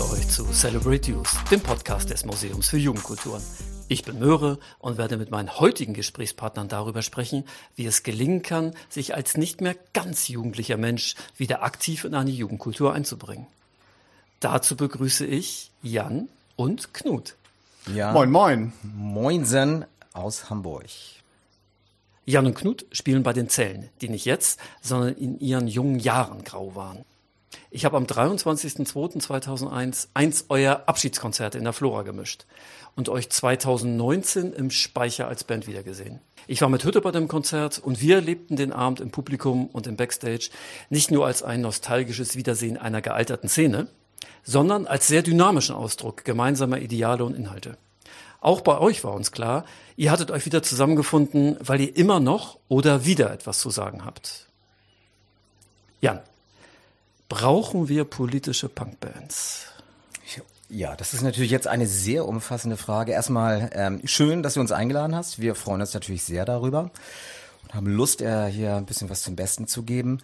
Ich begrüße euch zu Celebrate Youth, dem Podcast des Museums für Jugendkulturen. Ich bin Möhre und werde mit meinen heutigen Gesprächspartnern darüber sprechen, wie es gelingen kann, sich als nicht mehr ganz jugendlicher Mensch wieder aktiv in eine Jugendkultur einzubringen. Dazu begrüße ich Jan und Knut. Ja. Moin, moin. Moinsen aus Hamburg. Jan und Knut spielen bei den Zellen, die nicht jetzt, sondern in ihren jungen Jahren grau waren. Ich habe am 23.02.2001 eins euer Abschiedskonzerte in der Flora gemischt und euch 2019 im Speicher als Band wiedergesehen. Ich war mit Hütte bei dem Konzert und wir erlebten den Abend im Publikum und im Backstage nicht nur als ein nostalgisches Wiedersehen einer gealterten Szene, sondern als sehr dynamischen Ausdruck gemeinsamer Ideale und Inhalte. Auch bei euch war uns klar, ihr hattet euch wieder zusammengefunden, weil ihr immer noch oder wieder etwas zu sagen habt. Jan, Brauchen wir politische Punkbands? Ja, das ist natürlich jetzt eine sehr umfassende Frage. Erstmal ähm, schön, dass du uns eingeladen hast. Wir freuen uns natürlich sehr darüber und haben Lust, äh, hier ein bisschen was zum Besten zu geben.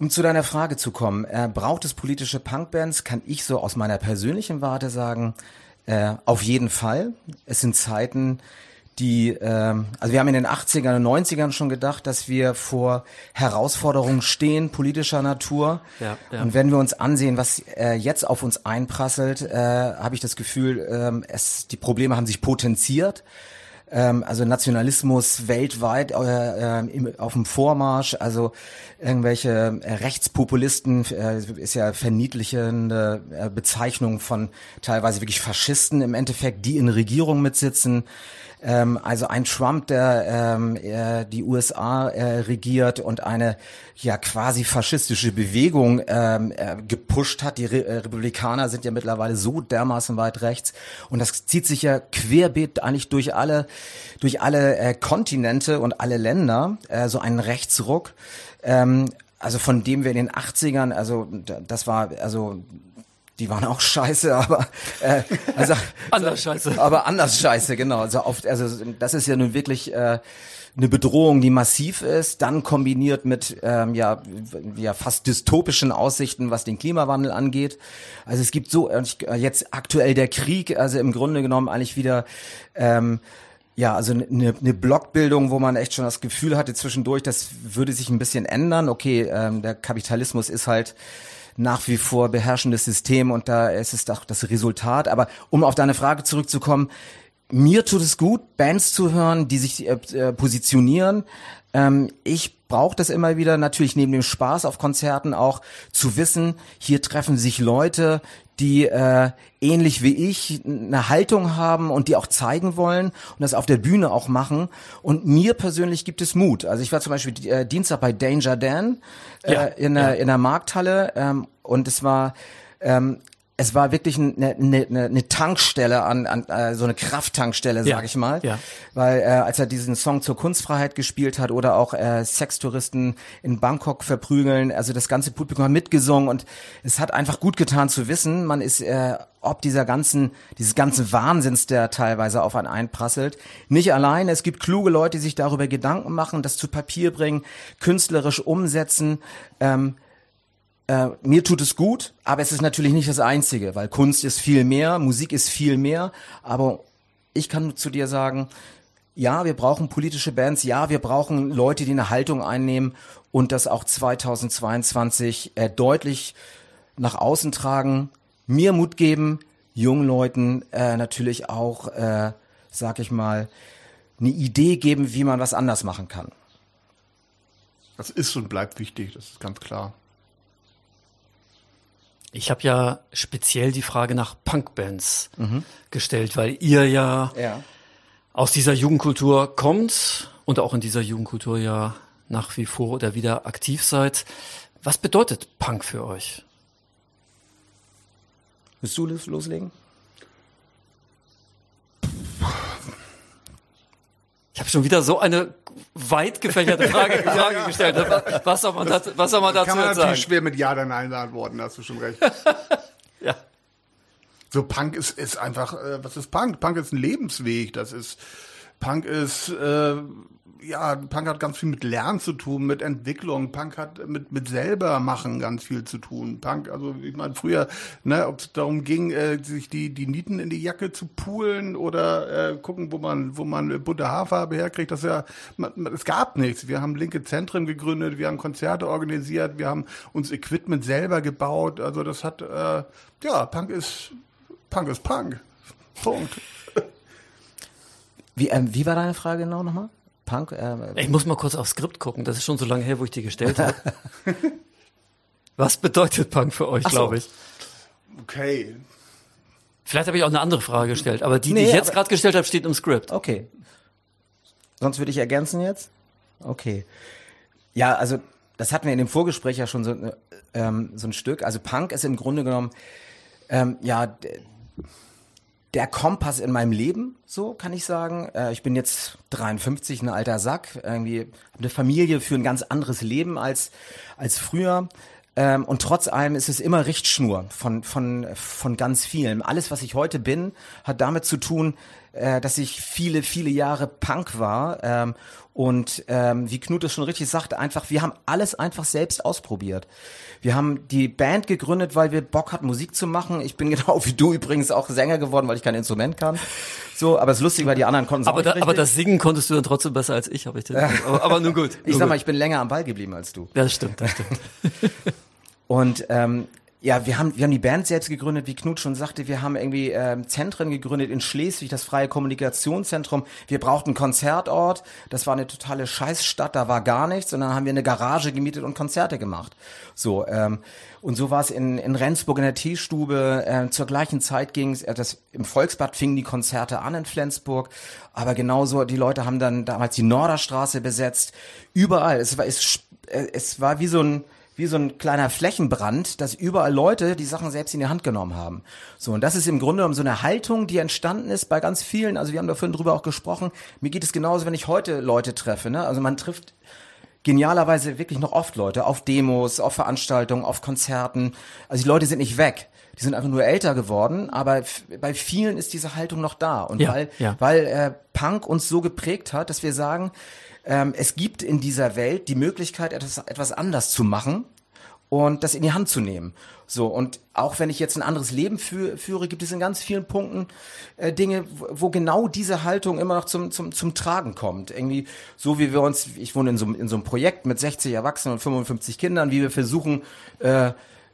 Um zu deiner Frage zu kommen, äh, braucht es politische Punkbands? Kann ich so aus meiner persönlichen Warte sagen, äh, auf jeden Fall. Es sind Zeiten, die, ähm, also wir haben in den 80ern und 90ern schon gedacht, dass wir vor Herausforderungen stehen, politischer Natur. Ja, ja. Und wenn wir uns ansehen, was äh, jetzt auf uns einprasselt, äh, habe ich das Gefühl, ähm, es, die Probleme haben sich potenziert ähm, also Nationalismus weltweit äh, äh, im, auf dem Vormarsch, also irgendwelche äh, Rechtspopulisten äh, ist ja verniedlichende äh, Bezeichnung von teilweise wirklich Faschisten im Endeffekt, die in Regierung mitsitzen. Ähm, also ein Trump, der ähm, äh, die USA äh, regiert und eine ja quasi faschistische Bewegung ähm, äh, gepusht hat. Die Re äh, Republikaner sind ja mittlerweile so dermaßen weit rechts und das zieht sich ja querbeet eigentlich durch alle durch alle äh, Kontinente und alle Länder äh, so einen Rechtsruck. Ähm, also von dem wir in den 80ern, also das war also die waren auch scheiße, aber äh, also, anders scheiße. Aber anders scheiße, genau. Also oft, also das ist ja nun wirklich äh, eine Bedrohung, die massiv ist, dann kombiniert mit ähm, ja, ja fast dystopischen Aussichten, was den Klimawandel angeht. Also es gibt so äh, jetzt aktuell der Krieg, also im Grunde genommen eigentlich wieder ähm, ja, also eine, eine Blockbildung, wo man echt schon das Gefühl hatte zwischendurch, das würde sich ein bisschen ändern. Okay, ähm, der Kapitalismus ist halt nach wie vor beherrschendes System und da ist es doch das Resultat. Aber um auf deine Frage zurückzukommen, mir tut es gut, Bands zu hören, die sich äh, äh positionieren. Ähm, ich brauche das immer wieder, natürlich neben dem Spaß auf Konzerten auch zu wissen, hier treffen sich Leute, die äh, ähnlich wie ich eine Haltung haben und die auch zeigen wollen und das auf der Bühne auch machen. Und mir persönlich gibt es Mut. Also ich war zum Beispiel äh, Dienstag bei Danger Dan äh, ja, in, der, ja. in der Markthalle ähm, und es war ähm, es war wirklich eine, eine, eine Tankstelle an, an äh, so eine Krafttankstelle, sag ja, ich mal, ja. weil äh, als er diesen Song zur Kunstfreiheit gespielt hat oder auch äh, Sextouristen in Bangkok verprügeln, also das ganze Publikum hat mitgesungen und es hat einfach gut getan zu wissen, man ist äh, ob dieser ganzen, dieses ganzen Wahnsinns, der teilweise auf einen einprasselt. Nicht allein, es gibt kluge Leute, die sich darüber Gedanken machen, das zu Papier bringen, künstlerisch umsetzen. Ähm, äh, mir tut es gut, aber es ist natürlich nicht das Einzige, weil Kunst ist viel mehr, Musik ist viel mehr. Aber ich kann zu dir sagen, ja, wir brauchen politische Bands, ja, wir brauchen Leute, die eine Haltung einnehmen und das auch 2022 äh, deutlich nach außen tragen, mir Mut geben, jungen Leuten äh, natürlich auch, äh, sag ich mal, eine Idee geben, wie man was anders machen kann. Das ist und bleibt wichtig, das ist ganz klar. Ich habe ja speziell die Frage nach Punkbands mhm. gestellt, weil ihr ja, ja, aus dieser Jugendkultur kommt und auch in dieser Jugendkultur ja nach wie vor oder wieder aktiv seid. Was bedeutet Punk für euch? Willst du loslegen? Ich habe schon wieder so eine weit gefächerte Frage, Frage gestellt. Was soll man, das, was soll man dazu kann man sagen? schwer mit Ja oder Nein beantworten, hast du schon recht. ja. So Punk ist, ist einfach, äh, was ist Punk? Punk ist ein Lebensweg. Das ist Punk ist äh, ja, Punk hat ganz viel mit Lernen zu tun, mit Entwicklung. Punk hat mit, mit selber machen ganz viel zu tun. Punk, also ich meine, früher, ne, ob es darum ging, äh, sich die, die Nieten in die Jacke zu poolen oder äh, gucken, wo man, wo man bunte Haarfarbe herkriegt, das ja, man, es gab nichts. Wir haben linke Zentren gegründet, wir haben Konzerte organisiert, wir haben uns Equipment selber gebaut. Also das hat, äh, ja, Punk ist, Punk ist Punk. Punkt. Wie, ähm, wie war deine Frage genau nochmal? Punk? Äh, Ich muss mal kurz aufs Skript gucken. Das ist schon so lange her, wo ich die gestellt habe. Was bedeutet Punk für euch, so. glaube ich? Okay. Vielleicht habe ich auch eine andere Frage gestellt, aber die, die Nee, ich jetzt gerade gestellt habe, steht im Skript. Okay. Sonst würde ich ergänzen jetzt? Okay. Ja, also das hatten wir in dem Vorgespräch ja schon so, äh, ähm, so ein Stück. Also Punk ist im Grunde genommen ähm, ja der Kompass in meinem Leben, so kann ich sagen. Äh, ich bin jetzt 53, ein alter Sack, irgendwie hab eine Familie für ein ganz anderes Leben als als früher. Ähm, und trotz allem ist es immer Richtschnur von, von, von ganz vielen. Alles, was ich heute bin, hat damit zu tun, äh, dass ich viele, viele Jahre Punk war. Ähm, und ähm, wie Knut es schon richtig sagte, einfach, wir haben alles einfach selbst ausprobiert. Wir haben die Band gegründet, weil wir Bock hatten, Musik zu machen. Ich bin genau wie du übrigens auch Sänger geworden, weil ich kein Instrument kann. So, aber es ist lustig, weil die anderen konnten es Aber, da, aber das Singen konntest du dann trotzdem besser als ich, habe ich den. Aber, aber nun gut. Ich nun sag mal, ich bin länger am Ball geblieben als du. Ja, das stimmt, das stimmt. Und ähm, ja, wir haben, wir haben die Band selbst gegründet, wie Knut schon sagte. Wir haben irgendwie ähm, Zentren gegründet in Schleswig, das Freie Kommunikationszentrum. Wir brauchten einen Konzertort. Das war eine totale Scheißstadt, da war gar nichts. Und dann haben wir eine Garage gemietet und Konzerte gemacht. So, ähm, und so war es in, in Rendsburg in der Teestube. Ähm, zur gleichen Zeit ging es, äh, das, im Volksbad fingen die Konzerte an in Flensburg. Aber genauso, die Leute haben dann damals die Norderstraße besetzt. Überall. Es war, es, äh, es war wie so ein, wie so ein kleiner Flächenbrand, dass überall Leute die Sachen selbst in die Hand genommen haben. So, und das ist im Grunde genommen so eine Haltung, die entstanden ist bei ganz vielen. Also wir haben da vorhin drüber auch gesprochen. Mir geht es genauso, wenn ich heute Leute treffe. Ne? Also man trifft genialerweise wirklich noch oft Leute auf Demos, auf Veranstaltungen, auf Konzerten. Also die Leute sind nicht weg. Die sind einfach nur älter geworden, aber bei vielen ist diese Haltung noch da. Und Ja, weil, ja. weil äh, Punk uns so geprägt hat, dass wir sagen, ähm, es gibt in dieser Welt die Möglichkeit, etwas, etwas anders zu machen und das in die Hand zu nehmen. So, und auch wenn ich jetzt ein anderes Leben fü führe, gibt es in ganz vielen Punkten äh, Dinge, wo, genau diese Haltung immer noch zum, zum, zum Tragen kommt. Irgendwie so wie wir uns, ich wohne in so, in so einem Projekt mit 60 Erwachsenen und 55 Kindern, wie wir versuchen, äh,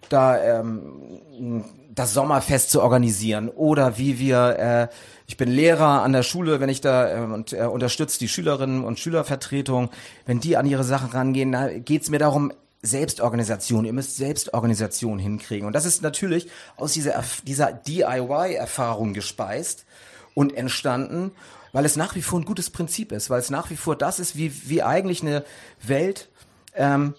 da ähm, das Sommerfest zu organisieren. Oder wie wir, äh, ich bin Lehrer an der Schule, wenn ich da äh, und äh, unterstütze die Schülerinnen und Schülervertretung, wenn die an ihre Sachen rangehen, da geht's mir darum, Selbstorganisation, ihr müsst Selbstorganisation hinkriegen. Und das ist natürlich aus dieser, dieser DIY-Erfahrung gespeist und entstanden, weil es nach wie vor ein gutes Prinzip ist, weil es nach wie vor das ist, wie, wie eigentlich eine Welt ähm,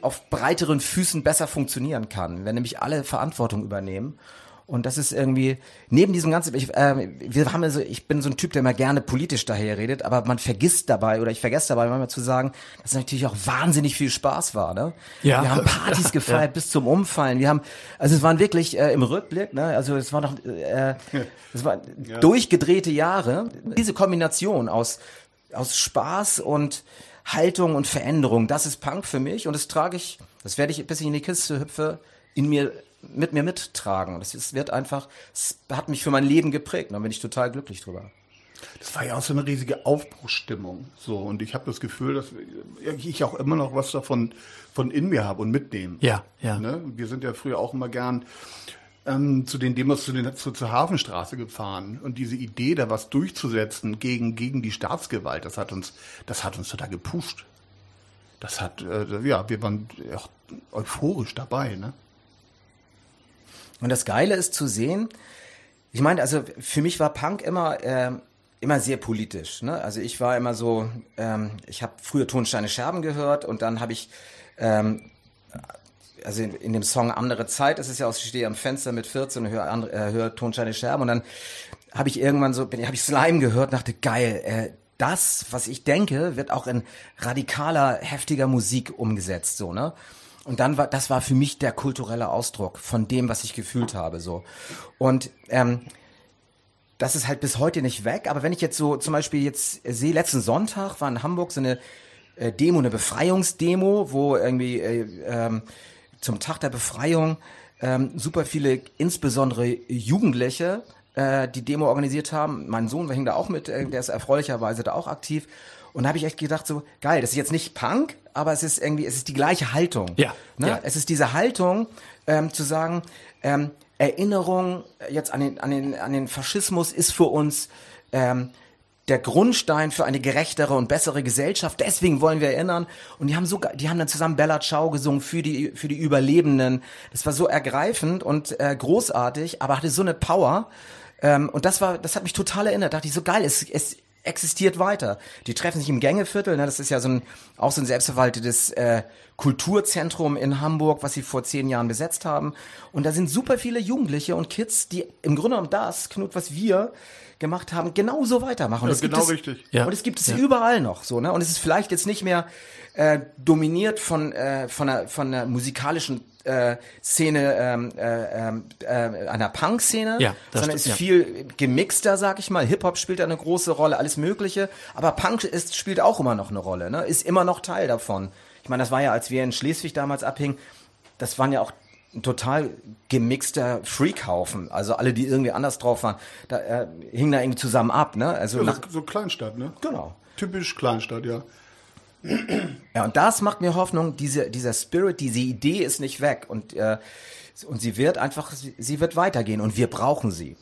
auf breiteren Füßen besser funktionieren kann, wenn nämlich alle Verantwortung übernehmen. Und das ist irgendwie, neben diesem ganzen, ich, äh, wir haben also, ich bin so ein Typ, der immer gerne politisch daher redet, aber man vergisst dabei, oder ich vergesse dabei manchmal zu sagen, dass es natürlich auch wahnsinnig viel Spaß war, ne? Ja. Wir haben Partys gefeiert bis zum Umfallen. Wir haben, also es waren wirklich äh, im Rückblick, ne? Also es war noch, äh, es waren durchgedrehte Jahre. Diese Kombination aus, aus Spaß und Haltung und Veränderung, das ist Punk für mich und das trage ich, das werde ich, bis ich in die Kiste hüpfe, in mir mit mir mittragen. Das ist, wird einfach, es hat mich für mein Leben geprägt. Und da bin ich total glücklich drüber. Das war ja auch so eine riesige Aufbruchsstimmung. So, und ich habe das Gefühl, dass ich auch immer noch was davon von in mir habe und mitnehme. Ja, ja. Ne? Wir sind ja früher auch immer gern ähm, zu den Demos zu den, zu, zur Hafenstraße gefahren. Und diese Idee, da was durchzusetzen gegen, gegen die Staatsgewalt, das hat uns, das hat uns total gepusht. Das hat, äh, ja, wir waren auch euphorisch dabei, ne? Und das Geile ist zu sehen, ich meine, also für mich war Punk immer ähm, immer sehr politisch. Ne? Also ich war immer so, ähm, ich habe früher Tonsteine Scherben gehört und dann habe ich ähm, also in, in dem Song Andere Zeit ist es ja auch, ich stehe am Fenster mit 14 und höre, andere, äh, höre Tonsteine Scherben und dann habe ich irgendwann so, bin, habe ich Slime gehört, dachte, geil, äh, das, was ich denke, wird auch in radikaler, heftiger Musik umgesetzt, so, ne? Und dann war, das war für mich der kulturelle Ausdruck von dem, was ich gefühlt habe, so. Und, ähm, das ist halt bis heute nicht weg. Aber wenn ich jetzt so zum Beispiel jetzt sehe, letzten Sonntag war in Hamburg so eine äh, Demo, eine Befreiungsdemo, wo irgendwie äh, ähm, zum Tag der Befreiung ähm, super viele, insbesondere Jugendliche, äh, die Demo organisiert haben. Mein Sohn hing da auch mit, äh, der ist erfreulicherweise da auch aktiv. Und da habe ich echt gedacht, so geil, das ist jetzt nicht Punk, aber es ist irgendwie, es ist die gleiche Haltung. Ja, Ne? ja. Es ist diese Haltung, ähm, zu sagen, ähm, Erinnerung jetzt an den, an, den, an den Faschismus ist für uns ähm, der Grundstein für eine gerechtere und bessere Gesellschaft. Deswegen wollen wir erinnern. Und die haben sogar, die haben dann zusammen Bella Ciao gesungen für die, für die Überlebenden. Das war so ergreifend und äh, großartig, aber hatte so eine Power. Ähm, und das war, das hat mich total erinnert. Da dachte ich so geil, es, es existiert weiter. Die treffen sich im Gängeviertel, ne? das ist ja so ein, auch so ein selbstverwaltetes äh, Kulturzentrum in Hamburg, was sie vor zehn Jahren besetzt haben. Und da sind super viele Jugendliche und Kids, die im Grunde genommen das, Knut, was wir gemacht haben, genauso weitermachen. Und Ja, das gibt genau es, richtig. Ja. Und es gibt es überall noch so, ne? Und es ist vielleicht jetzt nicht mehr äh, dominiert von äh, von der von der musikalischen äh, Szene ähm, äh, ähm, äh, einer Punk-Szene, Ja, das sondern stimmt, ist ja. viel gemixter, sag ich mal. Hip-Hop spielt da eine große Rolle, alles Mögliche. Aber Punk ist, spielt auch immer noch eine Rolle, ne? Ist immer noch Teil davon. Ich meine, das war ja, als wir in Schleswig damals abhingen, das waren ja auch ein total gemixter Freakhaufen. Also alle, die irgendwie anders drauf waren, da äh, hingen da irgendwie zusammen ab, ne? Also Ja, nach, so, so Kleinstadt, ne? genau. Typisch Kleinstadt, ja. Ja, und das macht mir Hoffnung, diese, dieser Spirit, diese Idee ist nicht weg und, äh, und sie wird einfach, sie, wird weitergehen und wir brauchen sie.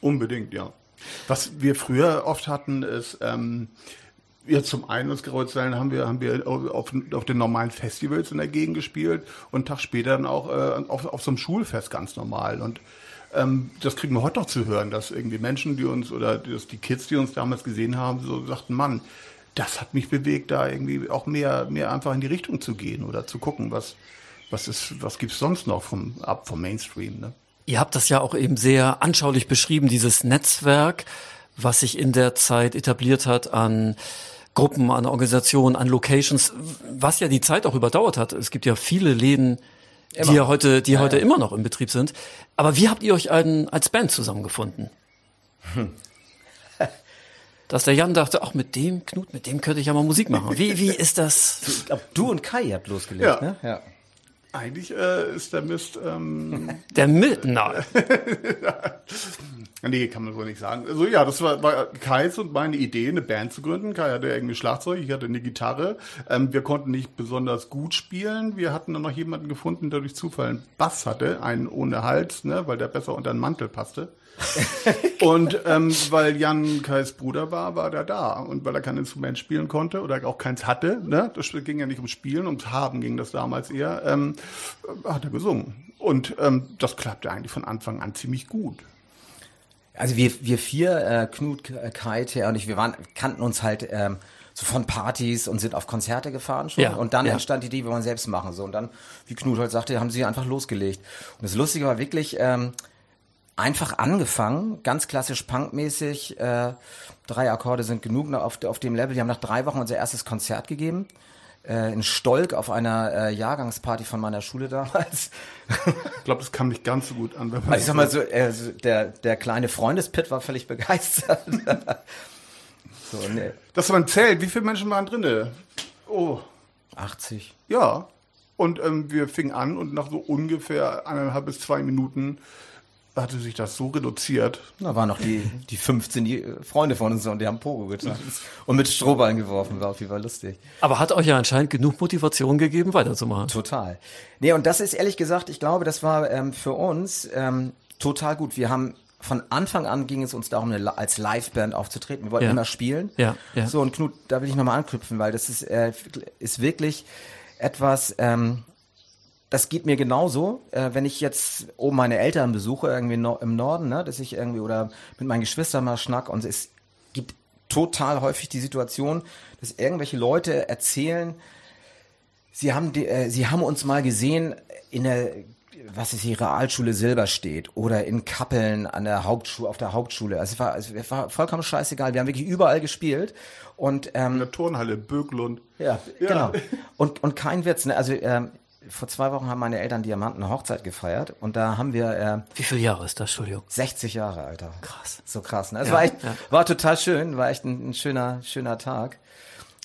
Unbedingt, ja. Was wir früher oft hatten, ist, ähm, ja, zum einen aus Kreuzwellen haben wir, haben wir auf, auf den normalen Festivals in der Gegend gespielt und einen Tag später dann auch äh, auf, auf so einem Schulfest ganz normal. Und ähm, das kriegen wir heute noch zu hören, dass irgendwie Menschen, die uns oder dass die Kids, die uns damals gesehen haben, so sagten, Mann, das hat mich bewegt, da irgendwie auch mehr, mehr einfach in die Richtung zu gehen oder zu gucken, was, was ist, was gibt's sonst noch vom, ab vom Mainstream, ne? Ihr habt das ja auch eben sehr anschaulich beschrieben, dieses Netzwerk, was sich in der Zeit etabliert hat an Gruppen, an Organisationen, an Locations, was ja die Zeit auch überdauert hat. Es gibt ja viele Läden, die ja heute, die heute immer noch in Betrieb sind. Aber wie habt ihr euch allen als Band zusammengefunden? Dass der Jan dachte, ach, mit dem Knut, mit dem könnte ich ja mal Musik machen. Wie, wie ist das? Ich glaub, du und Kai habt losgelegt, Ja. ne? Ja. Eigentlich äh, ist der Mist ähm, Der Milton. Nee, kann man so nicht sagen. Also ja, das war, war Kais und meine Idee, eine Band zu gründen. Kai hatte irgendwie Schlagzeug, ich hatte eine Gitarre. Ähm, wir konnten nicht besonders gut spielen. Wir hatten dann noch jemanden gefunden, der durch Zufall einen Bass hatte, einen ohne Hals, ne, weil der besser unter den Mantel passte. und ähm, weil Jan Kais Bruder war, war der da. Und weil er kein Instrument spielen konnte oder auch keins hatte, ne, das ging ja nicht ums Spielen, ums Haben ging das damals eher, ähm, hat er gesungen. Und ähm, das klappte eigentlich von Anfang an ziemlich gut. Also wir, wir vier, äh, Knut, äh, Kai, Thea und ich, wir waren, kannten uns halt ähm, so von Partys und sind auf Konzerte gefahren schon. Ja, und dann ja. entstand die Idee, wir wollen selbst machen. So. Und dann, wie Knut halt sagte, haben sie einfach losgelegt. Und das Lustige war wirklich ähm, einfach angefangen, ganz klassisch punkmäßig. Äh, drei Akkorde sind genug noch auf, auf dem Level. Die haben nach drei Wochen unser erstes Konzert gegeben. Äh, in Stolk auf einer äh, Jahrgangsparty von meiner Schule damals. Ich glaube, das kam nicht ganz so gut an. Wenn man Also ich sag mal so, äh, so der, der kleine Freundespit war völlig begeistert. so, nee. Das war ein Zelt. Wie viele Menschen waren drinne? Oh, 80. ja. Und ähm, wir fingen an und nach so ungefähr eineinhalb bis zwei Minuten hatte sich das so reduziert. Da waren noch die, die 15 die Freunde von uns und die haben Pogo getanzt. Und mit Strohballen geworfen, war auf jeden Fall lustig. Aber hat euch ja anscheinend genug Motivation gegeben, weiterzumachen. Total. Nee, und das ist ehrlich gesagt, ich glaube, das war ähm, für uns ähm, total gut. Wir haben von Anfang an ging es uns darum, eine, als Liveband aufzutreten. Wir wollten Ja. immer spielen. Ja, ja. So, und Knut, da will ich nochmal anknüpfen, weil das ist, äh, ist wirklich etwas, ähm, das geht mir genauso, äh, wenn ich jetzt oben meine Eltern besuche, irgendwie no im Norden, ne, dass ich irgendwie oder mit meinen Geschwistern mal schnack und es gibt total häufig die Situation, dass irgendwelche Leute erzählen, sie haben, die, äh, sie haben uns mal gesehen in der, was ist die Realschule Silberstedt oder in Kappeln an der Hauptschule, auf der Hauptschule. Also es war, es war vollkommen scheißegal. Wir haben wirklich überall gespielt und ähm, In der Turnhalle Böglund. ja, Ja. genau. Und, und kein Witz, ne? Also ähm, vor zwei Wochen haben meine Eltern Diamanten eine Hochzeit gefeiert und da haben wir äh, Wie viele Jahre ist das, Entschuldigung? 60 Jahre, Alter. Krass. So krass. Ne? Es Ja, war echt, ja. war total schön, war echt ein, ein schöner, schöner Tag.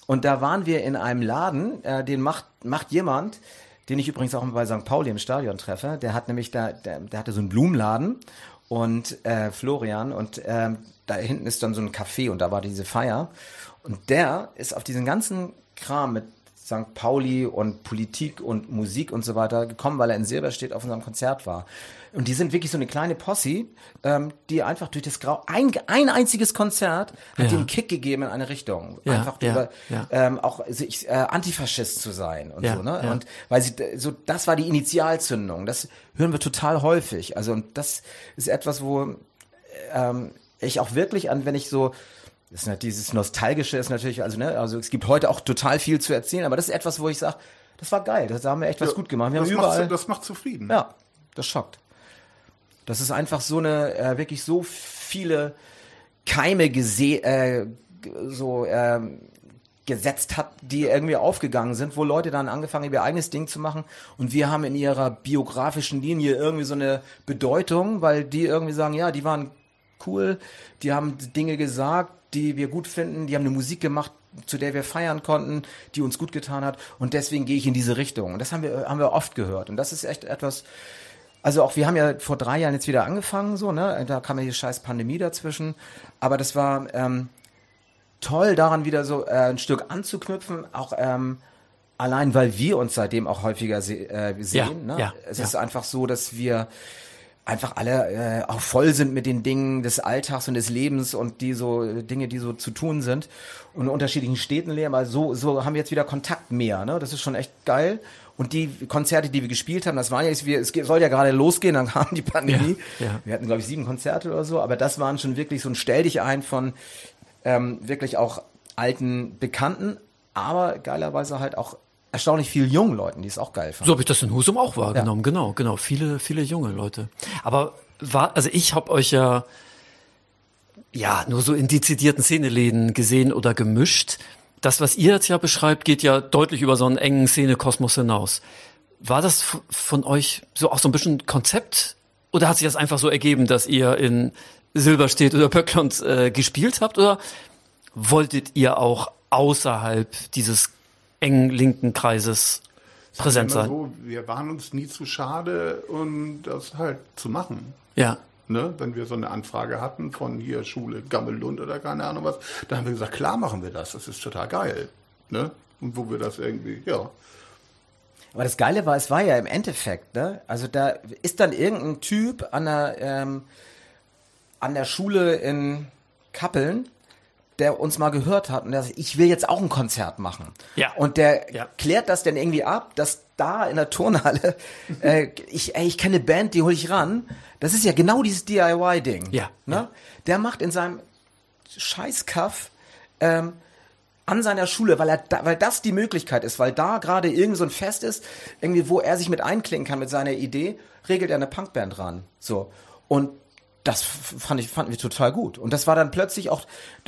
Und da waren wir in einem Laden, äh, den macht, macht jemand, den ich übrigens auch bei St. Pauli im Stadion treffe. Der hat nämlich da, der, der hatte so einen Blumenladen und äh, Florian und ähm, da hinten ist dann so ein Café und da war diese Feier. Und der ist auf diesen ganzen Kram mit St. Pauli und Politik und Musik und so weiter gekommen, weil er in Silberstedt auf unserem Konzert war. Und die sind wirklich so eine kleine Posse, ähm, die einfach durch das Grau, ein, ein einziges Konzert hat Ja. den Kick gegeben in eine Richtung. Ja, einfach ja, über, ja. Ähm, auch sich, äh, Antifaschist zu sein und so, ne? Und weil sie, so, das war die Initialzündung. Das hören wir total häufig. Also, und das ist etwas, wo, ähm, ich auch wirklich an, wenn ich so, das ist nicht, dieses Nostalgische ist natürlich, also, ne, also es gibt heute auch total viel zu erzählen, aber das ist etwas, wo ich sage, das war geil, das haben wir echt was gut gemacht. Wir das, haben macht, überall, das macht zufrieden. ja, das schockt. Das ist einfach so eine, äh, wirklich so viele Keime äh, so ähm, gesetzt hat, die irgendwie aufgegangen sind, wo Leute dann angefangen haben, ihr eigenes Ding zu machen und wir haben in ihrer biografischen Linie irgendwie so eine Bedeutung, weil die irgendwie sagen, ja, die waren cool, die haben Dinge gesagt, die wir gut finden, die haben eine Musik gemacht, zu der wir feiern konnten, die uns gut getan hat und deswegen gehe ich in diese Richtung. Und das haben wir, haben wir oft gehört und das ist echt etwas, also auch wir haben ja vor drei Jahren jetzt wieder angefangen, so, ne? Da kam ja die scheiß Pandemie dazwischen. Aber das war ähm, toll, daran wieder so äh, ein Stück anzuknüpfen, auch ähm, allein, weil wir uns seitdem auch häufiger se äh, sehen. Ja, ne? ja, es ja. ist einfach so, dass wir einfach alle äh, auch voll sind mit den Dingen des Alltags und des Lebens und die so äh, Dinge, die so zu tun sind und in unterschiedlichen Städten leben. Also so, so haben wir jetzt wieder Kontakt mehr. Ne? Das ist schon echt geil. Und die Konzerte, die wir gespielt haben, das waren ja, wir, es soll ja gerade losgehen, dann kam die Pandemie. Ja, ja. Wir hatten, glaube ich, sieben Konzerte oder so, aber das waren schon wirklich so ein Stell dich ein von ähm, wirklich auch alten Bekannten, aber geilerweise halt auch erstaunlich viel jungen Leuten, die es auch geil fanden. So habe ich das in Husum auch wahrgenommen, genau, genau. Viele, viele junge Leute. Aber war, also ich habe euch ja ja nur so in dezidierten Szeneläden gesehen oder gemischt. Das, was ihr jetzt ja beschreibt, geht ja deutlich über so einen engen Szenekosmos hinaus. War das von euch so auch so ein bisschen Konzept? Oder hat sich das einfach so ergeben, dass ihr in Silberstedt oder Böckland äh, gespielt habt? Oder wolltet ihr auch außerhalb dieses engen linken Kreises präsent sein? So, wir waren uns nie zu schade, um das halt zu machen. Ja. Ne? Wenn wir so eine Anfrage hatten von hier Schule Gammellund oder keine Ahnung was, dann haben wir gesagt, klar machen wir das, das ist total geil. Ne? Und wo wir das irgendwie, ja. Aber das Geile war, es war ja im Endeffekt, ne? Also da ist dann irgendein Typ an der, ähm, an der Schule in Kappeln, der uns mal gehört hat und der sagt, ich will jetzt auch ein Konzert machen. Ja. Und der Ja. klärt das dann irgendwie ab, dass da in der Turnhalle, äh, ich, ey, ich kenne eine Band, die hole ich ran. Das ist ja genau dieses DIY-Ding. Ja, Ne? ja. Der macht in seinem Scheißkaff ähm, an seiner Schule, weil er da, weil das die Möglichkeit ist, weil da gerade irgend so ein Fest ist, irgendwie wo er sich mit einklingen kann mit seiner Idee, regelt er eine Punkband ran. So und das fand ich fanden wir total gut und das war dann plötzlich auch,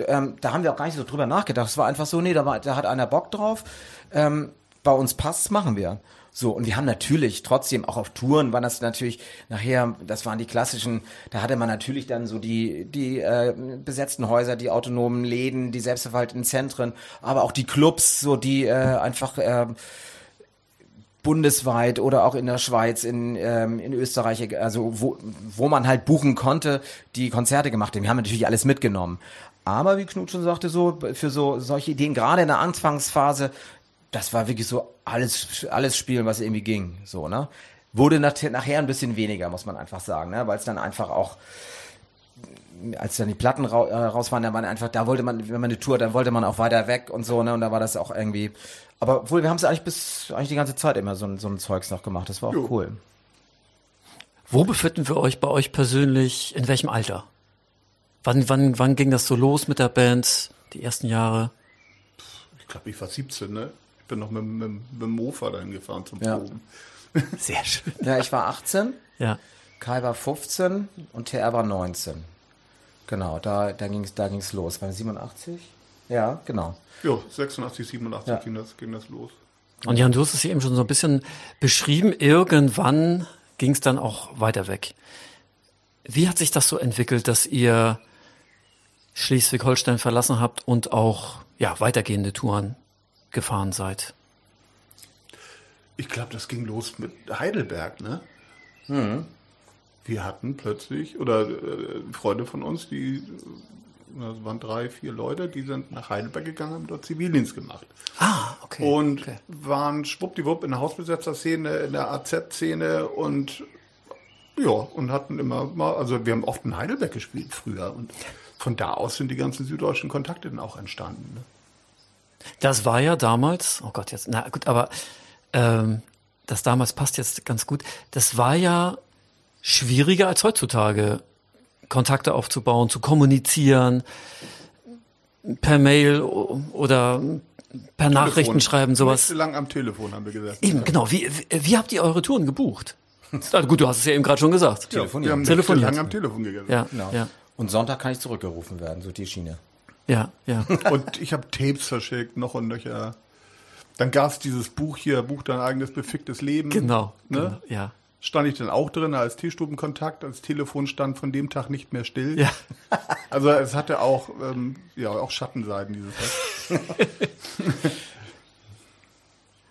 ähm, da haben wir auch gar nicht so drüber nachgedacht. Es war einfach so, nee, da, war, da hat einer Bock drauf. Ähm, bei uns passt's, machen wir. So, und wir haben natürlich trotzdem auch auf Touren waren das natürlich nachher, das waren die klassischen, da hatte man natürlich dann so die, die äh, besetzten Häuser, die autonomen Läden, die selbstverwalteten Zentren, aber auch die Clubs, so die äh, einfach äh, bundesweit oder auch in der Schweiz, in, ähm, in Österreich, also wo, wo man halt buchen konnte, die Konzerte gemacht haben. Wir haben natürlich alles mitgenommen. Aber wie Knut schon sagte, so für so solche Ideen, gerade in der Anfangsphase, das war wirklich so alles, alles spielen, was irgendwie ging. So, ne? Wurde nach, nachher ein bisschen weniger, muss man einfach sagen, ne? weil es dann einfach auch als dann die Platten äh, raus waren, da waren einfach, da wollte man, wenn man eine Tour, dann wollte man auch weiter weg und so, ne? Und da war das auch irgendwie. Aber wohl, wir haben es eigentlich bis eigentlich die ganze Zeit immer so, ein- so ein Zeugs noch gemacht. Das war auch Jo. cool. Wo befinden wir euch bei euch persönlich? In welchem Alter? Wann, wann, wann ging das so los mit der Band? Die ersten Jahre? Ich glaube, ich war 17, ne? Ich bin noch mit, mit, mit dem Mofa dahin gefahren zum Ja. Proben. Sehr schön. Ja, ich war 18, Ja. Kai war 15 und TR war 19. Genau, da, da ging es da ging's los. War das 87? Ja, genau. Jo, 86, 87 Ja. ging, das, ging das los. Und Jan, du hast es eben schon so ein bisschen beschrieben. Irgendwann ging es dann auch weiter weg. Wie hat sich das so entwickelt, dass ihr Schleswig-Holstein verlassen habt und auch ja, weitergehende Touren gefahren seid? Ich glaube, das ging los mit Heidelberg, ne? Wir hatten plötzlich, oder äh, Freunde von uns, die, das waren drei, vier Leute, die sind nach Heidelberg gegangen, haben dort Zivildienst gemacht. Ah, okay. Und okay. waren schwuppdiwupp in der Hausbesetzer-Szene, in der AZ-Szene und ja, und hatten immer mal, also wir haben oft in Heidelberg gespielt früher und von da aus sind die ganzen süddeutschen Kontakte dann auch entstanden. Ne? Das war ja damals, oh Gott, jetzt, na gut, aber ähm, das damals passt jetzt ganz gut. Das war ja schwieriger als heutzutage, Kontakte aufzubauen, zu kommunizieren, per Mail oder per Nachrichten schreiben, sowas. lang am Telefon, haben wir gesagt. Eben, genau. Wie, wie, wie habt ihr eure Touren gebucht? Also gut, du hast es ja eben gerade schon gesagt. Telefoniert. Wir haben Telefoniert. lang am Telefon gegessen. Ja, Genau. ja, Und Sonntag kann ich zurückgerufen werden, so die Schiene. ja, ja. Und ich habe Tapes verschickt, noch und nöcher. Dann gab es dieses Buch hier, Buch dein eigenes beficktes Leben. Genau, Ne? genau, ja. Stand ich dann auch drin als Teestubenkontakt. Das Telefon stand von dem Tag nicht mehr still. Ja. Also es hatte auch, ähm, ja, auch Schattenseiten, dieses.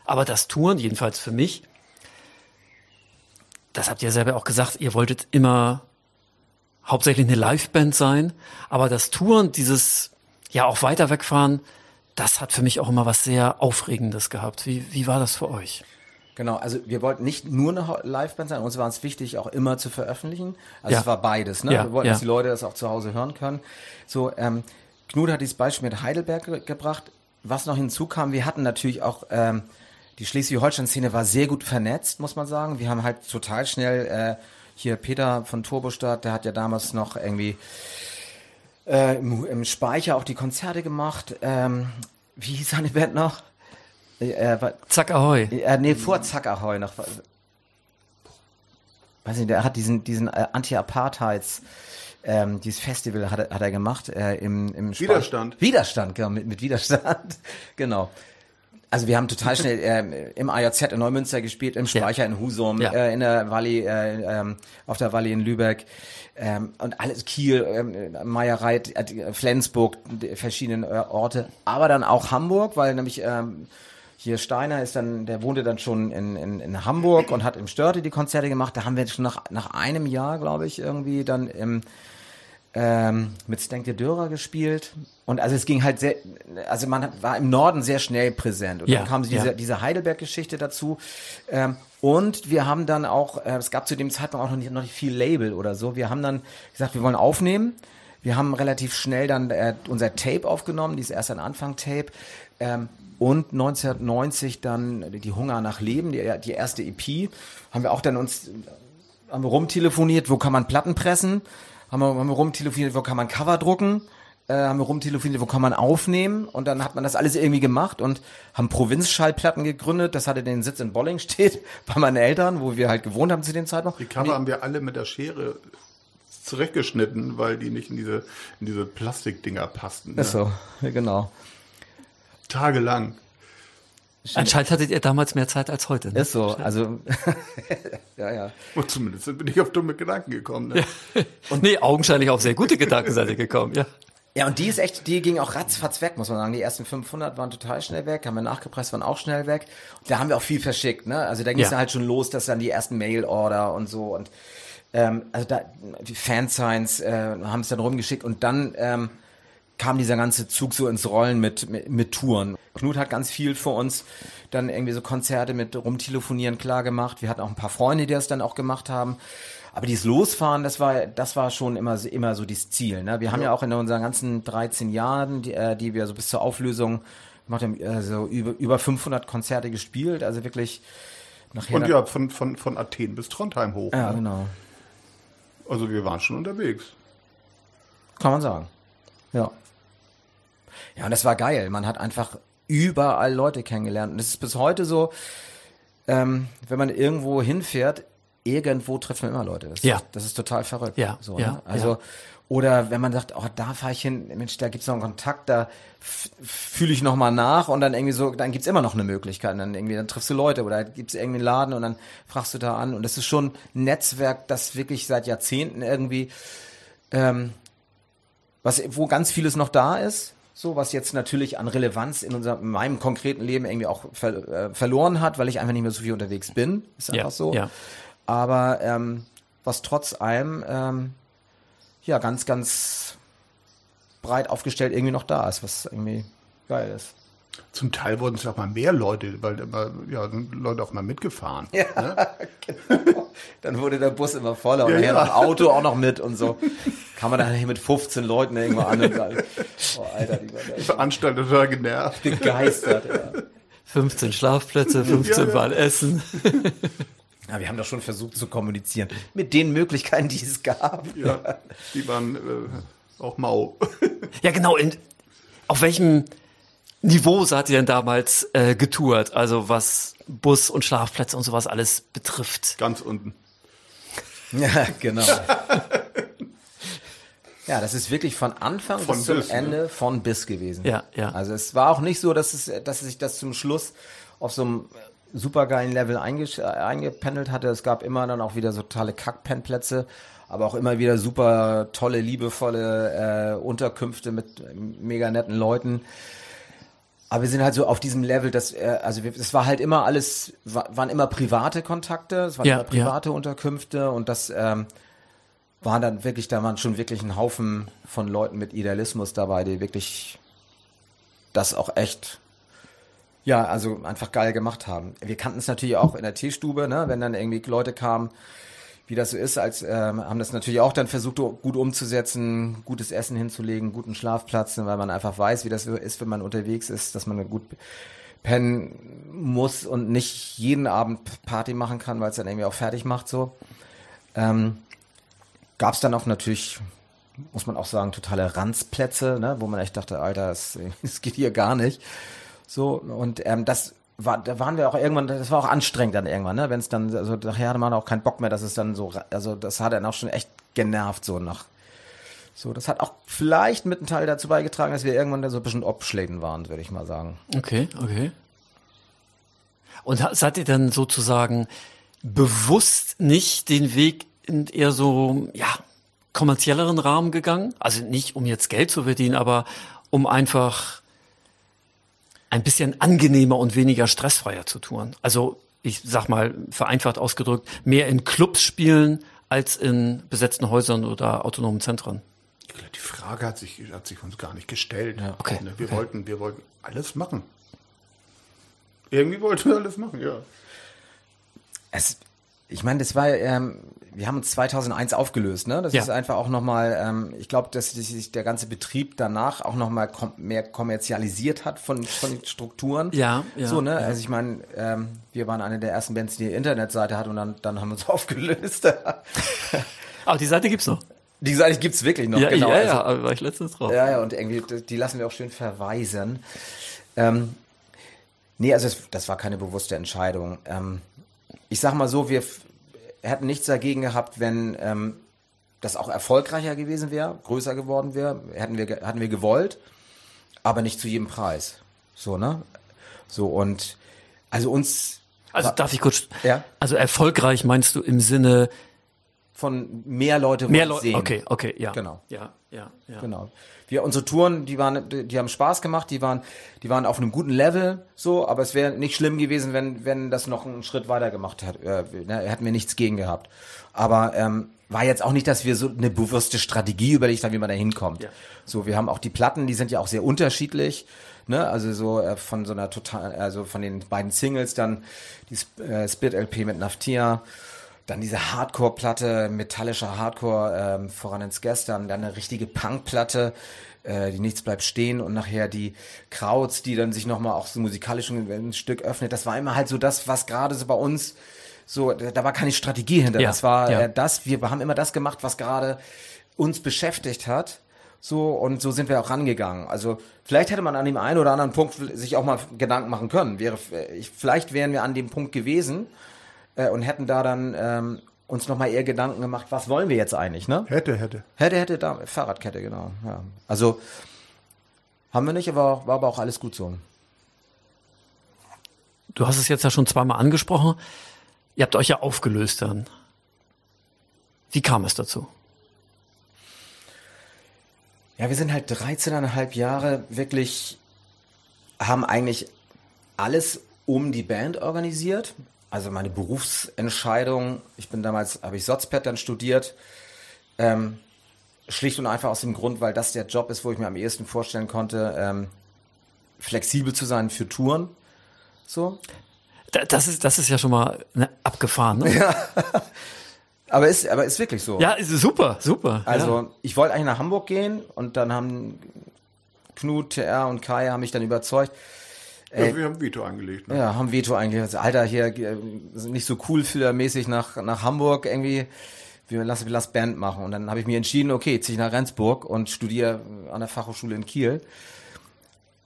Aber das Touren, jedenfalls für mich, das habt ihr selber auch gesagt, ihr wolltet immer hauptsächlich eine Liveband sein, aber das Touren, dieses ja auch weiter wegfahren, das hat für mich auch immer was sehr Aufregendes gehabt. Wie, wie war das für euch? Genau, also wir wollten nicht nur eine Liveband sein, uns war es wichtig, auch immer zu veröffentlichen. Also Ja. es war beides, ne? Ja, wir wollten, ja. dass die Leute das auch zu Hause hören können. So, ähm, Knut hat dieses Beispiel mit Heidelberg ge gebracht. Was noch hinzukam, wir hatten natürlich auch, ähm, die Schleswig-Holstein-Szene war sehr gut vernetzt, muss man sagen. Wir haben halt total schnell, äh, hier Peter von Turbostadt, der hat ja damals noch irgendwie äh, im, im Speicher auch die Konzerte gemacht. Ähm, wie hieß seine Band noch? Äh, äh, war- Zack Ahoi. äh, nee, vor Zack Ahoi noch. Weiß nicht, der hat diesen, diesen äh, Anti-Apartheids, ähm, dieses Festival hat, er- hat er gemacht äh, im, im Speicher. Widerstand. Widerstand, genau, mit, mit Widerstand. genau. Also wir haben total schnell ähm, im AJZ in Neumünster gespielt, im Speicher in Husum, Ja. äh, in der Valley, äh, ähm, auf der Valley in Lübeck ähm, und alles Kiel, ähm, Meierreit, äh, Flensburg, die verschiedenen äh, Orte, aber dann auch Hamburg, weil nämlich ähm, hier Steiner ist dann, der wohnte dann schon in, in, in Hamburg und hat im Störte die Konzerte gemacht. Da haben wir schon nach, nach einem Jahr, glaube ich, irgendwie dann im ähm, mit Stenke Dörer gespielt. Und also es ging halt sehr, also man war im Norden sehr schnell präsent. Und Ja, dann kam diese, ja. diese Heidelberg-Geschichte dazu. Ähm, und wir haben dann auch, äh, es gab zu dem Zeitpunkt auch noch nicht, noch nicht viel Label oder so. Wir haben dann gesagt, wir wollen aufnehmen. Wir haben relativ schnell dann äh, unser Tape aufgenommen, dieses erste Anfang-Tape. Ähm, und 1990 dann die Hunger nach Leben, die, die erste EP, haben wir auch dann uns haben wir rumtelefoniert, wo kann man Platten pressen, haben wir, haben wir rumtelefoniert, wo kann man Cover drucken, äh, haben wir rumtelefoniert, wo kann man aufnehmen und dann hat man das alles irgendwie gemacht und haben Provinzschallplatten gegründet, das hatte den Sitz in Bollingstedt bei meinen Eltern, wo wir halt gewohnt haben zu dem Zeitpunkt. Die Cover haben wir alle mit der Schere zurechtgeschnitten, weil die nicht in diese, in diese Plastikdinger passten. Ne? Ist so, genau. Tagelang. Anscheinend hattet ihr damals mehr Zeit als heute. Ne? Ist so, also ja, ja. Und zumindest bin ich auf dumme Gedanken gekommen. Ne? Und nee, augenscheinlich auf sehr gute Gedanken seid ihr gekommen, ja. Ja, und die ist echt, die ging auch ratzfatz weg, muss man sagen. Die ersten 500 waren total schnell weg, haben wir nachgepresst, waren auch schnell weg. Und da haben wir auch viel verschickt, ne? Also da ging es Ja. halt schon los, dass dann die ersten Mail-Order und so und ähm, also da die Fansigns äh, haben es dann rumgeschickt und dann ähm, kam dieser ganze Zug so ins Rollen mit, mit, mit Touren. Knut hat ganz viel für uns dann irgendwie so Konzerte mit rumtelefonieren klar gemacht. Wir hatten auch ein paar Freunde, die das dann auch gemacht haben. Aber dieses Losfahren, das war, das war schon immer, so- immer so das Ziel. Ne? Wir haben ja auch in unseren ganzen 13 Jahren, die, äh, die wir so bis zur Auflösung gemacht haben, also über, über 500 Konzerte gespielt. Also wirklich nachher. Und ja, von, von, von Athen bis Trondheim hoch. ja, ne? genau. Also wir waren schon unterwegs. Kann man sagen. Ja. Ja, und das war geil. Man hat einfach überall Leute kennengelernt. Und es ist bis heute so, ähm, wenn man irgendwo hinfährt, irgendwo trifft man immer Leute. Das, Ja. das ist total verrückt. Ja, so, ja, ne? Also ja. oder wenn man sagt, oh, da fahre ich hin, Mensch, da gibt's noch einen Kontakt, da fühle ich noch mal nach und dann irgendwie so, dann gibt's immer noch eine Möglichkeit. Und dann irgendwie, dann triffst du Leute oder gibt's irgendwie einen Laden und dann fragst du da an. Und das ist schon ein Netzwerk, das wirklich seit Jahrzehnten irgendwie, ähm, was, wo ganz vieles noch da ist. So, was jetzt natürlich an Relevanz in unserem, in meinem konkreten Leben irgendwie auch ver, äh, verloren hat, weil ich einfach nicht mehr so viel unterwegs bin. Ist einfach Ja, so. ja. Aber ähm, was trotz allem ähm, ja ganz, ganz breit aufgestellt irgendwie noch da ist, was irgendwie geil ist. Zum Teil wurden es auch mal mehr Leute, weil immer, ja, sind Leute auch mal mitgefahren. Ja, genau. Dann wurde der Bus immer voller und Ja, nachher ja. noch Auto auch noch mit und so. Kam man dann hier mit 15 Leuten irgendwo an und sagt, oh Alter, die Die Veranstalter total genervt. begeistert. Ja. 15 Schlafplätze, 15 Ja, ja. Mal Essen. ja, wir haben doch schon versucht zu kommunizieren mit den Möglichkeiten, die es gab. Ja, die waren äh, auch mau. Ja, genau. In, auf welchem Niveau seid ihr denn damals äh, getourt? Also was Bus und Schlafplätze und sowas alles betrifft. Ganz unten. Ja, genau. Ja, das ist wirklich von Anfang Von bis zum bis, ne? Ende von bis gewesen. Ja, ja. Also es war auch nicht so, dass es, dass sich das zum Schluss auf so einem supergeilen Level äh, eingependelt hatte. Es gab immer dann auch wieder so totale Kackpennplätze, aber auch immer wieder super tolle, liebevolle äh, Unterkünfte mit äh, mega netten Leuten. Aber wir sind halt so auf diesem Level, dass, äh, also wir, es war halt immer alles, wa- waren immer private Kontakte, es waren Ja, immer private Unterkünfte und das ähm, waren dann wirklich, da waren schon wirklich ein Haufen von Leuten mit Idealismus dabei, die wirklich das auch echt, ja, also einfach geil gemacht haben. Wir kannten es natürlich auch in der Teestube, ne, wenn dann irgendwie Leute kamen, wie das so ist, als ähm, haben das natürlich auch dann versucht, gut umzusetzen, gutes Essen hinzulegen, guten Schlafplatz, weil man einfach weiß, wie das ist, wenn man unterwegs ist, dass man gut pennen muss und nicht jeden Abend Party machen kann, weil es dann irgendwie auch fertig macht so. Ähm, Gab es dann auch natürlich, muss man auch sagen, totale Ranzplätze, ne, wo man echt dachte, Alter, das geht hier gar nicht. So, und ähm, das war, da waren wir auch irgendwann, das war auch anstrengend dann irgendwann, ne? Wenn es dann, also nachher hatte man auch keinen Bock mehr, dass es dann so, also das hat dann auch schon echt genervt, so nach. So, das hat auch vielleicht mit einem Teil dazu beigetragen, dass wir irgendwann da so ein bisschen Obschläden waren, würde ich mal sagen. Okay, okay. Und seid ihr dann sozusagen bewusst nicht den Weg in eher so, ja, kommerzielleren Rahmen gegangen? Also nicht, um jetzt Geld zu verdienen, aber um einfach ein bisschen angenehmer und weniger stressfreier zu touren. Also ich sag mal, vereinfacht ausgedrückt, mehr in Clubs spielen als in besetzten Häusern oder autonomen Zentren. Die Frage hat sich, hat sich uns gar nicht gestellt. okay, Ne, Wir okay. wollten, wir wollten alles machen. Irgendwie wollten wir alles machen, ja. Es, ich meine, das war, ähm, wir haben uns 2001 aufgelöst, ne? Das Ja. ist einfach auch nochmal, ähm, ich glaube, dass sich der ganze Betrieb danach auch nochmal kom mehr kommerzialisiert hat von, von den Strukturen. Ja, ja, So, ne? ja. Also ich meine, ähm, wir waren eine der ersten Bands, die eine Internetseite hat und dann, dann haben wir uns aufgelöst. Aber die Seite gibt's noch. die Seite gibt's wirklich noch, Ja, genau. ja, also, ja, aber war ich letztens drauf. ja, ja, und irgendwie, die- lassen wir auch schön verweisen. Ähm, nee, also es, das war keine bewusste Entscheidung. Ähm, ich sag mal so, wir hätten nichts dagegen gehabt, wenn ähm, das auch erfolgreicher gewesen wäre, größer geworden wäre, hätten wir, hatten wir gewollt, aber nicht zu jedem Preis. So, ne? So, und also uns Also darf ich kurz. Ja. Also erfolgreich meinst du im Sinne von mehr Leute mehr Leute. sehen. Okay, okay, ja. Genau. Ja, ja, ja. Genau. Wir, unsere Touren, die waren, die, haben Spaß gemacht, die waren, die waren auf einem guten Level, so, aber es wäre nicht schlimm gewesen, wenn, wenn das noch einen Schritt weiter gemacht hat. Äh, ne, hätten wir nichts gegen gehabt. Aber ähm, war jetzt auch nicht, dass wir so eine bewusste Strategie überlegt haben, wie man da hinkommt. Ja. So, wir haben auch die Platten, die sind ja auch sehr unterschiedlich. Ne? Also so äh, von so einer total, also von den beiden Singles dann die Sp- äh, Split LP mit Naftia. Dann diese Hardcore-Platte, metallischer Hardcore, ähm, voran ins Gestern, dann eine richtige Punk-Platte, äh, die Nichts bleibt stehen und nachher die Krauts, die dann sich nochmal auch so musikalisch ein, Stück öffnet. Das war immer halt so das, was gerade so bei uns so, da da war keine Strategie hinter. Ja, Das war ja. äh, das, wir haben immer das gemacht, was gerade uns beschäftigt hat. So, und so sind wir auch rangegangen. Also, vielleicht hätte man an dem einen oder anderen Punkt sich auch mal Gedanken machen können. Wäre, äh, ich, vielleicht wären wir an dem Punkt gewesen, äh, und hätten da dann ähm, uns nochmal eher Gedanken gemacht, was wollen wir jetzt eigentlich, ne? Hätte, hätte. Hätte, hätte, da, Fahrradkette, genau. Ja. Also haben wir nicht, aber war aber auch alles gut so. Du hast es jetzt ja schon zweimal angesprochen. Ihr habt euch ja aufgelöst dann. Wie kam es dazu? Ja, wir sind halt 13,5 Jahre wirklich, haben eigentlich alles um die Band organisiert. Also meine Berufsentscheidung, ich bin damals, habe ich Sotzpet dann studiert, ähm, schlicht und einfach aus dem Grund, weil das der Job ist, wo ich mir am ehesten vorstellen konnte, ähm, flexibel zu sein für Touren. So. Da- Das ist, das ist ja schon mal ne, abgefahren. Ne? Aber ist, aber ist wirklich so. Ja, ist super, super. Also ja. ich wollte eigentlich nach Hamburg gehen und dann haben Knut, TR und Kai haben mich dann überzeugt. Ja, wir haben Veto eingelegt. Ne? Ja, haben Veto eigentlich. gesagt, Alter, hier äh, sind nicht so cool mäßig nach, nach Hamburg irgendwie. Wir lassen wir lassen Band machen. Und dann habe ich mir entschieden, okay, ziehe ich nach Rendsburg und studiere an der Fachhochschule in Kiel.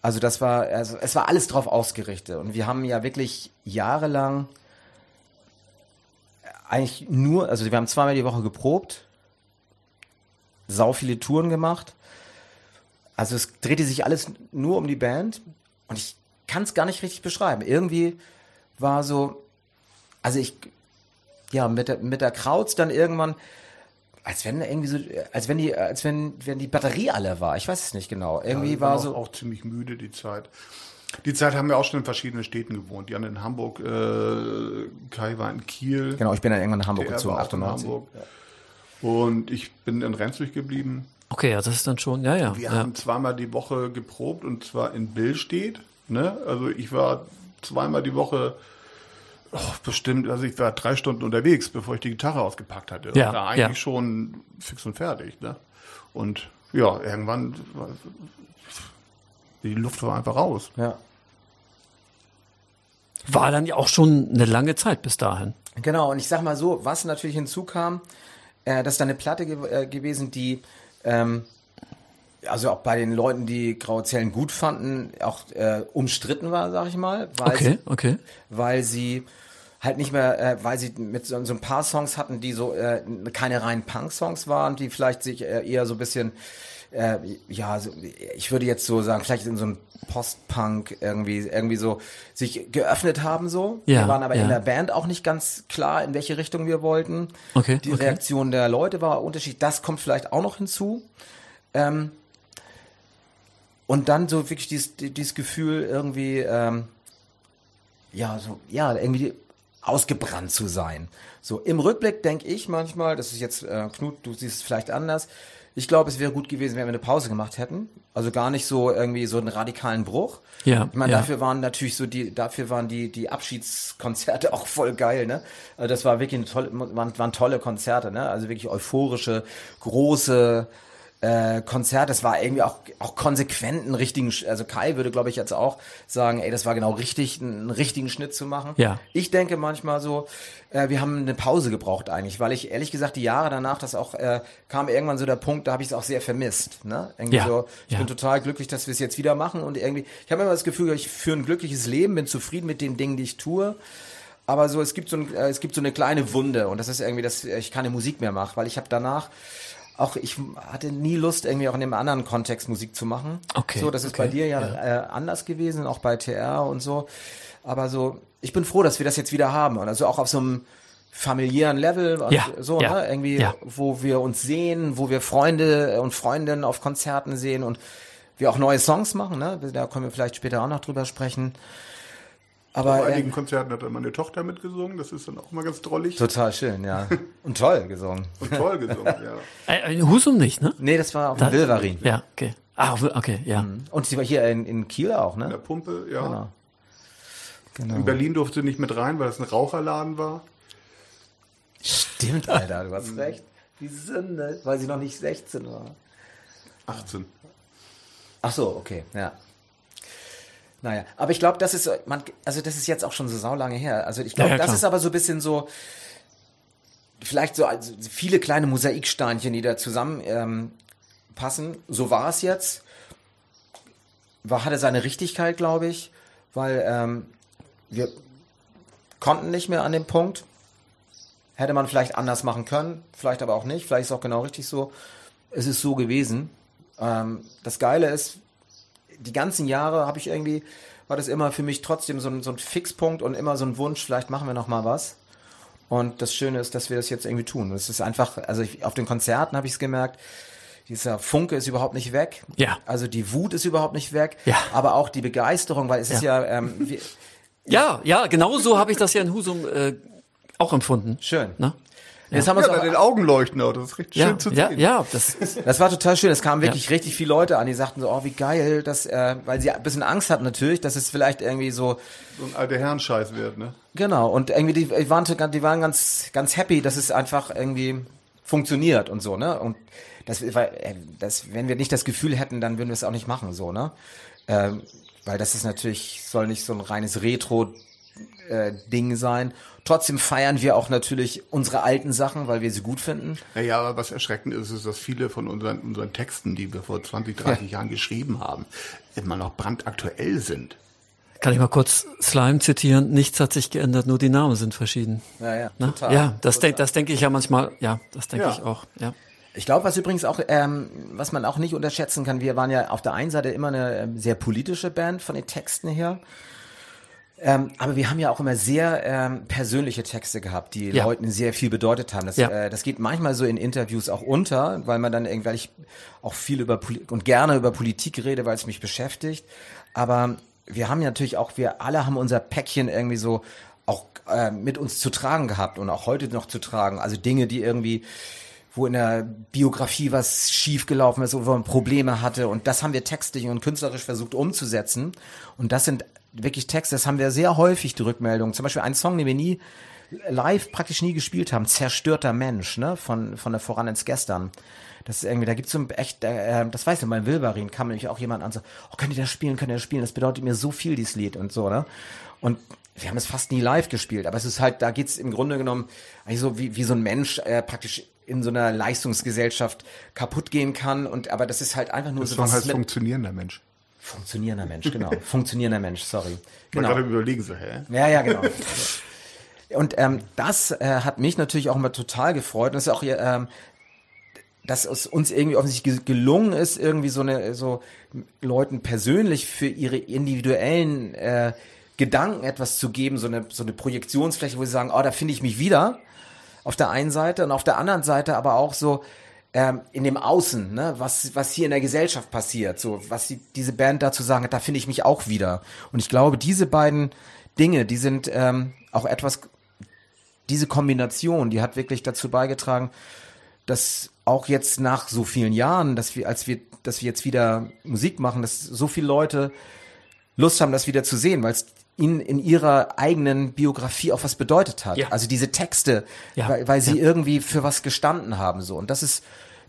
Also das war, also es war alles drauf ausgerichtet. Und wir haben ja wirklich jahrelang eigentlich nur, also wir haben zweimal die Woche geprobt, sau viele Touren gemacht. Also es drehte sich alles nur um die Band und ich kann es gar nicht richtig beschreiben. Irgendwie war so, also ich, ja, mit der, mit der Krautz dann irgendwann, als wenn irgendwie so, als wenn die, als wenn, wenn die Batterie alle war. Ich weiß es nicht genau. Irgendwie Wir war waren so. auch, auch ziemlich müde die Zeit. Die Zeit haben wir auch schon in verschiedenen Städten gewohnt. Die haben in Hamburg, äh, Kai war in Kiel. Genau, ich bin dann irgendwann nach Hamburg der gezogen, war auch in 98. Hamburg. Und ich bin in Rendsburg geblieben. Okay, ja, das ist dann schon, ja, ja. Wir ja. haben zweimal die Woche geprobt und zwar in Billstedt. Ne? Also ich war zweimal die Woche oh, bestimmt, also ich war drei Stunden unterwegs, bevor ich die Gitarre ausgepackt hatte. Ja, und da eigentlich ja. schon fix und fertig. Ne? Und ja, irgendwann war, die Luft war einfach raus. Ja. War dann ja auch schon eine lange Zeit bis dahin. Genau, und ich sag mal so, was natürlich hinzukam, äh, das ist dann eine Platte ge äh, gewesen, die ähm, also auch bei den Leuten, die Graue Zellen gut fanden, auch äh, umstritten war, sag ich mal, weil, Okay, okay. weil sie halt nicht mehr, äh, weil sie mit so, so ein paar Songs hatten, die so äh, keine reinen Punk-Songs waren, die vielleicht sich äh, eher so ein bisschen, äh, ja, so, ich würde jetzt so sagen, vielleicht in so einem Post-Punk irgendwie, irgendwie so sich geöffnet haben so. Ja, wir waren aber ja. in der Band auch nicht ganz klar, in welche Richtung wir wollten. Okay, Die okay. Reaktion der Leute war unterschiedlich. Das kommt vielleicht auch noch hinzu. Ähm, und dann so wirklich dieses, dieses Gefühl irgendwie, ähm, ja, so, ja, irgendwie ausgebrannt zu sein. So, im Rückblick denke ich manchmal, das ist jetzt, äh, Knut, du siehst es vielleicht anders. Ich glaube, es wäre gut gewesen, wenn wir eine Pause gemacht hätten. Also gar nicht so irgendwie so einen radikalen Bruch. Ja, Ich meine, ja. dafür waren natürlich so die, dafür waren die, die Abschiedskonzerte auch voll geil, ne? Also das war wirklich eine tolle, waren, waren tolle Konzerte, ne? Also wirklich euphorische, große, äh, Konzert, das war irgendwie auch, auch konsequent einen richtigen, also Kai würde glaube ich jetzt auch sagen, ey, das war genau richtig, einen richtigen Schnitt zu machen. Ja. Ich denke manchmal so, äh, wir haben eine Pause gebraucht eigentlich, weil ich ehrlich gesagt die Jahre danach, das auch, äh, kam irgendwann so der Punkt, da habe ich es auch sehr vermisst, ne? Irgendwie Ja, so, ich ja. bin total glücklich, dass wir es jetzt wieder machen und irgendwie, ich habe immer das Gefühl, ich führe ein glückliches Leben, bin zufrieden mit den Dingen, die ich tue. Aber so, es gibt so, ein, äh, es gibt so eine kleine Wunde und das ist irgendwie, dass ich keine Musik mehr mache, weil ich habe danach auch, ich hatte nie Lust, irgendwie auch in einem anderen Kontext Musik zu machen. Okay, So, das ist okay, bei dir ja, Äh, anders gewesen, auch bei TR und so. Aber so, ich bin froh, dass wir das jetzt wieder haben. Und also auch auf so einem familiären Level Ja, so, ja, ne? Irgendwie, ja. wo wir uns sehen, wo wir Freunde und Freundinnen auf Konzerten sehen und wir auch neue Songs machen, ne? Da können wir vielleicht später auch noch drüber sprechen. Aber Auf äh, einigen Konzerten hat dann meine Tochter mitgesungen. Das ist dann auch mal ganz drollig total schön, ja. Und toll gesungen. und toll gesungen. ja. Äh, in Husum nicht, ne? Nee, das war auf Da- dem Wilverin. Ja, okay. Ah, okay, ja. Und sie war hier in, in Kiel auch, In der ne? Pumpe, ja. Genau. Genau. In Berlin durfte sie nicht mit rein, weil es ein Raucherladen war. Stimmt, Alter, du hast recht. Die Sünde, weil sie noch nicht 16 war. 18. Ach so, okay, ja. Naja, aber ich glaube, das ist, man, also das ist jetzt auch schon so saulange her. Also ich glaube, Ja, ja, das ist aber so ein bisschen so, vielleicht so also viele kleine Mosaiksteinchen, die da zusammen ähm, passen. So war es jetzt. War, hatte seine Richtigkeit, glaube ich, weil ähm, wir konnten nicht mehr an dem Punkt. Hätte man vielleicht anders machen können, vielleicht aber auch nicht. Vielleicht ist es auch genau richtig so. Es ist so gewesen. Ähm, das Geile ist, die ganzen Jahre habe ich irgendwie, war das immer für mich trotzdem so ein, so ein Fixpunkt und immer so ein Wunsch, vielleicht machen wir noch mal was. Und das Schöne ist, dass wir das jetzt irgendwie tun. Es ist einfach, also ich, auf den Konzerten habe ich es gemerkt, dieser Funke ist überhaupt nicht weg. Ja. Also die Wut ist überhaupt nicht weg. Ja. Aber auch die Begeisterung, weil es ist ja, ähm, wir, Ja, ja, genau so habe ich das ja in Husum äh, auch empfunden. schön. Ne? Jetzt haben wir Ja, bei den Augen leuchten auch. Das ist richtig Ja, schön zu ja, sehen. ja, das Das war total schön. Es kamen wirklich richtig viele Leute an, die sagten so, oh, wie geil, dass, äh, weil sie ein bisschen Angst hatten natürlich, dass es vielleicht irgendwie so, So ein alter Herrenscheiß wird, ne? genau, und irgendwie die, die waren, die waren ganz, ganz happy, dass es einfach irgendwie funktioniert und so, ne? Und das, weil, äh, das, wenn wir nicht das Gefühl hätten, dann würden wir es auch nicht machen, so, ne? Ähm, weil das ist natürlich, soll nicht so ein reines Retro, äh, Ding sein. Trotzdem feiern wir auch natürlich unsere alten Sachen, weil wir sie gut finden. Naja, aber was erschreckend ist, ist, dass viele von unseren, unseren Texten, die wir vor 20, 30 Jahren geschrieben haben, immer noch brandaktuell sind. kann ich mal kurz Slime zitieren. Nichts hat sich geändert, nur die Namen sind verschieden. Ja, ja, Ne? Ja, das denke das denke ich ja manchmal. Ja, das denke Ja. ich auch. Ja. Ich glaube, was übrigens auch, ähm, was man auch nicht unterschätzen kann, wir waren ja auf der einen Seite immer eine ähm, sehr politische Band von den Texten her. Ähm, aber wir haben ja auch immer sehr ähm, persönliche Texte gehabt, die Ja. Leuten sehr viel bedeutet haben. Das, Ja. äh, das geht manchmal so in Interviews auch unter, weil man dann ich auch viel über Poli und gerne über Politik rede, weil es mich beschäftigt. Aber wir haben ja natürlich auch, wir alle haben unser Päckchen irgendwie so auch äh, mit uns zu tragen gehabt und auch heute noch zu tragen. Also Dinge, die irgendwie wo in der Biografie was schiefgelaufen ist, wo man Probleme hatte. Und das haben wir textlich und künstlerisch versucht umzusetzen. Und das sind wirklich Texte, das haben wir sehr häufig, die Rückmeldungen. Zum Beispiel ein Song, den wir nie live praktisch nie gespielt haben, Zerstörter Mensch, ne, von, von der Voran ins Gestern. Das ist irgendwie, da gibt's so ein echt, äh, das weiß ich, bei Wilberin kam nämlich auch jemand an, so, oh, könnt ihr das spielen, könnt ihr das spielen, das bedeutet mir so viel, dieses Lied und so, ne. Und wir haben es fast nie live gespielt, aber es ist halt, da geht's im Grunde genommen eigentlich so wie, wie so ein Mensch äh, praktisch in so einer Leistungsgesellschaft kaputt gehen kann und aber das ist halt einfach nur Das so Song was heißt mit funktionierender Mensch. Funktionierender Mensch, genau, funktionierender Mensch, sorry. Genau. gerade überlegen so, hä? Ja, ja, genau. Und ähm, das äh, hat mich natürlich auch immer total gefreut. Und das ist auch ähm, dass es uns irgendwie offensichtlich ge- gelungen ist, irgendwie so eine so Leuten persönlich für ihre individuellen äh, Gedanken etwas zu geben, so eine so eine Projektionsfläche, wo sie sagen, oh, da finde ich mich wieder. Auf der einen Seite und auf der anderen Seite aber auch so ähm, in dem Außen, ne, was was hier in der Gesellschaft passiert, so was die, diese Band dazu sagen hat, da finde ich mich auch wieder. Und ich glaube, diese beiden Dinge, die sind ähm, auch etwas diese Kombination, die hat wirklich dazu beigetragen, dass auch jetzt nach so vielen Jahren, dass wir, als wir, dass wir jetzt wieder Musik machen, dass so viele Leute Lust haben, das wieder zu sehen, weil es ihnen in ihrer eigenen Biografie auch was bedeutet hat. Ja. Also diese Texte, Ja. weil, weil sie Ja. irgendwie für was gestanden haben, so. Und das ist,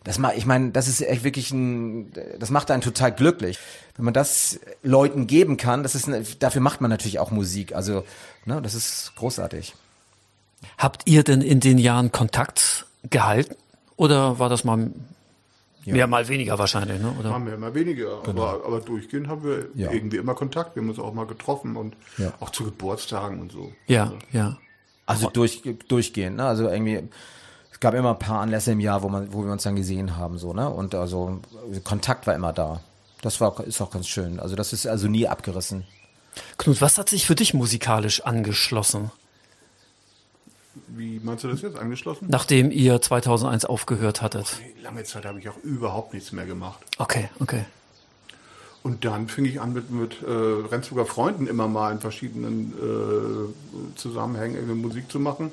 das macht, ich meine, das ist echt wirklich ein, das macht einen total glücklich. Wenn man das Leuten geben kann, das ist, eine, dafür macht man natürlich auch Musik. Also, ne, das ist großartig. Habt ihr denn in den Jahren Kontakt gehalten? Oder war das mal mehr, mal weniger wahrscheinlich, ne? Oder? Haben wir immer weniger, aber, aber durchgehend haben wir Ja. irgendwie immer Kontakt. Wir haben uns auch mal getroffen und Ja. auch zu Geburtstagen und so. Ja, ja. Also durch, durchgehend, ne? Also irgendwie, es gab immer ein paar Anlässe im Jahr, wo man, wo wir uns dann gesehen haben, so, ne? Und also Kontakt war immer da. Das war, ist auch ganz schön. Also das ist also nie abgerissen. Knut, was hat sich für dich musikalisch angeschlossen, Wie meinst du das jetzt angeschlossen? nachdem ihr 2001 aufgehört hattet? Lange Zeit habe ich auch überhaupt nichts mehr gemacht. Okay, okay. Und dann fing ich an mit, mit äh, Rendsburger Freunden immer mal in verschiedenen äh, Zusammenhängen irgendwie Musik zu machen.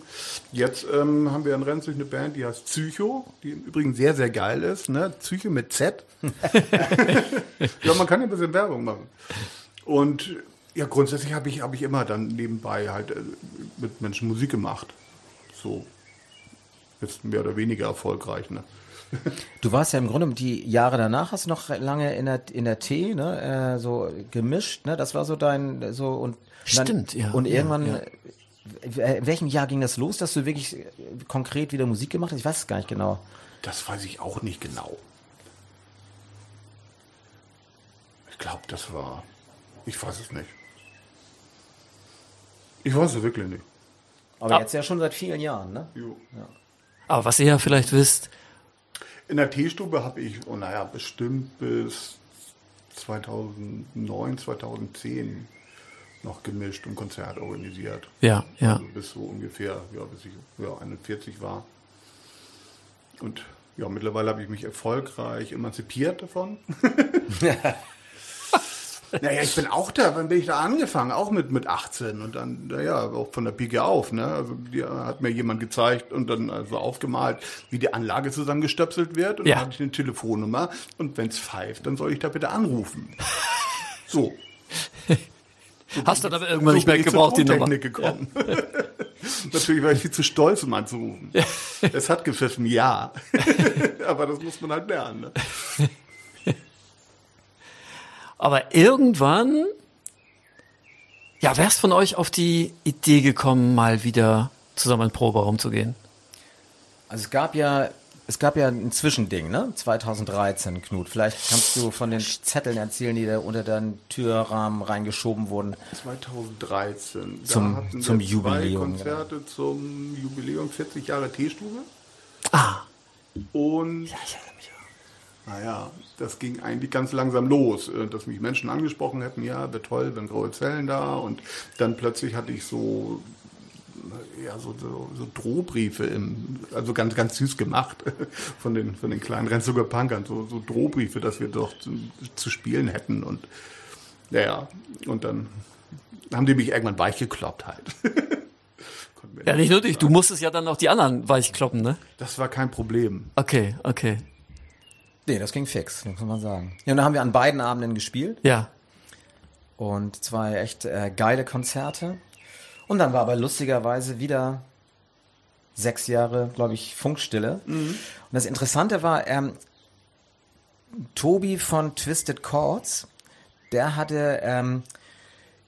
Jetzt ähm, haben wir in Rendsburg eine Band, die heißt Psycho, die im Übrigen sehr, sehr geil ist. Ne? Psycho mit Z. ja, man kann ja ein bisschen Werbung machen. Und ja, grundsätzlich habe ich, hab ich immer dann nebenbei halt äh, mit Menschen Musik gemacht. So. Jetzt mehr oder weniger erfolgreich. Ne? Du warst ja im Grunde die Jahre danach hast du noch lange in der in der T, ne, äh, so gemischt, ne? Das war so dein so und dann, Stimmt, ja. Und Ja, irgendwann ja. äh, in welchem Jahr ging das los, dass du wirklich äh, konkret wieder Musik gemacht hast? Ich weiß es gar nicht genau. Das weiß ich auch nicht genau. Ich glaube, das war. Ich weiß es nicht. Ich weiß es wirklich nicht. Aber jetzt ja schon seit vielen Jahren, ne? Jo. Aber was ihr ja vielleicht wisst, In der Teestube habe ich, oh naja, bestimmt bis 2009, 2010 noch gemischt und Konzert organisiert. ja, ja. Also bis so ungefähr, ja, bis ich ja, 41 war. Und ja, mittlerweile habe ich mich erfolgreich emanzipiert davon. naja, ich bin auch da, wann bin ich da angefangen? Auch mit, mit 18 und dann, naja, auch von der Pike auf, ne? Also, die hat mir jemand gezeigt und dann also aufgemalt, wie die Anlage zusammengestöpselt wird und Ja. dann hatte ich eine Telefonnummer und wenn's pfeift, dann soll ich da bitte anrufen. So. Hast du dann aber irgendwann nicht mehr gebraucht, die Nummer. Gekommen. Natürlich war ich viel zu stolz, um anzurufen. Es hat gepfiffen, ja. Aber das muss man halt lernen. Ne? Aber irgendwann, ja, wär's von euch auf die Idee gekommen, mal wieder zusammen in den Proberaum zu gehen? Also es gab ja, es gab ja ein Zwischending, ne? 2013, Knut. Vielleicht kannst du von den Zetteln erzählen, die da unter deinen Türrahmen reingeschoben wurden. 2013. Zum- hatten zum wir Jubiläum, Zwei Konzerte zum Jubiläum 40 Jahre Teestube. Ah, Und naja, das ging eigentlich ganz langsam los, äh, dass mich Menschen angesprochen hätten, ja, wäre toll, wenn graue Zellen da. Und dann plötzlich hatte ich so ja, so, so, so Drohbriefe, im, also ganz, ganz süß gemacht von den, von den kleinen Rendsburger Punkern, so, so Drohbriefe, dass wir doch zu, zu spielen hätten und naja, und dann haben die mich irgendwann weichgekloppt halt. Ja, nicht nur dich, du musstest ja dann auch die anderen weichkloppen, ne? Das war kein Problem. Okay, okay. Nee, das ging fix, muss man sagen. Ja, und dann haben wir an beiden Abenden gespielt Ja, und zwei echt äh, geile Konzerte. Und dann war aber lustigerweise wieder sechs Jahre, glaube ich, Funkstille. Und das Interessante war, ähm, Tobi von Twisted Chords, der hatte ähm,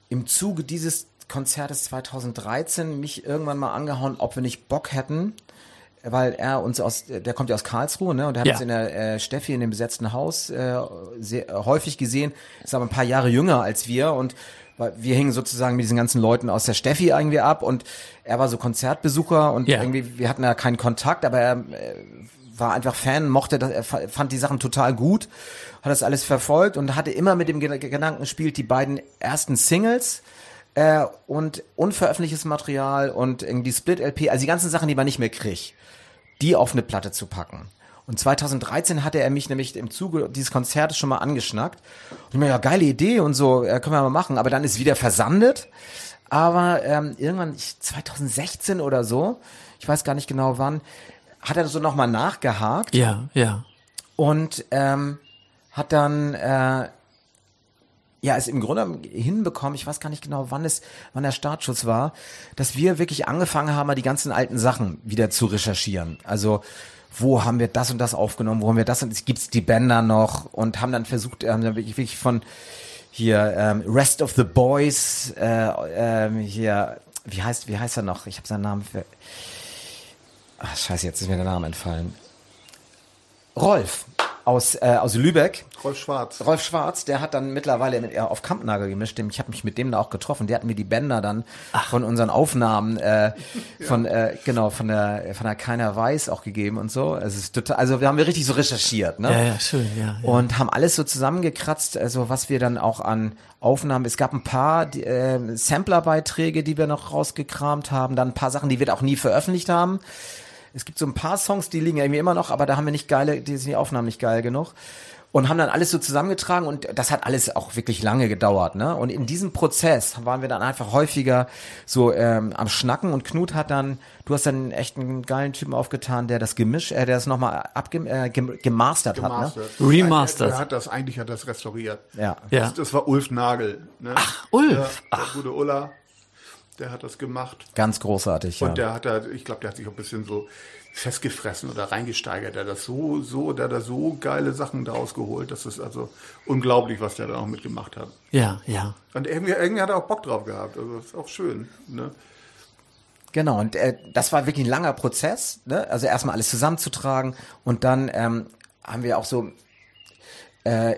im Zuge dieses Konzertes 2013 mich irgendwann mal angehauen, ob wir nicht Bock hätten, weil er uns aus, der kommt ja aus Karlsruhe, ne, und er hat Ja. uns in der äh, Steffi in dem besetzten Haus äh, sehr, äh, häufig gesehen, ist aber ein paar Jahre jünger als wir und weil wir hingen sozusagen mit diesen ganzen Leuten aus der Steffi irgendwie ab und er war so Konzertbesucher und Ja. irgendwie, wir hatten ja keinen Kontakt, aber er äh, war einfach Fan, mochte das, er fa- fand die Sachen total gut, hat das alles verfolgt und hatte immer mit dem Ge- Gedanken gespielt, die beiden ersten Singles äh, und unveröffentlichtes Material und irgendwie Split-LP, also die ganzen Sachen, die man nicht mehr kriegt, die auf eine Platte zu packen. Und 2013 hatte er mich nämlich im Zuge dieses Konzertes schon mal angeschnackt. Und ich mir, ja, geile Idee und so, äh, können wir mal machen. Aber dann ist wieder versandet. Aber ähm, irgendwann, ich, 2016 oder so, ich weiß gar nicht genau wann, hat er so nochmal nachgehakt ja, ja. und ähm, hat dann äh, ja es im Grunde hinbekommen, ich weiß gar nicht genau, wann es, wann der Startschuss war, dass wir wirklich angefangen haben, mal die ganzen alten Sachen wieder zu recherchieren. Also wo haben wir das und das aufgenommen, wo haben wir das und gibt's die Bänder noch und haben dann versucht, ähm, dann wirklich, wirklich von hier ähm, Rest of the Boys, äh, ähm, hier, wie heißt, wie heißt er noch? Ich habe seinen Namen für. Ach, scheiße, jetzt ist mir der Name entfallen. Rolf aus, äh, aus Lübeck. Rolf Schwarz. Rolf Schwarz, der hat dann mittlerweile mit, ja, auf Kampnagel gemischt. Ich habe mich mit dem da auch getroffen. Der hat mir die Bänder dann von unseren Aufnahmen, äh, von äh, genau von der von der Keiner Weiß auch gegeben und so. Also, es ist total, also wir haben wir richtig so recherchiert, ne? Ja, ja, schön, ja. ja. und haben alles so zusammengekratzt, also was wir dann auch an Aufnahmen, es gab ein paar die, äh, Samplerbeiträge, die wir noch rausgekramt haben, dann ein paar Sachen, die wir auch nie veröffentlicht haben. Es gibt so ein paar Songs, die liegen irgendwie immer noch, aber da haben wir nicht geile, die sind die Aufnahmen nicht geil genug. Und haben dann alles so zusammengetragen und das hat alles auch wirklich lange gedauert, ne? Und in diesem Prozess waren wir dann einfach häufiger so ähm, am Schnacken und Knut hat dann, du hast dann echt einen geilen Typen aufgetan, der das Gemisch, äh, der das nochmal abgem äh, gem gemastert, hat, ne? Remastered. Er hat das, eigentlich hat das restauriert. Ja. Ja. Das, das war Ulf Nagel. Ne? Ach, Ulf. Ja, der gute Ulla, der hat das gemacht. Ganz großartig, ja. Und der hat da, ich glaube, der hat sich auch ein bisschen so festgefressen oder reingesteigert. Der hat das so, so, der hat da so geile Sachen daraus geholt. Das ist also unglaublich, was der da auch mitgemacht hat. ja, ja. Und irgendwie, irgendwie hat er auch Bock drauf gehabt. Also das ist auch schön. Ne? Genau, und äh, das war wirklich ein langer Prozess, ne? also erstmal alles zusammenzutragen und dann ähm, haben wir auch so, äh,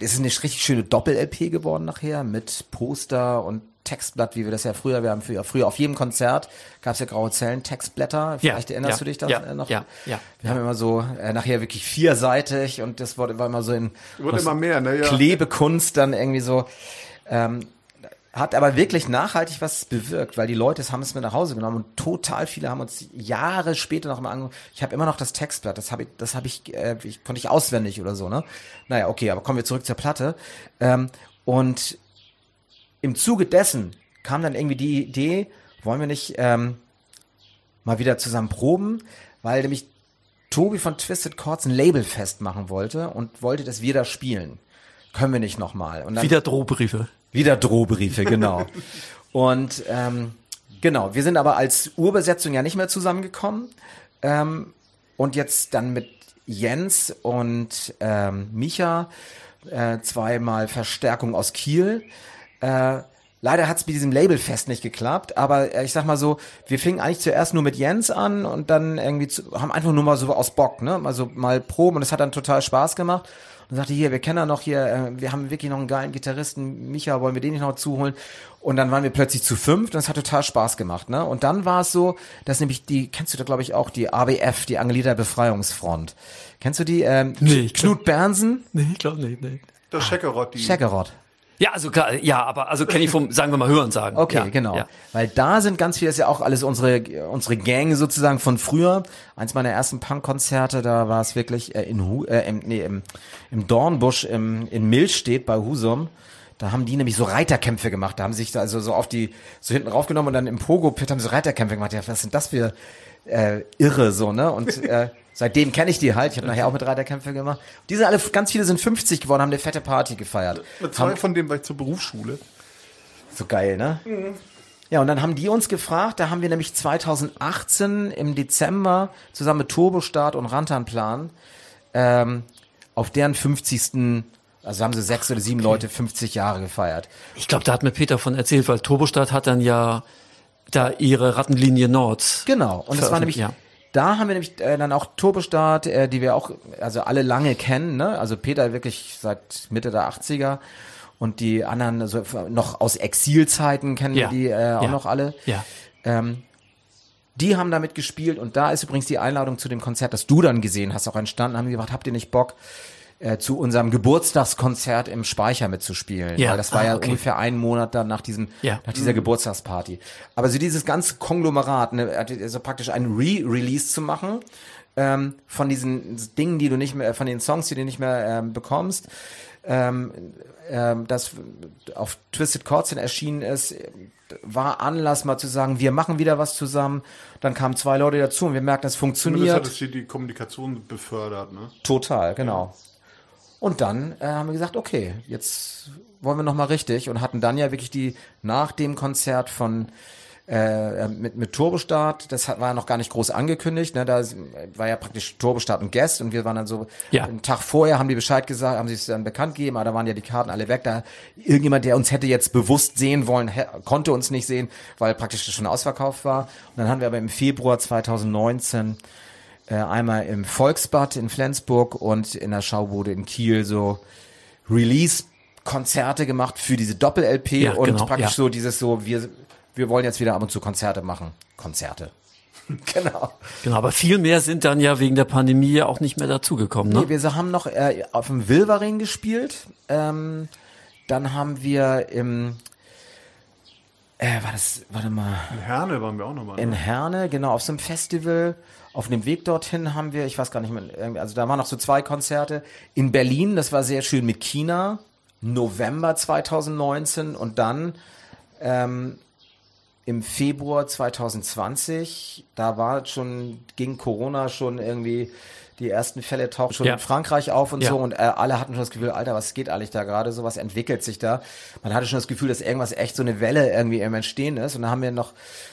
es ist eine richtig schöne Doppel-LP geworden nachher mit Poster und Textblatt, wie wir das ja früher, wir haben früher, früher auf jedem Konzert gab es ja graue Zellen, Textblätter. Vielleicht erinnerst ja, du dich da ja, äh, noch? Ja, ja. Wir haben immer so äh, nachher wirklich vierseitig und das wurde war immer so in Wurde immer mehr, ne? Ja. Klebekunst dann irgendwie so. Ähm, hat aber wirklich nachhaltig was bewirkt, weil die Leute haben es mit nach Hause genommen und total viele haben uns Jahre später noch mal angeguckt. Ich habe immer noch das Textblatt, das habe ich, das habe ich, äh, ich konnte ich auswendig oder so, ne? Naja, okay, aber kommen wir zurück zur Platte. Ähm, und im Zuge dessen kam dann irgendwie die Idee, wollen wir nicht ähm, mal wieder zusammen proben, weil nämlich Tobi von Twisted Chords ein Label festmachen wollte und wollte, dass wir da spielen. Können wir nicht nochmal. Und Wieder Drohbriefe. wieder Drohbriefe, genau. Und ähm, genau, wir sind aber als Urbesetzung ja nicht mehr zusammengekommen. Ähm, und jetzt dann mit Jens und ähm, Micha, äh, zweimal Verstärkung aus Kiel. Äh, leider hat es mit diesem Labelfest nicht geklappt, aber äh, ich sag mal so, wir fingen eigentlich zuerst nur mit Jens an und dann irgendwie zu, haben einfach nur mal so aus Bock, ne? Also mal proben und es hat dann total Spaß gemacht. Und sagte, hier, wir kennen da noch hier, äh, wir haben wirklich noch einen geilen Gitarristen, Micha, wollen wir den nicht noch zuholen? Und dann waren wir plötzlich zu fünf und es hat total Spaß gemacht, ne? Und dann war es so, dass nämlich die, kennst du da glaube ich auch, die ABF, die Angelita Befreiungsfront. Kennst du die? Ähm, Nee, Knut Bernsen? Nee, ich glaube nicht, nee. Das Scheckerott, die. Scheckerott. Ja, also klar, ja, aber also kenne ich vom, sagen wir mal, Hören sagen. Okay, ja, genau. Ja. Weil da sind ganz viele, ist ja auch alles unsere, unsere Gang sozusagen von früher. Eins meiner ersten Punkkonzerte, da war es wirklich äh, in Hu, äh, im, nee, im, im Dornbusch im, in Millstedt bei Husum. Da haben die nämlich so Reiterkämpfe gemacht. Da haben sich da also so auf die, so hinten raufgenommen und dann im Pogo-Pit haben sie Reiterkämpfe gemacht. Ja, was sind das für äh, Irre so, ne? Und äh, seitdem kenne ich die halt. Ich habe nachher auch mit Reiterkämpfe gemacht. Die sind alle, ganz viele sind 50 geworden, haben eine fette Party gefeiert. Mit zwei von denen war ich zur Berufsschule. So geil, ne? Ja, und dann haben die uns gefragt, da haben wir nämlich 2018 im Dezember zusammen mit Turbostart und Rantanplan ähm, auf deren 50. Also haben sie sechs oder sieben Leute 50 Jahre gefeiert. Ich glaube, da hat mir Peter von erzählt, weil Turbostadt hat dann ja da ihre Rattenlinie Nord. Genau. Und das war nämlich, Ja. Da haben wir nämlich äh, dann auch Turbostart, äh, die wir auch, also alle lange kennen, ne? Also Peter wirklich seit Mitte der 80er und die anderen also noch aus Exilzeiten kennen Ja. wir die äh, auch Ja. noch alle. Ja. Ähm, die haben damit gespielt und da ist übrigens die Einladung zu dem Konzert, das du dann gesehen hast, auch entstanden. Haben die gesagt, habt ihr nicht Bock, äh, zu unserem Geburtstagskonzert im Speicher mitzuspielen? Ja. Weil das war Ah, ja okay. ungefähr einen Monat dann nach diesem, Ja. nach dieser Geburtstagsparty. Aber so dieses ganze Konglomerat, ne, also praktisch ein Re-Release zu machen, ähm, von diesen Dingen, die du nicht mehr, von den Songs, die du nicht mehr ähm, bekommst, ähm, ähm, das auf Twisted Chords hin erschienen ist, war Anlass mal zu sagen, wir machen wieder was zusammen. Dann kamen zwei Leute dazu und wir merken, es Zumindest funktioniert. hat es die Kommunikation befördert, ne? Total, genau. Und dann äh, haben wir gesagt, okay, jetzt wollen wir noch mal richtig und hatten dann ja wirklich die nach dem Konzert von äh, mit mit Turbostart, das hat, war noch gar nicht groß angekündigt, ne? Da war ja praktisch Turbostart und Guest und wir waren dann so Ja. einen Tag vorher haben die Bescheid gesagt, haben sie es dann bekannt gegeben, aber da waren ja die Karten alle weg. Da irgendjemand, der uns hätte jetzt bewusst sehen wollen, konnte uns nicht sehen, weil praktisch das schon ausverkauft war. Und dann haben wir aber im Februar 2019 äh, einmal im Volksbad in Flensburg und in der Schaubude in Kiel so Release-Konzerte gemacht für diese Doppel-LP Ja, und genau, praktisch ja. so dieses so, wir, wir wollen jetzt wieder ab und zu Konzerte machen. Konzerte. genau. Genau, aber viel mehr sind dann ja wegen der Pandemie ja auch nicht mehr dazugekommen, ne? Nee, wir haben noch äh, auf dem Wilvering gespielt. Ähm, dann haben wir im äh, war das, warte mal, In Herne waren wir auch nochmal. in Ne? Herne, genau, auf so einem Festival. Auf dem Weg dorthin haben wir, ich weiß gar nicht mehr, also da waren noch so zwei Konzerte. In Berlin, das war sehr schön mit China, November 2019 und dann ähm, im Februar 2020, da war schon, ging Corona schon irgendwie, die ersten Fälle tauchten schon Ja. in Frankreich auf und Ja. so und äh, alle hatten schon das Gefühl, Alter, was geht eigentlich da gerade, so was entwickelt sich da. Man hatte schon das Gefühl, dass irgendwas echt so eine Welle irgendwie im Entstehen ist und da haben wir noch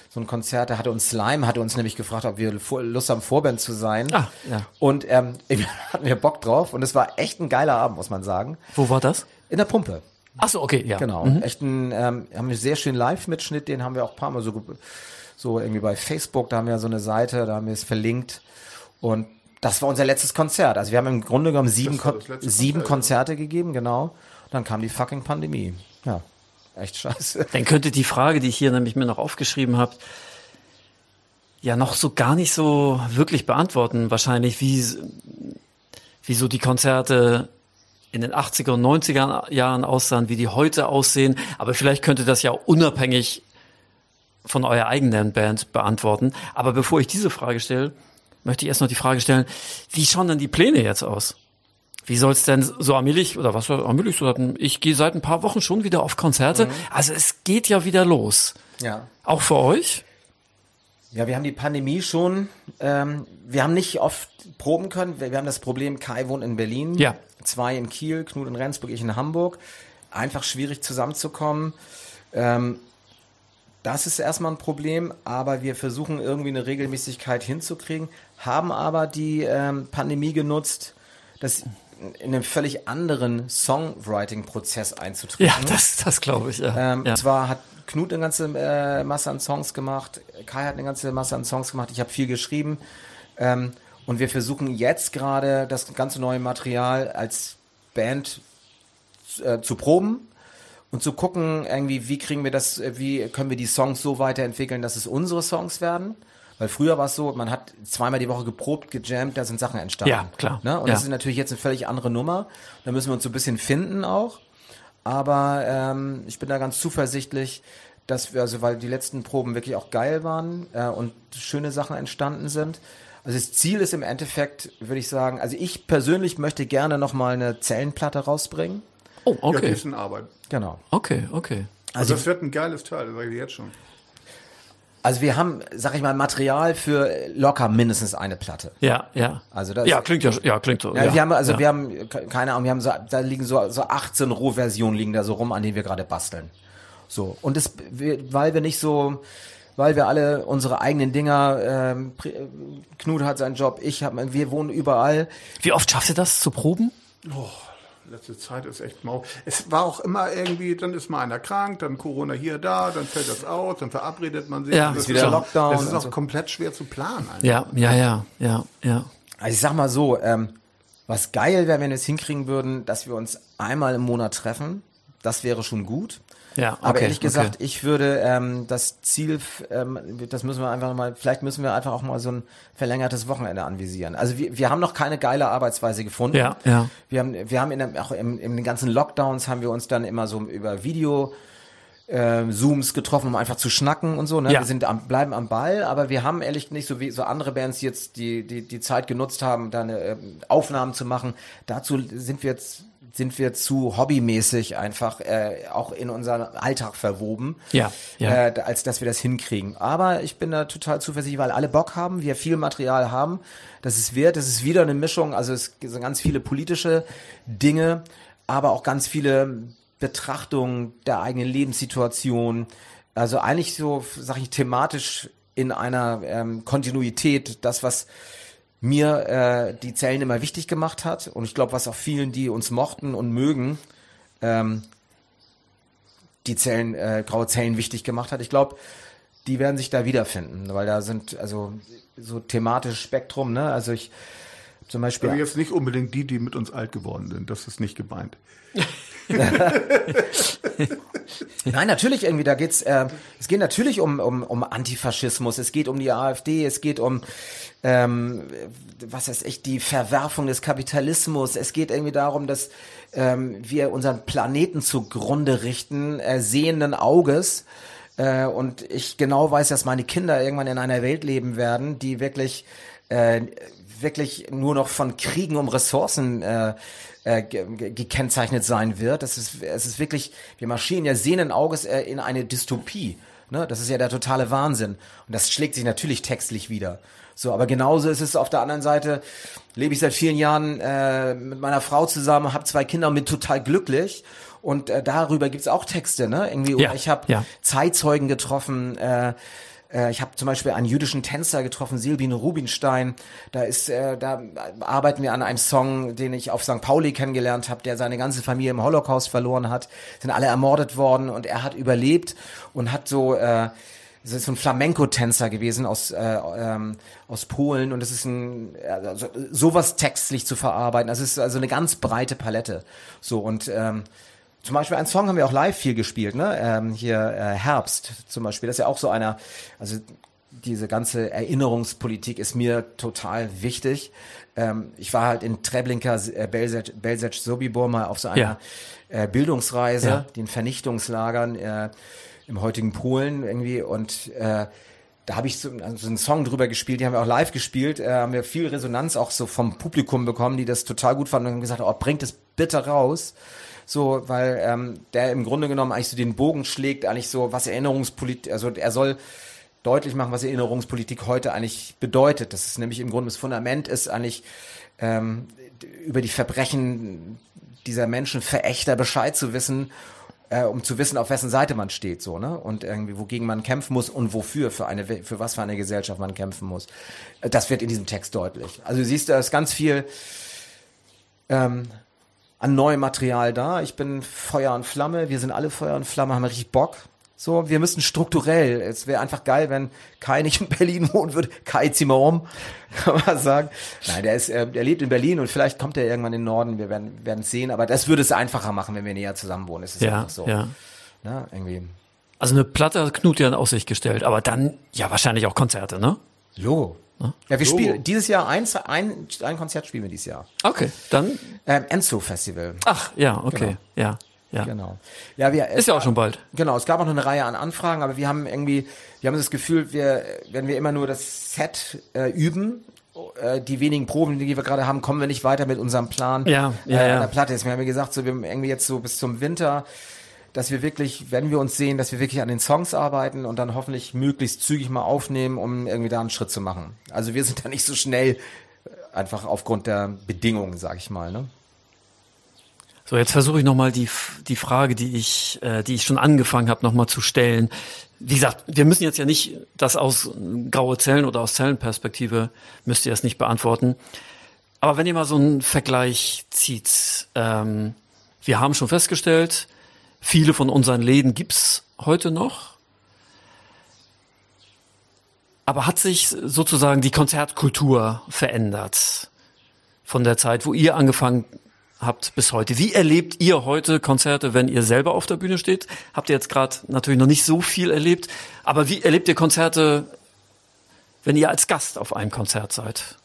so ein Konzert, da hatte uns Slime, hatte uns nämlich gefragt, ob wir Lust haben, Vorband zu sein. Ah, ja. Und ähm, hatten wir Bock drauf und es war echt ein geiler Abend, muss man sagen. Wo war das? In der Pumpe. Ach so, okay, ja. Genau. Echt ein, ähm, haben wir sehr schön Live-Mitschnitt, den haben wir auch ein paar Mal so, so irgendwie bei Facebook, da haben wir so eine Seite, da haben wir es verlinkt. Und das war unser letztes Konzert. Also wir haben im Grunde genommen sieben, Kon sieben Konzert, Konzerte gegeben, genau. Und dann kam die fucking Pandemie. Ja. echt scheiße. Dann könnte die Frage, die ich hier nämlich mir noch aufgeschrieben habe, ja noch so gar nicht so wirklich beantworten. Wahrscheinlich, wie, wie so die Konzerte in den 80er und 90er Jahren aussahen, wie die heute aussehen. Aber vielleicht könnte das ja unabhängig von eurer eigenen Band beantworten. Aber bevor ich diese Frage stelle, möchte ich erst noch die Frage stellen, wie schauen denn die Pläne jetzt aus? Wie soll's denn so allmählich, oder was soll allmählich so hatten? Ich gehe seit ein paar Wochen schon wieder auf Konzerte. Mhm. Also es geht ja wieder los. Ja. Auch für euch? Ja, wir haben die Pandemie schon, ähm, wir haben nicht oft proben können. Wir, wir, haben das Problem, Kai wohnt in Berlin, ja. zwei in Kiel, Knut in Rendsburg, ich in Hamburg. Einfach schwierig zusammenzukommen. Ähm, das ist erstmal ein Problem, aber wir versuchen irgendwie eine Regelmäßigkeit hinzukriegen, haben aber die ähm, Pandemie genutzt, das in einen völlig anderen Songwriting-Prozess einzutreten. Ja, das, das glaube ich. Ja. Ähm, ja. Zwar hat Knut eine ganze äh, Masse an Songs gemacht, Kai hat eine ganze Masse an Songs gemacht, ich habe viel geschrieben. Ähm, und wir versuchen jetzt gerade das ganze neue Material als Band äh, zu proben und zu gucken, irgendwie, wie kriegen wir das, wie können wir die Songs so weiterentwickeln, dass es unsere Songs werden. Weil früher war es so, man hat zweimal die Woche geprobt, gejammt, da sind Sachen entstanden. Ja, klar. Ne? Und ja. das ist natürlich jetzt eine völlig andere Nummer. Da müssen wir uns so ein bisschen finden auch. Aber ähm, ich bin da ganz zuversichtlich, dass wir, also weil die letzten Proben wirklich auch geil waren äh, und schöne Sachen entstanden sind. Also das Ziel ist im Endeffekt, würde ich sagen, also ich persönlich möchte gerne nochmal eine Zellenplatte rausbringen. Oh, okay. Ja, in Arbeit. Genau. Okay, okay. Also, also das wird ein geiles Teil, das sage ich jetzt schon. Also wir haben, sag ich mal, Material für locker mindestens eine Platte. Ja, ja. Also das ja, klingt ja, ja, klingt so. Ja, ja wir haben, also ja. wir haben, keine Ahnung, wir haben so, da liegen so, so 18 Rohversionen liegen da so rum, an denen wir gerade basteln. So. Und das, weil wir nicht so, weil wir alle unsere eigenen Dinger, ähm, Knut hat seinen Job, ich habe, wir wohnen überall. Wie oft schafft ihr das zu proben? Oh, letzte Zeit ist echt mau. Es war auch immer irgendwie, dann ist mal einer krank, dann Corona hier, da, dann fällt das aus, dann verabredet man sich. Ja, ist wieder Lockdown. Das ist auch komplett schwer zu planen. Eigentlich. Ja, ja, ja, ja, ja. Also ich sag mal so, ähm, was geil wäre, wenn wir es hinkriegen würden, dass wir uns einmal im Monat treffen. Das wäre schon gut. Ja, okay, Aber ehrlich gesagt, okay. ich würde ähm, das Ziel, ähm, das müssen wir einfach mal, vielleicht müssen wir einfach auch mal so ein verlängertes Wochenende anvisieren. Also wir, wir haben noch keine geile Arbeitsweise gefunden. Ja, ja. Wir haben, wir haben in der, auch im, in den ganzen Lockdowns haben wir uns dann immer so über Video äh, Zooms getroffen, um einfach zu schnacken und so. Ne? Ja. Wir sind am, bleiben am Ball, aber wir haben ehrlich nicht so wie so andere Bands jetzt die die die Zeit genutzt haben, da eine, äh, Aufnahmen zu machen. Dazu sind wir jetzt sind wir zu hobbymäßig einfach äh, auch in unseren Alltag verwoben, Ja, ja. Äh, als dass wir das hinkriegen. Aber ich bin da total zuversichtlich, weil alle Bock haben, wir viel Material haben. Das ist wert, das ist wieder eine Mischung. Also es sind ganz viele politische Dinge, aber auch ganz viele Betrachtungen der eigenen Lebenssituation. Also eigentlich so, sag ich, thematisch in einer ähm, Kontinuität, das, was mir äh, die Zellen immer wichtig gemacht hat und ich glaube, was auch vielen, die uns mochten und mögen, ähm, die Zellen, äh, graue Zellen wichtig gemacht hat. Ich glaube, die werden sich da wiederfinden, weil da sind also so thematisches Spektrum, ne? Also ich zum Beispiel. Also jetzt nicht unbedingt die, die mit uns alt geworden sind. Das ist nicht gemeint. Nein, natürlich irgendwie, da geht's, äh, es geht natürlich um, um, um Antifaschismus, es geht um die AfD, es geht um, ähm, was heißt echt, die Verwerfung des Kapitalismus, es geht irgendwie darum, dass ähm, wir unseren Planeten zugrunde richten, äh, sehenden Auges, äh, und ich genau weiß, dass meine Kinder irgendwann in einer Welt leben werden, die wirklich, äh, wirklich nur noch von Kriegen um Ressourcen äh, äh, ge gekennzeichnet sein wird. Das ist, es ist wirklich, wir marschieren ja sehenden Auges äh, in eine Dystopie. Ne? Das ist ja der totale Wahnsinn. Und das schlägt sich natürlich textlich wieder. So, aber genauso ist es auf der anderen Seite, lebe ich seit vielen Jahren äh, mit meiner Frau zusammen, habe zwei Kinder und bin total glücklich. Und äh, darüber gibt's auch Texte, ne? Irgendwie, Ja, ich habe ja. Zeitzeugen getroffen, äh, äh, ich habe zum Beispiel einen jüdischen Tänzer getroffen, Silbine Rubinstein. Da ist, äh, da arbeiten wir an einem Song, den ich auf St. Pauli kennengelernt habe, der seine ganze Familie im Holocaust verloren hat. Sind alle ermordet worden und er hat überlebt und hat so äh, das ist so ein Flamenco-Tänzer gewesen aus, äh, ähm, aus Polen und es ist ein, also, sowas textlich zu verarbeiten. Das ist also eine ganz breite Palette. So und ähm, zum Beispiel einen Song haben wir auch live viel gespielt, ne? Ähm, hier äh, Herbst zum Beispiel. Das ist ja auch so einer, also diese ganze Erinnerungspolitik ist mir total wichtig. Ähm, ich war halt in Treblinka, äh, Belzec, Belzec Sobibor mal auf so einer Ja. äh, Bildungsreise, Ja. den Vernichtungslagern äh, im heutigen Polen irgendwie und äh, da habe ich so, so einen Song drüber gespielt, die haben wir auch live gespielt, äh, haben wir viel Resonanz auch so vom Publikum bekommen, die das total gut fanden und haben gesagt, oh, bringt es bitte raus. So, weil ähm, der im Grunde genommen eigentlich so den Bogen schlägt, eigentlich so, was Erinnerungspolitik, also er soll deutlich machen, was Erinnerungspolitik heute eigentlich bedeutet. Das ist nämlich im Grunde das Fundament ist eigentlich ähm, über die Verbrechen dieser Menschen Verächter Bescheid zu wissen, äh, um zu wissen, auf wessen Seite man steht, so ne und irgendwie wogegen man kämpfen muss und wofür für eine für was für eine Gesellschaft man kämpfen muss. Äh, Das wird in diesem Text deutlich. Also du siehst, da ist ganz viel ähm, an neuem Material da. Ich bin Feuer und Flamme. Wir sind alle Feuer und Flamme, haben richtig Bock. So, wir müssen strukturell. Es wäre einfach geil, wenn Kai nicht in Berlin wohnen würde. Kai, zieh mal um, kann man sagen. Nein, der ist, äh, der lebt in Berlin und vielleicht kommt er irgendwann in den Norden. Wir werden, werden es sehen. Aber das würde es einfacher machen, wenn wir näher zusammen wohnen. Es ist Ja, einfach so. ja. Ne? Irgendwie. Also eine Platte hat Knut ja in Aussicht gestellt, aber dann ja wahrscheinlich auch Konzerte, ne? Logo. Ja, wir spielen dieses Jahr eins, ein, ein Konzert spielen wir dieses Jahr. Okay, dann. Ähm, Enzo Festival. Ach, ja, okay, ja, ja. Genau. Ja, wir, Ist ja auch schon bald. Genau, es gab auch noch eine Reihe an Anfragen, aber wir haben irgendwie, wir haben das Gefühl, wir, wenn wir immer nur das Set äh, üben, äh, die wenigen Proben, die wir gerade haben, kommen wir nicht weiter mit unserem Plan Ja, ja, äh, ja. an der Platte. Deswegen haben wir gesagt, so, wir haben irgendwie jetzt so bis zum Winter, dass wir wirklich, wenn wir uns sehen, dass wir wirklich an den Songs arbeiten und dann hoffentlich möglichst zügig mal aufnehmen, um irgendwie da einen Schritt zu machen. Also wir sind da nicht so schnell, äh, einfach aufgrund der Bedingungen, sag ich mal. Ne? So, jetzt versuche ich nochmal die, die Frage, die ich, äh, die ich schon angefangen habe, nochmal zu stellen. Wie gesagt, wir müssen jetzt ja nicht das aus graue Zellen oder aus Zellenperspektive, müsst ihr es nicht beantworten. Aber wenn ihr mal so einen Vergleich zieht, ähm, wir haben schon festgestellt, viele von unseren Läden gibt's heute noch. Aber hat sich sozusagen die Konzertkultur verändert von der Zeit, wo ihr angefangen habt bis heute? Wie erlebt ihr heute Konzerte, wenn ihr selber auf der Bühne steht? Habt ihr jetzt gerade natürlich noch nicht so viel erlebt, aber wie erlebt ihr Konzerte, wenn ihr als Gast auf einem Konzert seid?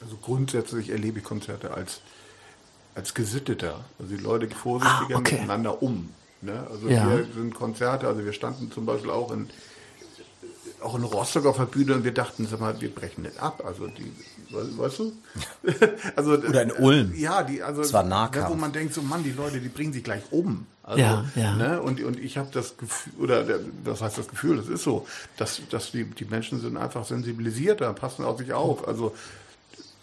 Also grundsätzlich erlebe ich Konzerte als, als gesitteter. Also die Leute gehen vorsichtiger Ah, okay. miteinander um. Ne? Also Ja. wir sind Konzerte, also wir standen zum Beispiel auch in, auch in Rostock auf der Bühne und wir dachten, sag mal, wir brechen nicht ab. Also die, we- weißt du? also, Oder in Ulm. Ja, die, also Das war Nahkampf. ne, wo man denkt, so Mann, die Leute, die bringen sich gleich um. Also, Ja, ja. Ne? Und, und ich habe das Gefühl, oder der- das heißt das Gefühl, das ist so, dass, dass die, die Menschen sind einfach sensibilisierter, passen auf sich auf. Also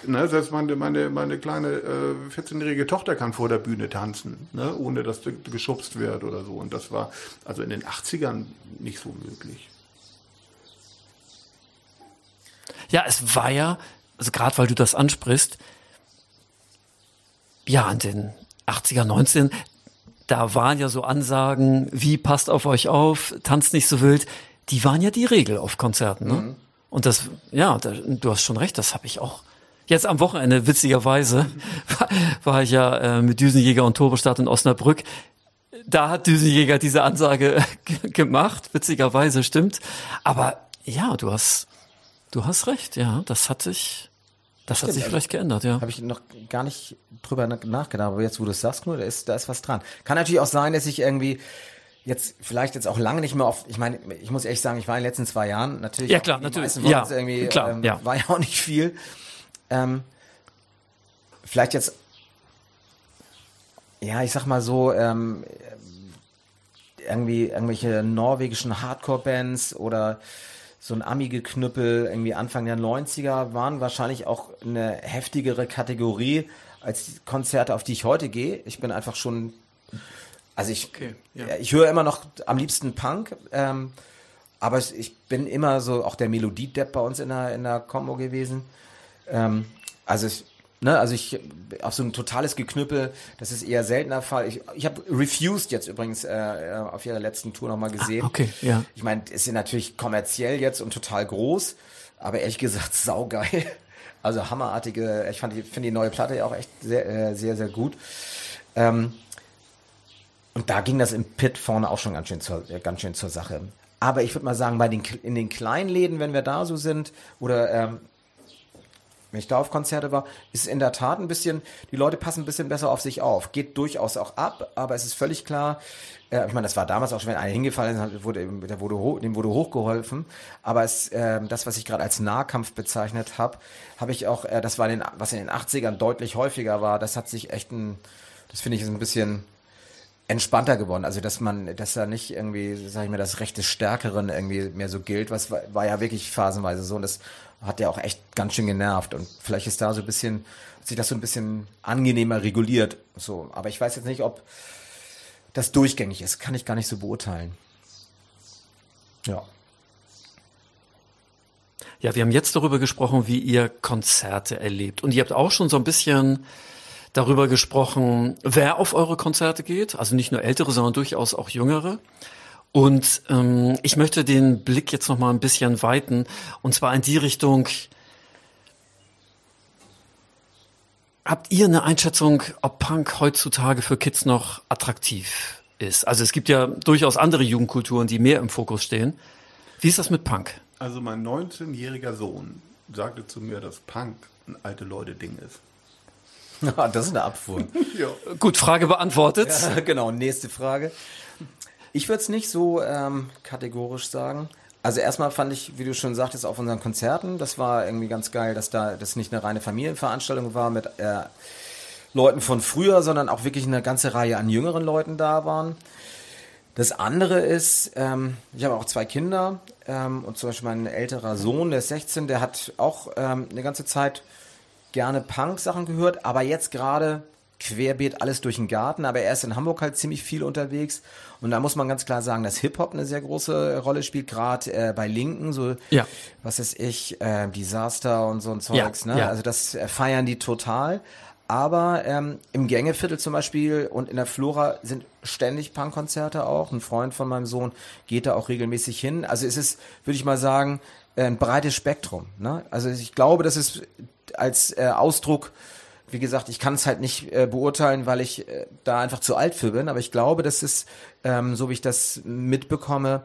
Ne, selbst meine, meine, meine kleine äh, 14-jährige Tochter kann vor der Bühne tanzen, ne, ohne dass geschubst wird oder so. Und das war also in den 80ern nicht so möglich. Ja, es war ja, also gerade weil du das ansprichst, ja, in den 80er, 19, da waren ja so Ansagen, wie passt auf euch auf, tanzt nicht so wild, die waren ja die Regel auf Konzerten. Ne? Und das, ja, da, du hast schon recht, das habe ich auch. Jetzt am Wochenende, witzigerweise, war, ich ja äh, mit Düsenjäger und Turbostart in Osnabrück. Da hat Düsenjäger diese Ansage gemacht, witzigerweise, stimmt. Aber ja, du hast, du hast recht, ja, das hat sich, das hat sich vielleicht geändert, ja. Habe ich noch gar nicht drüber na- nachgedacht, aber jetzt, wo du es sagst, nur, da ist, da ist was dran. Kann natürlich auch sein, dass ich irgendwie jetzt vielleicht jetzt auch lange nicht mehr auf, ich meine, ich muss ehrlich sagen, ich war in den letzten zwei Jahren natürlich, Ja, klar, natürlich. Ja, irgendwie, klar, ähm, ja. war ja auch nicht viel. Ähm, vielleicht jetzt, ja, ich sag mal so, ähm, irgendwie irgendwelche norwegischen Hardcore-Bands oder so ein Ami-Geknüppel irgendwie Anfang der 90er waren wahrscheinlich auch eine heftigere Kategorie als die Konzerte, auf die ich heute gehe. Ich bin einfach schon, also ich, Okay, ja. ich höre immer noch am liebsten Punk, ähm, aber ich bin immer so auch der Melodiedepp bei uns in der, in der Combo gewesen. Ähm, also ich, ne, also ich auf so ein totales Geknüppel, das ist eher seltener Fall. Ich, ich habe Refused jetzt übrigens äh, äh, auf ihrer letzten Tour nochmal gesehen. Ah, okay, ja. Ich meine, ist ja natürlich kommerziell jetzt und total groß, aber ehrlich gesagt saugeil. Also hammerartige, ich fand die, finde die neue Platte ja auch echt sehr, äh, sehr, sehr gut. Ähm, Und da ging das im Pit vorne auch schon ganz schön zur, äh, ganz schön zur Sache. Aber ich würde mal sagen, bei den, in den kleinen Läden, wenn wir da so sind, oder ähm, wenn ich da auf Konzerte war, ist es in der Tat ein bisschen, die Leute passen ein bisschen besser auf sich auf. Geht durchaus auch ab, aber es ist völlig klar, äh, ich meine, das war damals auch schon, wenn einer hingefallen ist, wurde, der wurde dem wurde hochgeholfen. Aber es, äh, das, was ich gerade als Nahkampf bezeichnet habe, habe ich auch, äh, das war in den, was in den 80ern deutlich häufiger war, das hat sich echt ein, das finde ich ist ein bisschen entspannter geworden. Also dass man, dass da nicht irgendwie, sag ich mal, das Recht des Stärkeren irgendwie mehr so gilt, was war, war ja wirklich phasenweise so und das hat ja auch echt ganz schön genervt und vielleicht ist da so ein bisschen, hat sich das so ein bisschen angenehmer reguliert. So, aber ich weiß jetzt nicht, ob das durchgängig ist, kann ich gar nicht so beurteilen. Ja. Ja, wir haben jetzt darüber gesprochen, wie ihr Konzerte erlebt. Und ihr habt auch schon so ein bisschen darüber gesprochen, wer auf eure Konzerte geht. Also nicht nur ältere, sondern durchaus auch jüngere. Und ähm, ich möchte den Blick jetzt noch mal ein bisschen weiten. Und zwar in die Richtung, habt ihr eine Einschätzung, ob Punk heutzutage für Kids noch attraktiv ist? Also es gibt ja durchaus andere Jugendkulturen, die mehr im Fokus stehen. Wie ist das mit Punk? Also mein 19-jähriger Sohn sagte zu mir, dass Punk ein alte Leute-Ding ist. das ist eine Abfuhr. ja. Gut, Frage beantwortet. Ja, genau, nächste Frage. Ich würde es nicht so ähm, kategorisch sagen. Also erstmal fand ich, wie du schon sagtest, auf unseren Konzerten, das war irgendwie ganz geil, dass da das nicht eine reine Familienveranstaltung war mit äh, Leuten von früher, sondern auch wirklich eine ganze Reihe an jüngeren Leuten da waren. Das andere ist, ähm, ich habe auch zwei Kinder ähm, und zum Beispiel mein älterer Sohn, der ist 16, der hat auch ähm, eine ganze Zeit gerne Punk-Sachen gehört, aber jetzt gerade querbeet alles durch den Garten, aber er ist in Hamburg halt ziemlich viel unterwegs und da muss man ganz klar sagen, dass Hip-Hop eine sehr große Rolle spielt, gerade äh, bei Linken, so ja. was ist ich, äh, Disaster und so ein Zeugs, ja, ne? Ja. Also das äh, feiern die total. Aber ähm, im Gängeviertel zum Beispiel und in der Flora sind ständig Punkkonzerte auch. Ein Freund von meinem Sohn geht da auch regelmäßig hin. Also es ist, würde ich mal sagen, ein breites Spektrum. Ne? Also ich glaube, das ist als äh, Ausdruck. Wie gesagt, ich kann es halt nicht äh, beurteilen, weil ich äh, da einfach zu alt für bin, aber ich glaube, das ist, ähm, so wie ich das mitbekomme,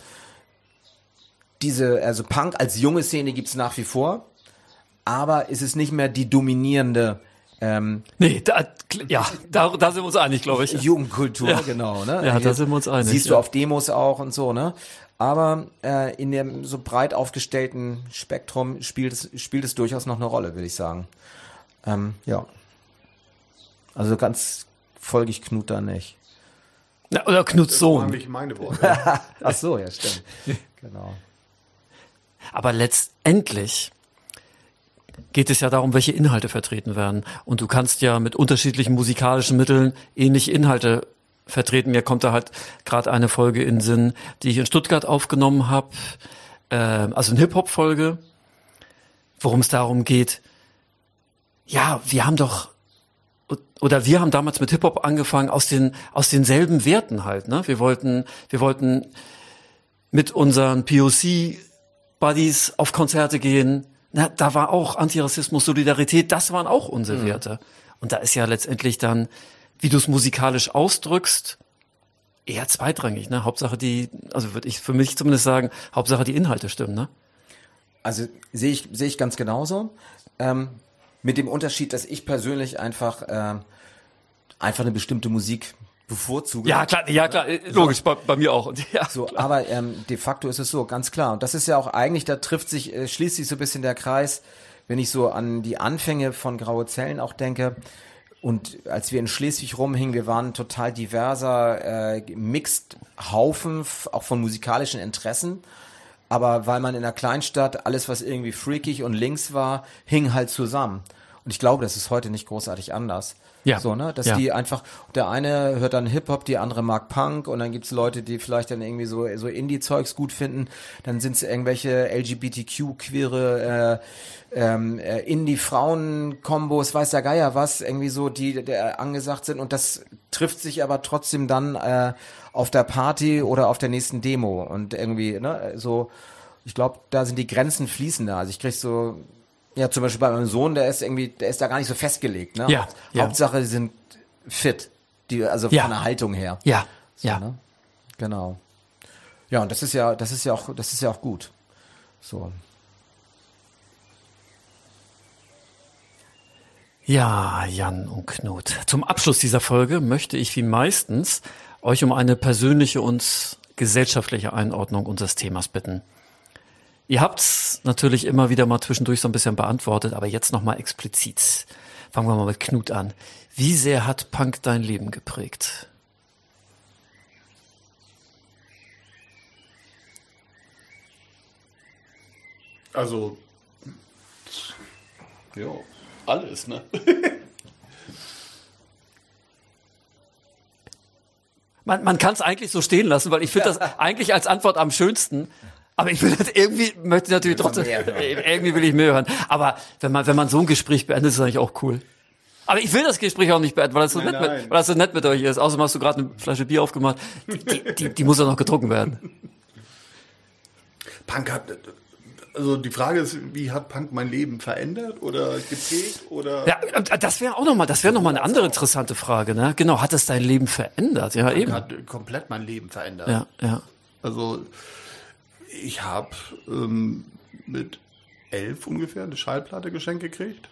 diese, also Punk als junge Szene gibt's nach wie vor, aber ist es nicht mehr die dominierende ähm, nee, da, ja, da, da sind wir uns einig, glaube ich. Jugendkultur, ja. genau. Ne? Ja, da sind wir uns einig. Siehst du auf Demos auch und so, ne? Aber äh, in dem so breit aufgestellten Spektrum spielt es, spielt es durchaus noch eine Rolle, würde ich sagen. Ähm, ja. Also ganz folge ich Knut da nicht. Na, oder Knuts Sohn. Das waren meine Worte. Ach so, ja, stimmt. genau. Aber letztendlich geht es ja darum, welche Inhalte vertreten werden. Und du kannst ja mit unterschiedlichen musikalischen Mitteln ähnliche Inhalte vertreten. Mir kommt da halt gerade eine Folge in Sinn, die ich in Stuttgart aufgenommen habe, äh, also eine Hip-Hop-Folge, worum es darum geht, ja, wir haben doch oder wir haben damals mit Hip-Hop angefangen aus den, aus denselben Werten halt, ne? Wir wollten, wir wollten mit unseren POC-Buddies auf Konzerte gehen. Na, da war auch Antirassismus, Solidarität, das waren auch unsere mhm. Werte. Und da ist ja letztendlich dann, wie du es musikalisch ausdrückst, eher zweitrangig, ne? Hauptsache die, also würde ich für mich zumindest sagen, Hauptsache die Inhalte stimmen, ne? Also sehe ich, sehe ich ganz genauso. Ähm, mit dem Unterschied, dass ich persönlich einfach, äh, einfach eine bestimmte Musik bevorzuge. Ja, klar, ja, klar, äh, logisch, bei, bei mir auch. Ja, so, aber ähm, de facto ist es so, ganz klar. Und das ist ja auch eigentlich, da trifft sich, äh, schließt sich so ein bisschen der Kreis, wenn ich so an die Anfänge von Graue Zellen auch denke. Und als wir in Schleswig rumhingen, wir waren total diverser, äh, mixed Haufen, auch von musikalischen Interessen aber weil man in einer Kleinstadt alles, was irgendwie freakig und links war, hing halt zusammen. Und ich glaube, das ist heute nicht großartig anders. Ja. So, ne? Dass ja. die einfach, der eine hört dann Hip-Hop, die andere mag Punk und dann gibt's Leute, die vielleicht dann irgendwie so, so Indie-Zeugs gut finden. Dann sind's irgendwelche LGBTQ-queere äh, ähm, äh, Indie-Frauen-Kombos, weiß der Geier was, irgendwie so, die der angesagt sind. Und das trifft sich aber trotzdem dann äh, auf der Party oder auf der nächsten Demo. Und irgendwie, ne, so, ich glaube, da sind die Grenzen fließender. Also ich krieg so ja, zum Beispiel bei meinem Sohn, der ist irgendwie, der ist da gar nicht so festgelegt. Ne? Ja, ja. Hauptsache, die sind fit, die, also ja. von der Haltung her. Ja. So, Ja. Ne? Genau. Ja, und das ist ja, das ist ja auch, das ist ja auch gut. So. Ja, Jan und Knut. Zum Abschluss dieser Folge möchte ich wie meistens euch um eine persönliche und gesellschaftliche Einordnung unseres Themas bitten. Ihr habt's natürlich immer wieder mal zwischendurch so ein bisschen beantwortet, aber jetzt nochmal explizit. Fangen wir mal mit Knut an. Wie sehr hat Punk dein Leben geprägt? Also, ja, alles, ne? Man, man kann es eigentlich so stehen lassen, weil ich finde das eigentlich als Antwort am schönsten. Aber ich will das irgendwie, möchte natürlich trotzdem, mehr hören. irgendwie will ich mehr hören. Aber wenn man, wenn man so ein Gespräch beendet, ist das eigentlich auch cool. Aber ich will das Gespräch auch nicht beenden, weil das so, Nein, nett, nein. Mit, weil das so nett mit euch ist. Außerdem hast du gerade eine Flasche Bier aufgemacht. Die, die, die, muss ja noch getrunken werden. Punk hat, also die Frage ist, wie hat Punk mein Leben verändert oder geprägt oder? Ja, das wäre auch nochmal, das wäre nochmal eine andere interessante Frage, ne? Genau, hat es dein Leben verändert? Ja, eben. hat komplett mein Leben verändert. Ja, ja. Also ich habe ähm, mit elf ungefähr eine Schallplatte geschenkt gekriegt.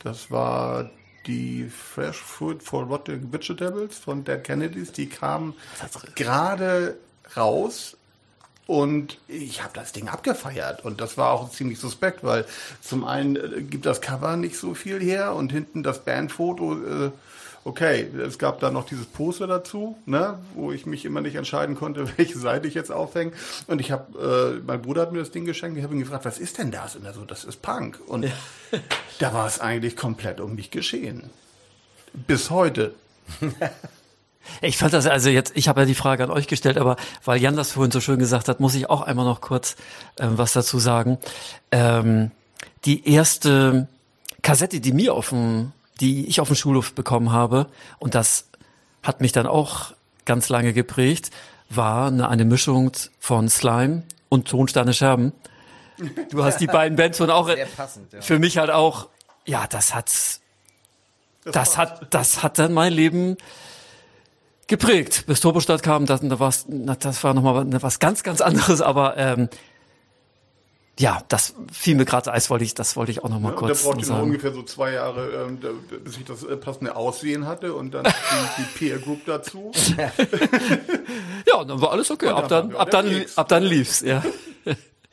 Das war die Fresh Fruit for Rotting Vegetables von Dead Kennedys. Die kam gerade raus und ich habe das Ding abgefeiert. Und das war auch ziemlich suspekt, weil zum einen äh, gibt das Cover nicht so viel her und hinten das Bandfoto, äh, okay, es gab da noch dieses Poster dazu, ne, wo ich mich immer nicht entscheiden konnte, welche Seite ich jetzt aufhänge. Und ich habe, äh, mein Bruder hat mir das Ding geschenkt, ich habe ihn gefragt, was ist denn das? Und er so, das ist Punk. Und da war es eigentlich komplett um mich geschehen. Bis heute. Ich fand das also jetzt, ich habe ja die Frage an euch gestellt, aber weil Jan das vorhin so schön gesagt hat, muss ich auch einmal noch kurz ähm, was dazu sagen. Ähm, die erste Kassette, die mir auf dem, die ich auf dem Schulhof bekommen habe, und das hat mich dann auch ganz lange geprägt, war eine, eine Mischung von Slime und Tonsteine Scherben. Du hast die beiden Bands und auch Sehr passend, ja. für mich halt auch, ja, das hat, das hat, das hat dann mein Leben geprägt. Bis Turbostadt kam, das, da war's, na, das war nochmal was ganz, ganz anderes, aber ähm, ja, das fiel mir gerade Eis, wollte ich, das wollte ich auch nochmal Ja, und da kurz brauchte ich noch ungefähr so zwei Jahre, ähm, da, bis ich das äh, passende Aussehen hatte und dann die, die Peer Group dazu. Ja, und dann war alles okay. Ab dann dann, war ab dann, ab dann lief's, ja.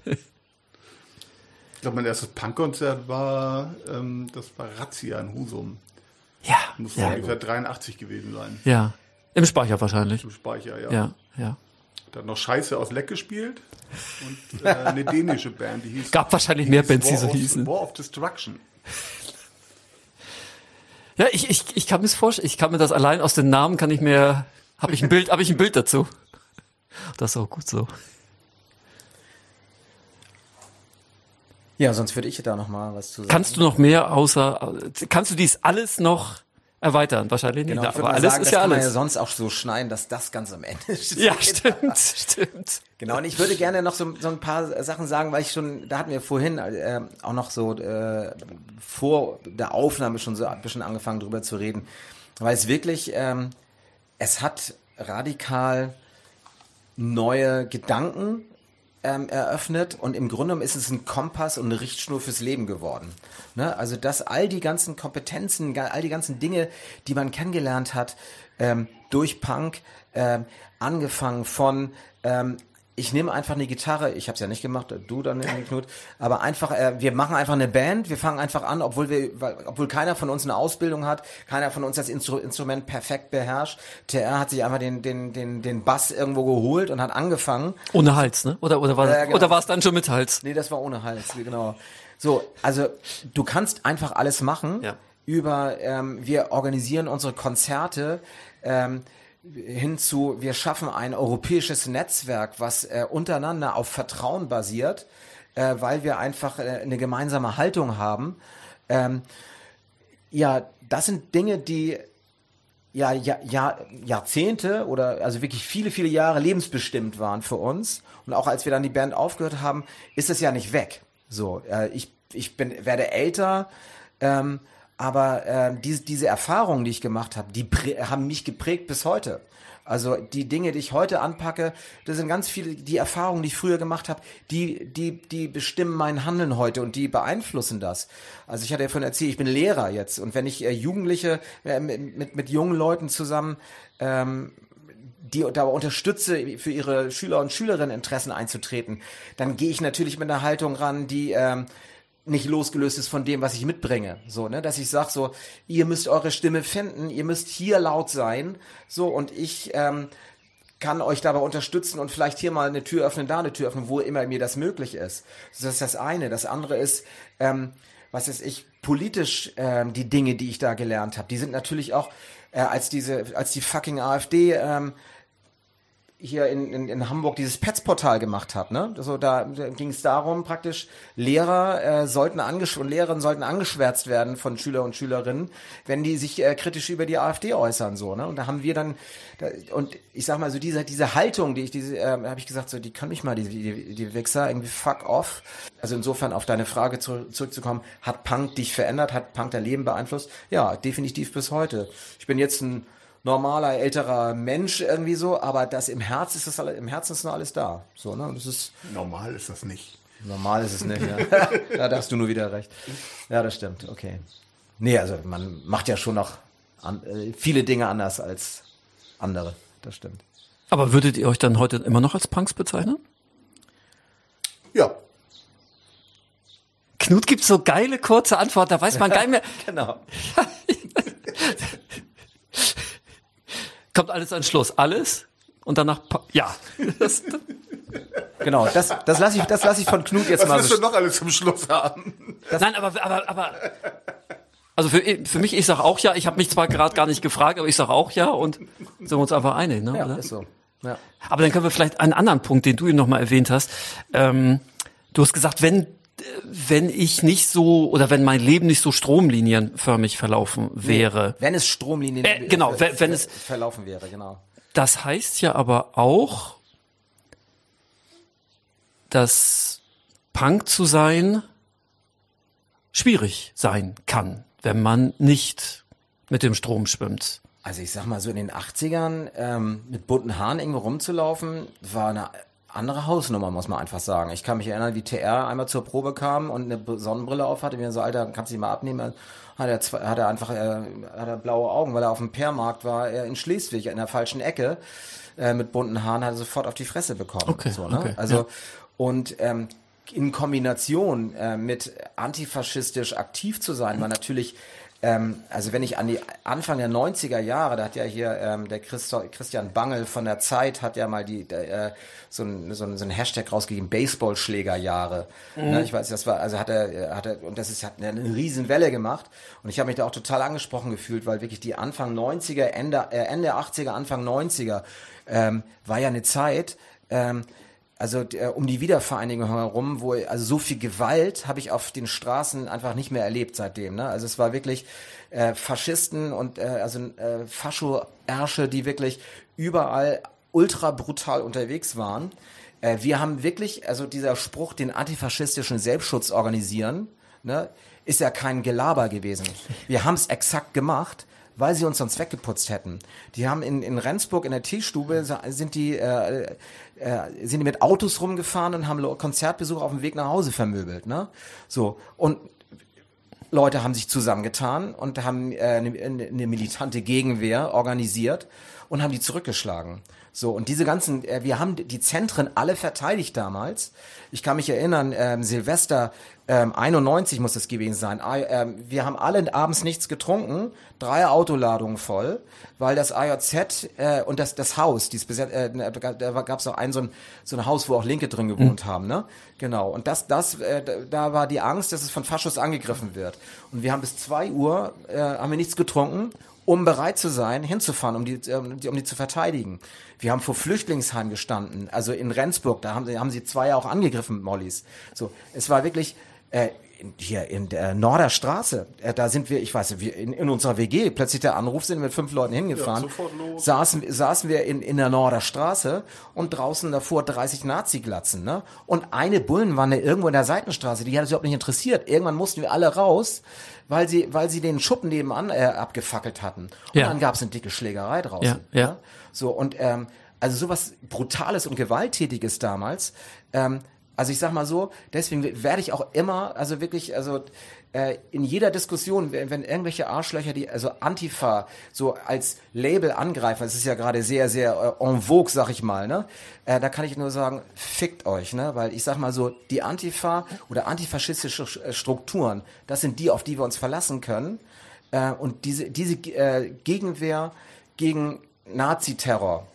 Ich glaube, mein erstes Punkkonzert war, ähm, das war Razzia in Husum. Ja, Muss ja, ungefähr 83 gewesen sein. ja. Im Speicher wahrscheinlich. Im Speicher, ja. Ja, ja. Dann noch Scheiße aus Leck gespielt und äh, eine dänische Band, die hieß Gab wahrscheinlich mehr Bands, die War so of- hießen. War of Destruction. Ja, ich, ich, ich kann mir das vorstellen, ich kann mir das allein aus den Namen kann ich mir, habe ich ein Bild, habe ich ein Bild dazu. Das ist auch gut so. Ja, sonst würde ich da noch mal was zu sagen. Kannst du noch mehr außer, kannst du dies alles noch erweitern? Wahrscheinlich nicht, Genau, aber alles sagen, ist das ja kann man ja alles. sonst auch so schneiden, dass das ganz am Ende steht. Ja, stimmt, stimmt. Genau, und ich würde gerne noch so, so ein paar Sachen sagen, weil ich schon, da hatten wir vorhin äh, auch noch so äh, vor der Aufnahme schon so ein bisschen angefangen drüber zu reden, weil es wirklich, ähm, es hat radikal neue Gedanken ähm, eröffnet und im Grunde genommen ist es ein Kompass und eine Richtschnur fürs Leben geworden. Ne? Also dass all die ganzen Kompetenzen, all die ganzen Dinge, die man kennengelernt hat ähm, durch Punk, ähm, angefangen von ähm, ich nehme einfach eine Gitarre, ich habe es ja nicht gemacht, du dann Knut, aber einfach, äh, wir machen einfach eine Band, wir fangen einfach an, obwohl wir, weil, obwohl keiner von uns eine Ausbildung hat, keiner von uns das Instru Instrument perfekt beherrscht. TR hat sich einfach den, den, den, den Bass irgendwo geholt und hat angefangen. Ohne Hals, ne? Oder, oder war, Ja, genau. oder war es dann schon mit Hals? Nee, das war ohne Hals, genau. So, also du kannst einfach alles machen. Ja. Über, ähm, wir organisieren unsere Konzerte ähm, hinzu, wir schaffen ein europäisches Netzwerk, was äh, untereinander auf Vertrauen basiert, äh, weil wir einfach äh, eine gemeinsame Haltung haben. Ähm, ja, das sind Dinge, die ja, ja, ja, Jahrzehnte oder also wirklich viele, viele Jahre lebensbestimmt waren für uns. Und auch als wir dann die Band aufgehört haben, ist es ja nicht weg. So, äh, ich, ich bin, werde älter, ähm, Aber äh, diese, diese Erfahrungen, die ich gemacht habe, die haben mich geprägt bis heute. Also die Dinge, die ich heute anpacke, das sind ganz viele, die Erfahrungen, die ich früher gemacht habe, die, die, die bestimmen mein Handeln heute und die beeinflussen das. Also ich hatte ja von erzählt, ich bin Lehrer jetzt und wenn ich äh, Jugendliche äh, mit, mit, mit jungen Leuten zusammen ähm, die da unterstütze, für ihre Schüler und Schülerinnen Interessen einzutreten, dann gehe ich natürlich mit einer Haltung ran, die ähm, nicht losgelöst ist von dem, was ich mitbringe. So, ne, dass ich sage so, ihr müsst eure Stimme finden, ihr müsst hier laut sein, so und ich ähm, kann euch dabei unterstützen und vielleicht hier mal eine Tür öffnen, da eine Tür öffnen, wo immer mir das möglich ist. Das ist das eine. Das andere ist, ähm, was ist ich politisch ähm, die Dinge, die ich da gelernt habe, die sind natürlich auch äh, als diese, als die fucking AfD ähm, hier in, in, in Hamburg dieses Pets-Portal gemacht hat. Ne? Also da, ging es darum, praktisch Lehrer äh, sollten angesch und Lehrerinnen sollten angeschwärzt werden von Schüler und Schülerinnen, wenn die sich äh, kritisch über die AfD äußern. so. Ne? Und da haben wir dann, da, und ich sag mal so, diese, diese Haltung, die ich, diese, äh, habe ich gesagt, so, die kann mich mal, die, die, die Wichser, irgendwie fuck off. Also insofern auf deine Frage zu, zurückzukommen, hat Punk dich verändert, hat Punk dein Leben beeinflusst? Ja, definitiv bis heute. Ich bin jetzt ein normaler älterer Mensch irgendwie so, aber das im Herz ist das alle, im Herzen ist noch alles da. So, ne? Das ist normal ist das nicht. Normal ist es nicht. Ja. da hast du nur wieder recht. Ja, das stimmt. Okay. Nee, also man macht ja schon noch an, äh, viele Dinge anders als andere. Das stimmt. Aber würdet ihr euch dann heute immer noch als Punks bezeichnen? Ja. Knut gibt so geile kurze Antworten, da weiß man gar nicht mehr. genau. kommt alles an Schluss. Alles und danach, ja. Das, genau, das, das lasse ich, das lasse ich von Knut jetzt Was mal. Was willst du noch alles zum Schluss haben? Das Nein, aber, aber, aber, also für, für mich, ich sag auch ja. Ich habe mich zwar gerade gar nicht gefragt, aber ich sag auch ja und sind wir uns einfach einig, ne? Ja, oder? ist so. Ja. Aber dann können wir vielleicht einen anderen Punkt, den du eben nochmal erwähnt hast. Ähm, du hast gesagt, wenn wenn ich nicht so oder wenn mein Leben nicht so stromlinienförmig verlaufen wäre. Wenn es Stromlinien äh, genau, wenn, wenn es verlaufen wäre, genau. Das heißt ja aber auch, dass Punk zu sein schwierig sein kann, wenn man nicht mit dem Strom schwimmt. Also ich sag mal so in den 80ern ähm, mit bunten Haaren irgendwo rumzulaufen, war eine andere Hausnummer, muss man einfach sagen. Ich kann mich erinnern, wie TR einmal zur Probe kam und eine Sonnenbrille auf hatte. Mir so, Alter, kannst du die mal abnehmen? Hat er, zwei, hat er einfach äh, hat er blaue Augen, weil er auf dem Permarkt war, er in Schleswig, in der falschen Ecke, äh, mit bunten Haaren, hat er sofort auf die Fresse bekommen. Okay, so, ne? okay, also, ja. und ähm, in Kombination äh, mit antifaschistisch aktiv zu sein, war natürlich ähm, also wenn ich an die Anfang der 90er Jahre, da hat ja hier ähm, der Christo, Christian Bangel von der Zeit hat ja mal die äh, so, ein, so, ein, so ein Hashtag rausgegeben, Baseballschlägerjahre. Mhm. Ne, ich weiß, das war, also hat er, hat er, und das ist, hat eine Riesenwelle gemacht. Und ich habe mich da auch total angesprochen gefühlt, weil wirklich die Anfang 90er, Ende, äh, Ende 80er, Anfang 90er ähm, war ja eine Zeit, ähm, also äh, um die Wiedervereinigung herum, wo also so viel Gewalt habe ich auf den Straßen einfach nicht mehr erlebt seitdem. Ne? Also es war wirklich äh, Faschisten und äh, also äh, Fascho-Ärsche, die wirklich überall ultra brutal unterwegs waren. Äh, wir haben wirklich, also dieser Spruch, den antifaschistischen Selbstschutz organisieren, ne, ist ja kein Gelaber gewesen. Wir haben es exakt gemacht weil sie uns sonst weggeputzt hätten. Die haben in, in Rendsburg in der Teestube sind die äh, äh, sind die mit Autos rumgefahren und haben Konzertbesucher auf dem Weg nach Hause vermöbelt, ne? So und Leute haben sich zusammengetan und haben äh, eine, eine militante Gegenwehr organisiert und haben die zurückgeschlagen. So, und diese ganzen, äh, wir haben die Zentren alle verteidigt damals. Ich kann mich erinnern, ähm, Silvester ähm, 91 muss es gewesen sein. äh, wir haben alle abends nichts getrunken, drei Autoladungen voll, weil das AJZ äh, und das, das Haus, dieses Beset äh, da gab es auch ein so, ein so ein Haus, wo auch Linke drin gewohnt mhm. haben, ne? Genau. Und das, das, äh, da war die Angst, dass es von Faschos angegriffen wird. Und wir haben bis zwei Uhr äh, haben wir nichts getrunken um bereit zu sein, hinzufahren, um die, um die, um die zu verteidigen. Wir haben vor Flüchtlingsheim gestanden, also in Rendsburg, da haben sie, haben sie zwei ja auch angegriffen, Mollys. So, es war wirklich, äh, in, hier in der Norderstraße, äh, da sind wir, ich weiß nicht, wir in, in unserer WG, plötzlich der Anruf, sind wir mit fünf Leuten hingefahren, Ja, saßen, saßen wir in, in der Norderstraße und draußen davor 30 Nazi-Glatzen, ne? Und eine Bullenwanne irgendwo in der Seitenstraße, die hat uns überhaupt nicht interessiert. Irgendwann mussten wir alle raus, weil sie, weil sie den Schuppen nebenan äh, abgefackelt hatten. Und Ja. dann gab es eine dicke Schlägerei draußen. Ja, ja. ne? So, und ähm, also sowas Brutales und Gewalttätiges damals, ähm, also ich sag mal so, deswegen werde ich auch immer, also wirklich, also äh, in jeder Diskussion, wenn, wenn irgendwelche Arschlöcher, die, also Antifa, so als Label angreifen, das ist ja gerade sehr, sehr äh, en vogue, sag ich mal, ne? Äh, da kann ich nur sagen, fickt euch, ne? Weil ich sag mal so, die Antifa oder antifaschistische Sch- äh, Strukturen, das sind die, auf die wir uns verlassen können. Äh, und diese, diese äh, Gegenwehr gegen Naziterror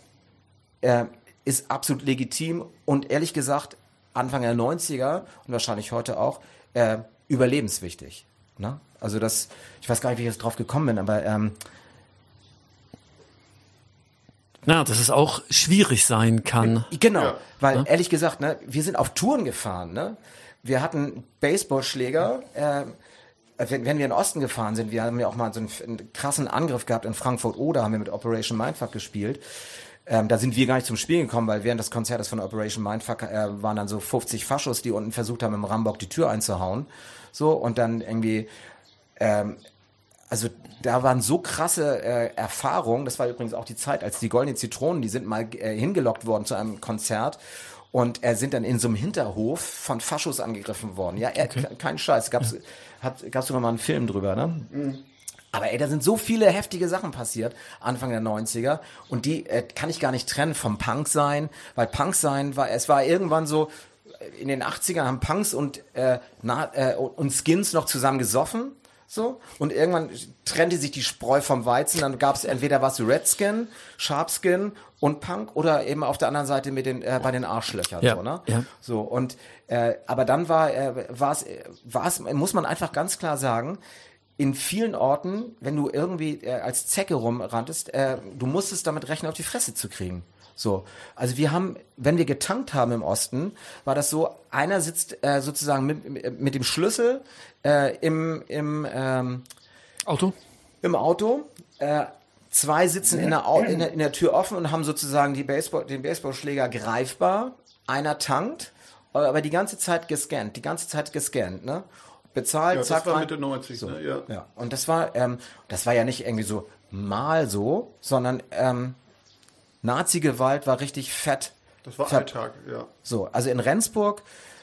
äh, ist absolut legitim und ehrlich gesagt Anfang der 90er und wahrscheinlich heute auch äh, überlebenswichtig. Ne? Also das, ich weiß gar nicht, wie ich jetzt drauf gekommen bin, aber ähm, Na, dass es auch schwierig sein kann. Genau, Ja. weil ehrlich gesagt, ne, wir sind auf Touren gefahren, ne? Wir hatten Baseballschläger, äh, wenn, wenn wir in den Osten gefahren sind, wir haben ja auch mal so einen, einen krassen Angriff gehabt in Frankfurt oder haben wir mit Operation Mindfuck gespielt. Ähm, da sind wir gar nicht zum Spielen gekommen, weil während des Konzertes von Operation Mindfuck äh, waren dann so 50 Faschos, die unten versucht haben, im Rambock die Tür einzuhauen. So, und dann irgendwie ähm, also da waren so krasse äh, Erfahrungen. Das war übrigens auch die Zeit, als die Goldenen Zitronen, die sind mal äh, hingelockt worden zu einem Konzert und äh, sind dann in so einem Hinterhof von Faschos angegriffen worden. Ja, er, kein Scheiß. Gab's, hat, gab's sogar mal einen Film drüber, ne? Aber ey, da sind so viele heftige Sachen passiert, Anfang der 90er. Und die äh, kann ich gar nicht trennen vom Punk sein, weil Punk sein war, es war irgendwann so, äh, in den 80ern haben Punks und, äh, na, äh, und Skins noch zusammen gesoffen. So, und irgendwann trennte sich die Spreu vom Weizen, dann gab es entweder was Redskin, Sharpskin und Punk oder eben auf der anderen Seite mit den, äh, bei den Arschlöchern. Ja, so, ne? ja. so, und äh, aber dann war äh, war es, war es, muss man einfach ganz klar sagen, in vielen Orten, wenn du irgendwie äh, als Zecke rumranntest, äh, du musstest damit rechnen, auf die Fresse zu kriegen. So, also wir haben, wenn wir getankt haben im Osten, war das so, einer sitzt äh, sozusagen mit, mit dem Schlüssel äh, im, im, ähm, Auto? im Auto, äh, zwei sitzen in der, Au in, der, in der Tür offen und haben sozusagen die Baseball, den Baseballschläger greifbar, einer tankt, aber die ganze Zeit gescannt, die ganze Zeit gescannt, ne? Bezahlt, Ja, das war rein. Mitte 90, ne? Ja. Ja, und das war, ähm, das war ja nicht irgendwie so mal so, sondern ähm, Nazi-Gewalt war richtig fett. Das war fett. Alltag, ja. So, also in Rendsburg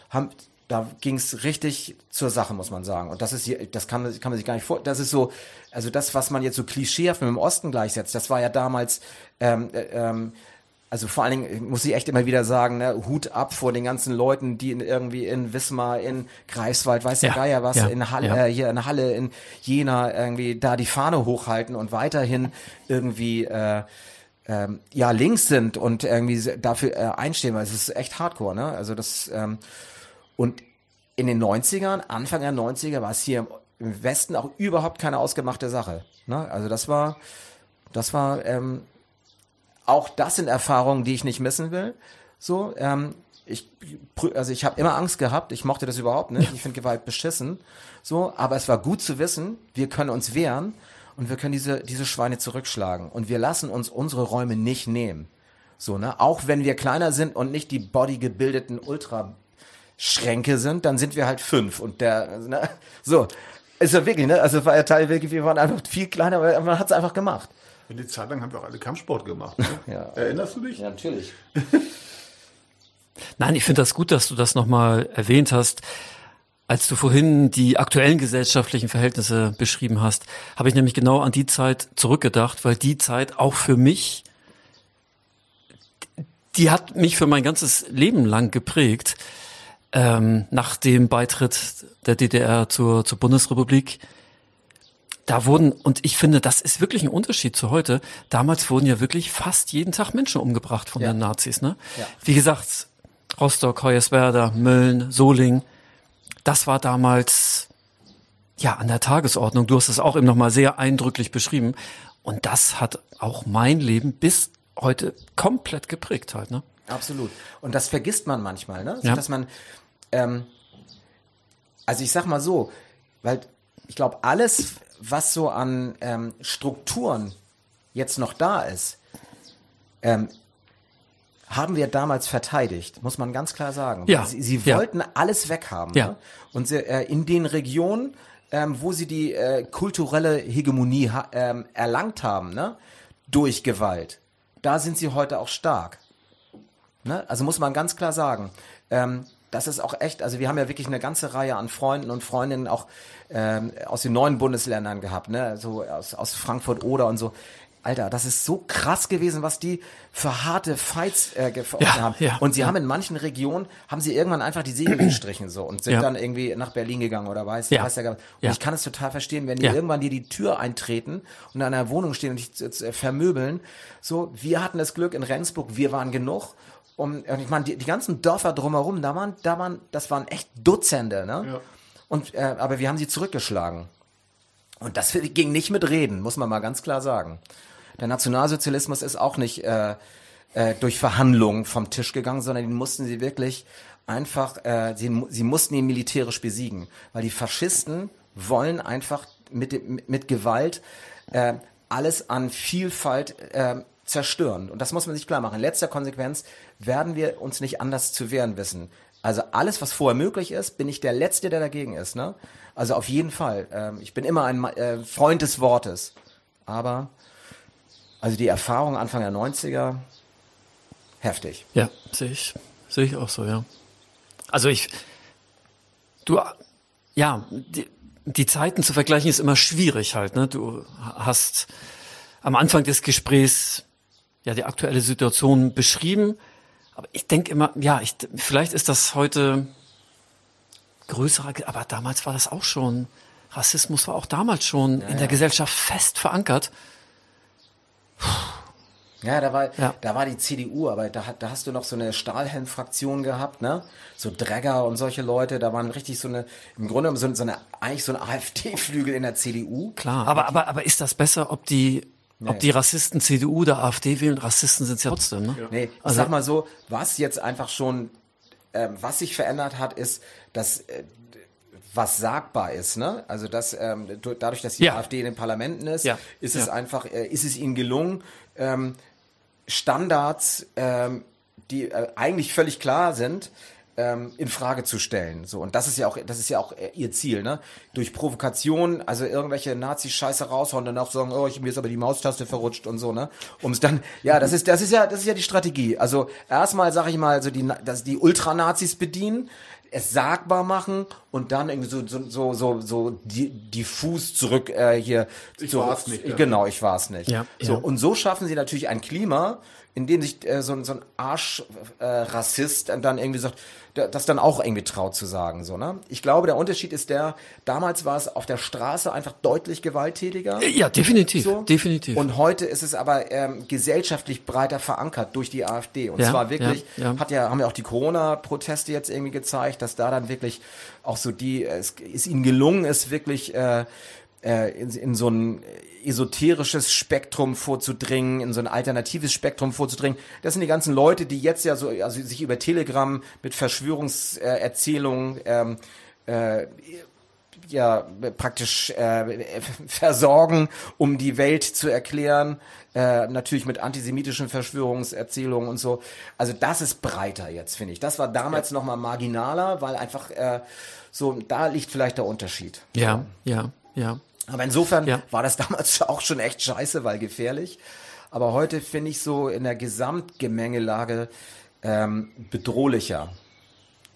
haben, da ging es richtig zur Sache, muss man sagen. Und das ist hier, das kann, man- kann man sich gar nicht vor. Das ist so, also das, was man jetzt so klischeehaft mit dem Osten gleichsetzt, das war ja damals, ähm, äh, ähm, also vor allen Dingen muss ich echt immer wieder sagen, ne, Hut ab vor den ganzen Leuten, die in, irgendwie in Wismar, in Greifswald, weiß der Ja, Geier was, ja, in Halle, ja. äh, hier in Halle, in Jena irgendwie da die Fahne hochhalten und weiterhin irgendwie äh, ähm, ja links sind und irgendwie dafür äh, einstehen, weil es ist echt Hardcore, ne? Also das ähm, und in den 90ern, Anfang der 90er war es hier im, im Westen auch überhaupt keine ausgemachte Sache. Ne? Also das war, das war ähm, auch das sind Erfahrungen, die ich nicht missen will. So, ähm, ich, also ich habe immer Angst gehabt. Ich mochte das überhaupt nicht. Ich finde Gewalt beschissen. So, aber es war gut zu wissen, wir können uns wehren und wir können diese diese Schweine zurückschlagen und wir lassen uns unsere Räume nicht nehmen. So, ne? Auch wenn wir kleiner sind und nicht die bodygebildeten Ultra Schränke sind, dann sind wir halt fünf und der, ne? so, ist ja wirklich, ne? Also war ja Teil wirklich, wir waren einfach viel kleiner, aber man hat es einfach gemacht. Die Zeit lang haben wir auch alle Kampfsport gemacht. Ne? Ja. Erinnerst du dich? natürlich. Nein, ich finde das gut, dass du das nochmal erwähnt hast. Als du vorhin die aktuellen gesellschaftlichen Verhältnisse beschrieben hast, habe ich nämlich genau an die Zeit zurückgedacht, weil die Zeit auch für mich, die hat mich für mein ganzes Leben lang geprägt. Ähm, nach dem Beitritt der DDR zur, zur Bundesrepublik, da wurden, und ich finde, das ist wirklich ein Unterschied zu heute, damals wurden ja wirklich fast jeden Tag Menschen umgebracht von Ja. den Nazis. Ne? Ja. Wie gesagt, Rostock, Hoyerswerda, Mölln, Soling, das war damals ja an der Tagesordnung. Du hast es auch eben nochmal sehr eindrücklich beschrieben. Und das hat auch mein Leben bis heute komplett geprägt halt. Ne? Absolut. Und das vergisst man manchmal, ne? So, Ja. Dass man, ähm, Also ich sag mal so, weil ich glaube, alles, was so an ähm, Strukturen jetzt noch da ist, ähm, haben wir damals verteidigt, muss man ganz klar sagen. Ja, Sie, sie ja. wollten alles weghaben. Ja. Ne? Und sie, äh, in den Regionen, ähm, wo sie die äh, kulturelle Hegemonie ha ähm, erlangt haben, ne? durch Gewalt, da sind sie heute auch stark. Ne? Also muss man ganz klar sagen. Ähm, das ist auch echt, also wir haben ja wirklich eine ganze Reihe an Freunden und Freundinnen auch ähm, aus den neuen Bundesländern gehabt, ne? so aus, aus Frankfurt oder und so. Alter, das ist so krass gewesen, was die für harte Fights äh, gefochten Ja, haben. ja, und sie ja. haben in manchen Regionen, haben sie irgendwann einfach die Segel gestrichen so und sind Ja. dann irgendwie nach Berlin gegangen oder weiß, Ja. weiß der Gab- Und Ja. ich kann es total verstehen, wenn die Ja. irgendwann dir die Tür eintreten und an einer Wohnung stehen und dich äh, vermöbeln. So, wir hatten das Glück in Rendsburg, wir waren genug. Um, und ich meine, die, die ganzen Dörfer drumherum, da waren, da waren, das waren echt Dutzende, ne? Ja. Und, äh, aber wir haben sie zurückgeschlagen. Und das ging nicht mit Reden, muss man mal ganz klar sagen. Der Nationalsozialismus ist auch nicht äh, äh, durch Verhandlungen vom Tisch gegangen, sondern den mussten sie wirklich einfach, äh, sie, sie mussten ihn militärisch besiegen, weil die Faschisten wollen einfach mit, mit Gewalt äh, alles an Vielfalt äh, zerstören. Und das muss man sich klar machen. In letzter Konsequenz werden wir uns nicht anders zu wehren wissen. Also alles, was vorher möglich ist, bin ich der Letzte, der dagegen ist. Ne? Also auf jeden Fall. Ähm, ich bin immer ein äh, Freund des Wortes. Aber, also die Erfahrung Anfang der 90er, heftig. Ja, sehe ich, sehe ich auch so, ja. Also ich, du, ja, die, die Zeiten zu vergleichen ist immer schwierig halt, ne? Du hast am Anfang des Gesprächs ja die aktuelle Situation beschrieben, aber ich denke immer, ja, ich, vielleicht ist das heute größerer, aber damals war das auch schon, Rassismus war auch damals schon in der Gesellschaft fest verankert. Ja, da war, Ja. da war die CDU, aber da, hat- da hast du noch so eine Stahlhelm-Fraktion gehabt, ne? So Dregger und solche Leute, da waren richtig so eine, im Grunde so, so eine, eigentlich so ein AfD-Flügel in der CDU. Klar, aber, aber, aber ist das besser, ob die, ob die Rassisten CDU oder AfD wählen? Rassisten sind ja trotzdem, ne? Nee, ich Also- sag mal so, was jetzt einfach schon, ähm, was sich verändert hat, ist, dass äh, was sagbar ist, ne? Also dass ähm, du- dadurch, dass die Ja. AfD in den Parlamenten ist, Ja. ist es Ja. einfach, äh, ist es ihnen gelungen, ähm, Standards, ähm, die äh, eigentlich völlig klar sind, ähm, in Frage zu stellen. So und das ist ja auch, das ist ja auch äh, ihr Ziel, ne? Durch Provokation, also irgendwelche Nazi-Scheiße raushauen, danach sagen, oh, ich mir ist aber die Maustaste verrutscht und so, ne? Um es dann, ja, das ist, das ist ja, das ist ja die Strategie. Also erstmal sage ich mal, so die, dass die Ultranazis bedienen, es sagbar machen und dann irgendwie so so so so, so di- diffus zurück äh, hier. Ich so, war's nicht, ja. Genau, ich war es nicht. Ja, so ja. und so schaffen sie natürlich ein Klima, in dem sich äh, so, ein- so ein Arsch-Rassist äh, dann irgendwie sagt, das dann auch irgendwie traut zu sagen. So, ne? Ich glaube, der Unterschied ist der, damals war es auf der Straße einfach deutlich gewalttätiger. Ja, definitiv, So. definitiv. Und heute ist es aber ähm, gesellschaftlich breiter verankert durch die AfD. Und Ja, zwar wirklich, ja, ja. hat ja, haben ja auch die Corona-Proteste jetzt irgendwie gezeigt, dass da dann wirklich auch so die, es ist ihnen gelungen, es wirklich äh, äh, in, in so ein esoterisches Spektrum vorzudringen, in so ein alternatives Spektrum vorzudringen. Das sind die ganzen Leute, die jetzt ja so, also sich über Telegram mit Verschwörungserzählungen ähm, äh, ja praktisch äh, versorgen, um die Welt zu erklären. Äh, natürlich mit antisemitischen Verschwörungserzählungen und so. Also das ist breiter jetzt, finde ich. Das war damals noch mal marginaler, weil einfach äh, so, da liegt vielleicht der Unterschied. ja, ja, ja. Aber insofern Ja. war das damals auch schon echt scheiße, weil gefährlich. Aber heute finde ich so in der Gesamtgemengelage ähm, bedrohlicher.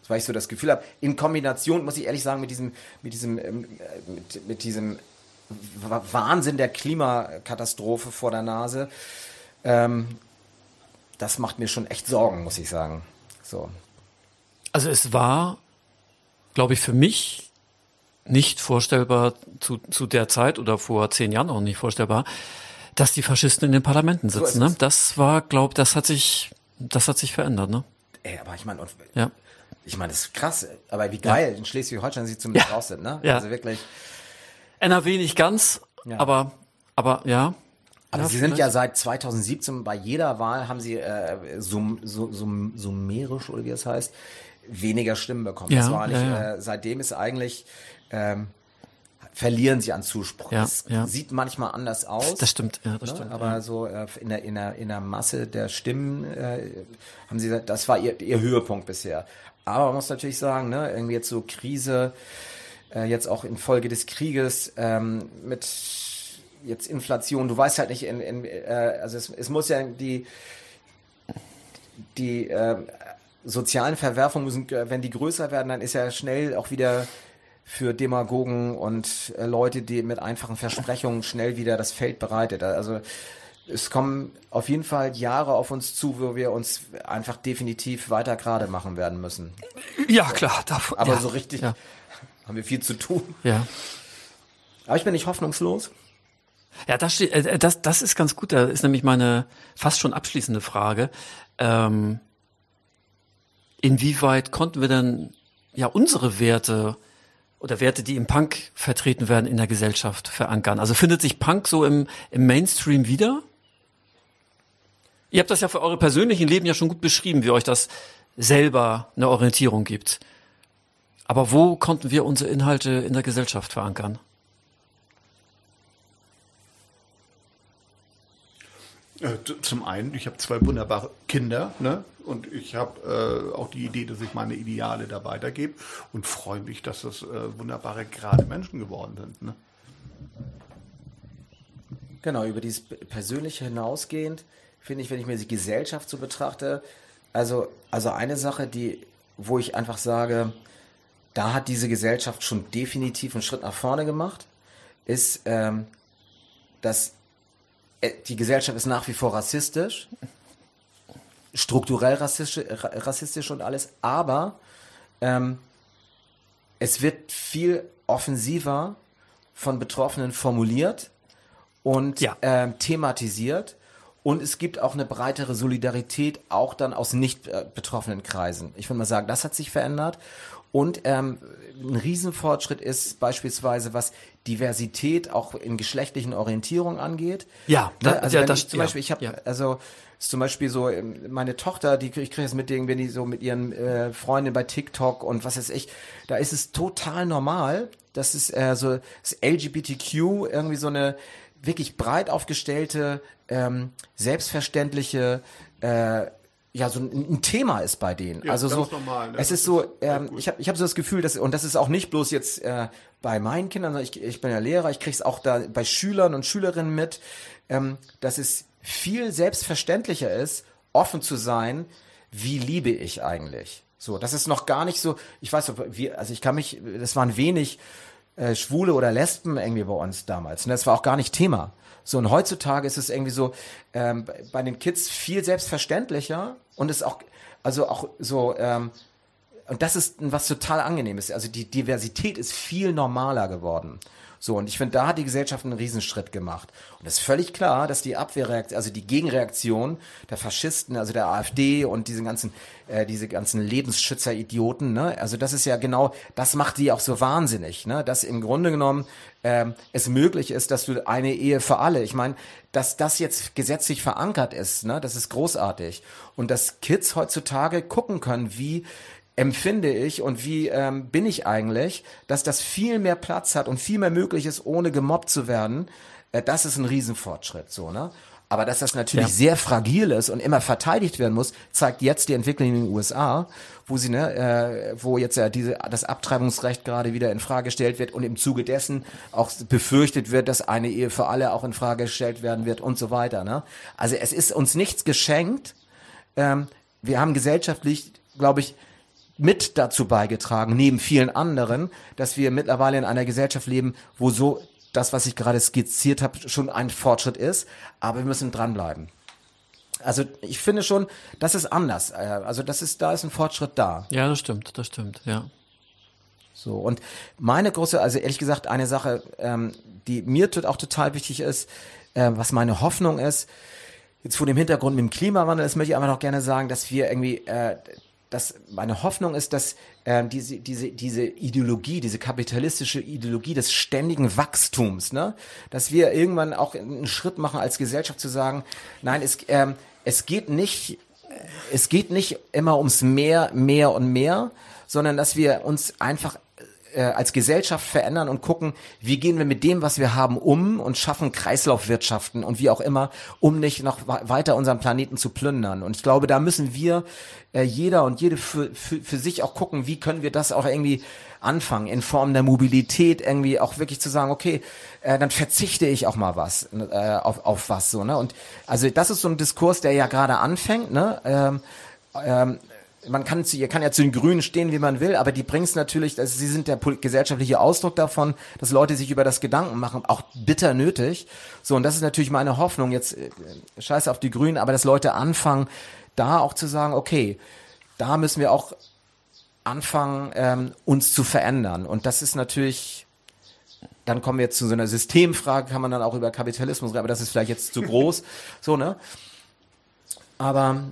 Weil ich so das Gefühl habe, in Kombination, muss ich ehrlich sagen, mit diesem, mit diesem, ähm, äh, mit, mit diesem Wa- Wahnsinn der Klimakatastrophe vor der Nase, ähm, das macht mir schon echt Sorgen, muss ich sagen. So. Also es war, glaube ich, für mich nicht vorstellbar zu, zu der Zeit oder vor zehn Jahren auch nicht vorstellbar, dass die Faschisten in den Parlamenten sitzen. ne? es. Das war, glaube das hat sich, das hat sich verändert. Ne? Ey, aber ich meine, Ja. ich meine, das ist krass, aber wie geil in Schleswig-Holstein sie zumindest Ja. raus sind, ne? Ja. Also wirklich. NRW nicht ganz, Ja. aber, aber ja. Aber ja, sie sind vielleicht. ja seit 2017 bei jeder Wahl haben sie äh, sum, sum, sum, summerisch oder wie es heißt weniger Stimmen bekommen. Ja, das war nicht, ja, ja. Äh, seitdem ist eigentlich ähm, verlieren sie an Zuspruch. Ja, es ja. sieht manchmal anders aus. Das stimmt, ja, das ne? stimmt. Aber ja. so äh, in, der, in, der, in der Masse der Stimmen äh, haben sie gesagt, das war ihr, ihr Höhepunkt bisher. Aber man muss natürlich sagen, ne, irgendwie jetzt so Krise, äh, jetzt auch infolge des Krieges ähm, mit jetzt Inflation, du weißt halt nicht, in, in, äh, also es, es muss ja die die äh, sozialen Verwerfungen müssen, äh, wenn die größer werden, dann ist ja schnell auch wieder für Demagogen und äh, Leute, die mit einfachen Versprechungen schnell wieder das Feld bereitet. Also es kommen auf jeden Fall Jahre auf uns zu, wo wir uns einfach definitiv weiter gerade machen werden müssen. ja, klar. Davon, Aber ja, so richtig Ja, haben wir viel zu tun. ja. Aber ich bin nicht hoffnungslos. Ja, das, steht, äh, das, das ist ganz gut. Da ist nämlich meine fast schon abschließende Frage. Ähm, inwieweit konnten wir denn ja unsere Werte oder Werte, die im Punk vertreten werden, in der Gesellschaft verankern? Also findet sich Punk so im, im Mainstream wieder? Ihr habt das ja für eure persönlichen Leben ja schon gut beschrieben, wie euch das selber eine Orientierung gibt. Aber wo konnten wir unsere Inhalte in der Gesellschaft verankern? Äh, Zum einen, ich habe zwei wunderbare Kinder, ne? Und ich habe äh, auch die Idee, dass ich meine Ideale da weitergebe und freue mich, dass das äh, wunderbare, gerade Menschen geworden sind. Ne? Genau, über dieses Persönliche hinausgehend, finde ich, wenn ich mir die Gesellschaft so betrachte, also, also eine Sache, die, wo ich einfach sage, da hat diese Gesellschaft schon definitiv einen Schritt nach vorne gemacht, ist, ähm, dass äh, die Gesellschaft ist nach wie vor rassistisch, strukturell rassistisch, ra- rassistisch und alles, aber ähm, es wird viel offensiver von Betroffenen formuliert und Ja. ähm, thematisiert. Und es gibt auch eine breitere Solidarität, auch dann aus nicht äh, betroffenen Kreisen. Ich würde mal sagen, das hat sich verändert. Und ähm, ein Riesenfortschritt ist beispielsweise, was Diversität auch in geschlechtlichen Orientierungen angeht. Ja, da- ne? also ja, das- zum ja, Beispiel, ich habe ja. also ist zum Beispiel so ähm, meine Tochter, die ich kriege das mit denen, wenn die so mit ihren äh, Freundinnen bei TikTok und was weiß ich, da ist es total normal, dass es äh, so das LGBTQ irgendwie so eine wirklich breit aufgestellte, ähm, selbstverständliche äh, ja, so ein, ein Thema ist bei denen. Ja, also so, normal, ne? es ist so, ähm, ich habe ich hab so das Gefühl, dass, und das ist auch nicht bloß jetzt äh, bei meinen Kindern, sondern ich, ich bin ja Lehrer, ich kriege es auch da bei Schülern und Schülerinnen mit, ähm, dass es viel selbstverständlicher ist, offen zu sein, wie liebe ich eigentlich. So, das ist noch gar nicht so, ich weiß, also ich kann mich, das waren wenig äh, Schwule oder Lesben irgendwie bei uns damals. Und das war auch gar nicht Thema. So, und heutzutage ist es irgendwie so, ähm, bei- bei den Kids viel selbstverständlicher und ist auch, also auch so, ähm, und das ist was total angenehmes. Also die Diversität ist viel normaler geworden. So, und ich finde, da hat die Gesellschaft einen Riesenschritt gemacht. Und es ist völlig klar, dass die Abwehrreaktion, also die Gegenreaktion der Faschisten, also der AfD und diese ganzen, äh, diese ganzen Lebensschützer-Idioten, ne, also das ist ja genau, das macht die auch so wahnsinnig, ne, dass im Grunde genommen ähm, es möglich ist, dass du eine Ehe für alle, ich meine, dass das jetzt gesetzlich verankert ist, ne, das ist großartig. Und dass Kids heutzutage gucken können, wie empfinde ich und wie ähm, bin ich eigentlich, dass das viel mehr Platz hat und viel mehr möglich ist, ohne gemobbt zu werden, äh, das ist ein Riesenfortschritt, so, ne? Aber dass das natürlich Ja. sehr fragil ist und immer verteidigt werden muss, zeigt jetzt die Entwicklung in den USA, wo sie, ne, äh, wo jetzt ja diese, das Abtreibungsrecht gerade wieder in Frage gestellt wird und im Zuge dessen auch befürchtet wird, dass eine Ehe für alle auch in Frage gestellt werden wird und so weiter, ne? Also es ist uns nichts geschenkt, ähm, wir haben gesellschaftlich, glaube ich, mit dazu beigetragen, neben vielen anderen, dass wir mittlerweile in einer Gesellschaft leben, wo so das, was ich gerade skizziert habe, schon ein Fortschritt ist, aber wir müssen dranbleiben. Also ich finde schon, das ist anders. Äh, Also das ist, da ist ein Fortschritt da. Ja, das stimmt, das stimmt, ja. So, und meine große, also ehrlich gesagt, eine Sache, ähm, die mir tut auch total wichtig ist, äh, was meine Hoffnung ist, jetzt vor dem Hintergrund mit dem Klimawandel, das möchte ich aber noch gerne sagen, dass wir irgendwie, äh, dass meine Hoffnung ist, dass ähm, diese, diese, diese Ideologie, diese kapitalistische Ideologie des ständigen Wachstums, ne, dass wir irgendwann auch einen Schritt machen als Gesellschaft zu sagen, nein, es, ähm, es geht nicht es geht nicht immer ums mehr, mehr und mehr, sondern dass wir uns einfach äh, als Gesellschaft verändern und gucken, wie gehen wir mit dem, was wir haben, um und schaffen Kreislaufwirtschaften und wie auch immer, um nicht noch weiter unseren Planeten zu plündern. Und ich glaube, da müssen wir, äh, jeder und jede für, für, für sich auch gucken, wie können wir das auch irgendwie anfangen, in Form der Mobilität irgendwie auch wirklich zu sagen, okay, äh, dann verzichte ich auch mal was äh, auf, auf was so, ne? Und also das ist so ein Diskurs, der ja gerade anfängt, ne? Ähm, ähm, man kann zu, ihr kann ja zu den Grünen stehen, wie man will, aber die bringt es natürlich, also sie sind der gesellschaftliche Ausdruck davon, dass Leute sich über das Gedanken machen, auch bitter nötig. So, und das ist natürlich meine Hoffnung, jetzt äh, scheiße auf die Grünen, aber dass Leute anfangen, da auch zu sagen, okay, da müssen wir auch anfangen, ähm, uns zu verändern. Und das ist natürlich, dann kommen wir jetzt zu so einer Systemfrage, kann man dann auch über Kapitalismus reden, aber das ist vielleicht jetzt zu groß, so, ne? Aber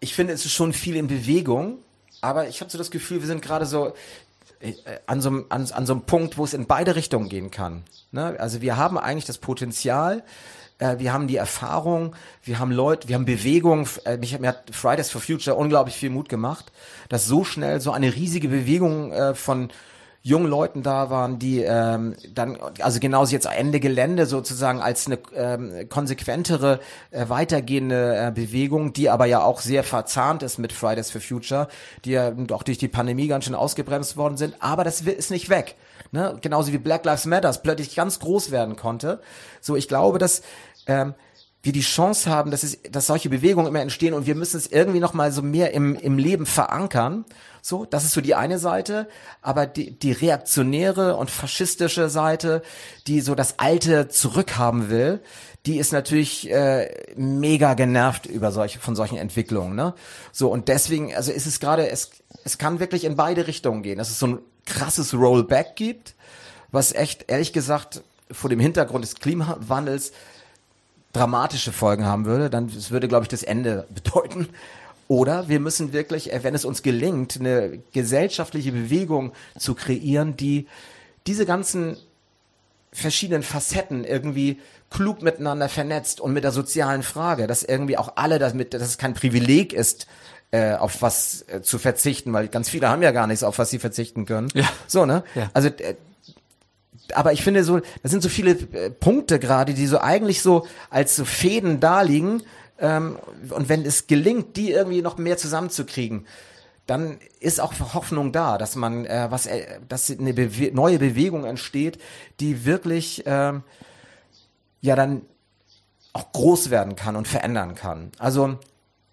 ich finde, es ist schon viel in Bewegung, aber ich habe so das Gefühl, wir sind gerade so äh, an so, an, an so einem Punkt, wo es in beide Richtungen gehen kann. Ne? Also wir haben eigentlich das Potenzial, äh, wir haben die Erfahrung, wir haben Leute, wir haben Bewegung. Äh, mich, mir hat Fridays for Future unglaublich viel Mut gemacht, dass so schnell so eine riesige Bewegung äh, von jungen Leuten da waren, die ähm, dann, also genauso jetzt Ende Gelände sozusagen als eine ähm, konsequentere, äh, weitergehende äh, Bewegung, die aber ja auch sehr verzahnt ist mit Fridays for Future, die ja auch durch die Pandemie ganz schön ausgebremst worden sind, aber das ist nicht weg. Ne? Genauso wie Black Lives Matters plötzlich ganz groß werden konnte. So, ich glaube, dass ähm, wir die Chance haben, dass, es, dass solche Bewegungen immer entstehen und wir müssen es irgendwie noch mal so mehr im, im Leben verankern. So, das ist so die eine Seite, aber die, die reaktionäre und faschistische Seite, die so das Alte zurückhaben will, die ist natürlich äh, mega genervt über solche von solchen Entwicklungen. Ne? So und deswegen, also ist es gerade, es es kann wirklich in beide Richtungen gehen. Dass es so ein krasses Rollback gibt, was echt ehrlich gesagt vor dem Hintergrund des Klimawandels dramatische Folgen haben würde, dann das würde, glaube ich, das Ende bedeuten. Oder wir müssen wirklich, äh, wenn es uns gelingt, eine gesellschaftliche Bewegung zu kreieren, die diese ganzen verschiedenen Facetten irgendwie klug miteinander vernetzt und mit der sozialen Frage, dass irgendwie auch alle damit, dass es kein Privileg ist, äh, auf was äh, zu verzichten, weil ganz viele haben ja gar nichts, auf was sie verzichten können. Ja. So, ne? Ja. Also äh, aber ich finde so, das sind so viele äh, Punkte gerade, die so eigentlich so als so Fäden da liegen. Ähm, und wenn es gelingt, die irgendwie noch mehr zusammenzukriegen, dann ist auch Hoffnung da, dass man äh, was, äh, dass eine Bewe neue Bewegung entsteht, die wirklich ähm, ja dann auch groß werden kann und verändern kann. Also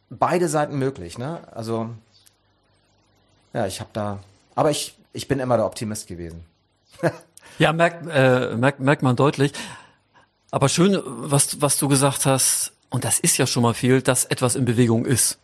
beide Seiten möglich, ne? Also ja, ich habe da, aber ich ich bin immer der Optimist gewesen. Ja, merkt, äh, merkt, merkt man deutlich. Aber schön, was, was du gesagt hast, und das ist ja schon mal viel, dass etwas in Bewegung ist.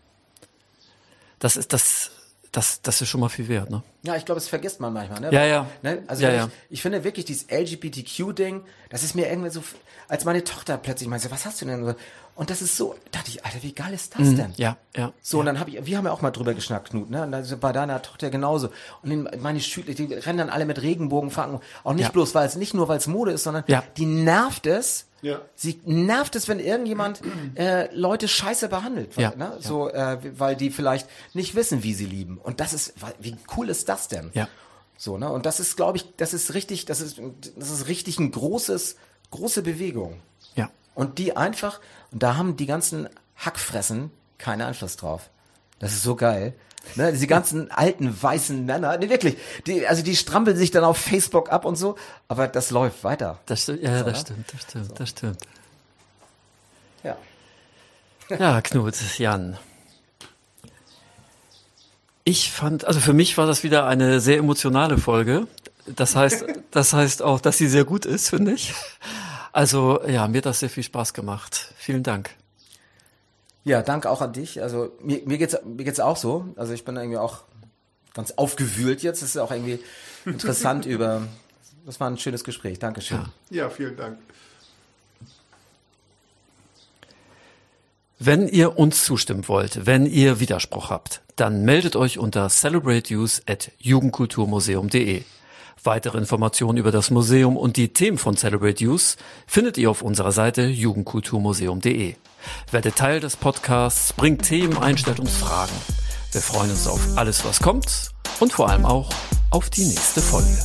Das ist das, das, das ist schon mal viel wert, ne? Ja, ich glaube, es vergisst man manchmal, ne? Ja, ja. Ne? Also ja, ich, ja. ich finde wirklich dieses LGBTQ-Ding, das ist mir irgendwie so, als meine Tochter plötzlich meinte, was hast du denn? Und das ist so, dachte ich, Alter, wie geil ist das mhm, denn? Ja, ja. So, ja. und dann habe ich, wir haben ja auch mal drüber geschnackt, Knut, ne? Und das bei deiner Tochter genauso. Und meine Schüler, die rennen dann alle mit Regenbogenfahnen. Auch nicht ja. bloß, weil es nicht nur, weil es Mode ist, sondern ja. die nervt es. Ja. Sie nervt es, wenn irgendjemand äh, Leute scheiße behandelt, weil, ja. ne? so, äh, weil die vielleicht nicht wissen, wie sie lieben. Und das ist, wie cool ist das denn? Ja. So, ne? Und das ist, glaube ich, das ist richtig, das ist, das ist richtig ein großes, große Bewegung. Und die einfach, und da haben die ganzen Hackfressen keinen Einfluss drauf. Das ist so geil. Ne, diese ganzen alten weißen Männer, ne, wirklich, die, also die strampeln sich dann auf Facebook ab und so, aber das läuft weiter. Das stimmt, ja, das stimmt, das stimmt, so. das stimmt. Ja. Ja, Knut, Jan. Ich fand, also für mich war das wieder eine sehr emotionale Folge. Das heißt, das heißt auch, dass sie sehr gut ist, finde ich. Also ja, mir hat das sehr viel Spaß gemacht. Vielen Dank. Ja, danke auch an dich. Also mir, mir geht's mir geht's auch so. Also ich bin irgendwie auch ganz aufgewühlt jetzt. Das ist auch irgendwie interessant über. Das war ein schönes Gespräch. Dankeschön. Ja, ja vielen Dank. Wenn ihr uns zustimmen wollt, wenn ihr Widerspruch habt, dann meldet euch unter celebrateuse at jugendkulturmuseum.de. Weitere Informationen über das Museum und die Themen von Celebrate Youth findet ihr auf unserer Seite jugendkulturmuseum.de. Werde Teil des Podcasts, bringt Themen ein, stellt uns Fragen. Wir freuen uns auf alles, was kommt und vor allem auch auf die nächste Folge.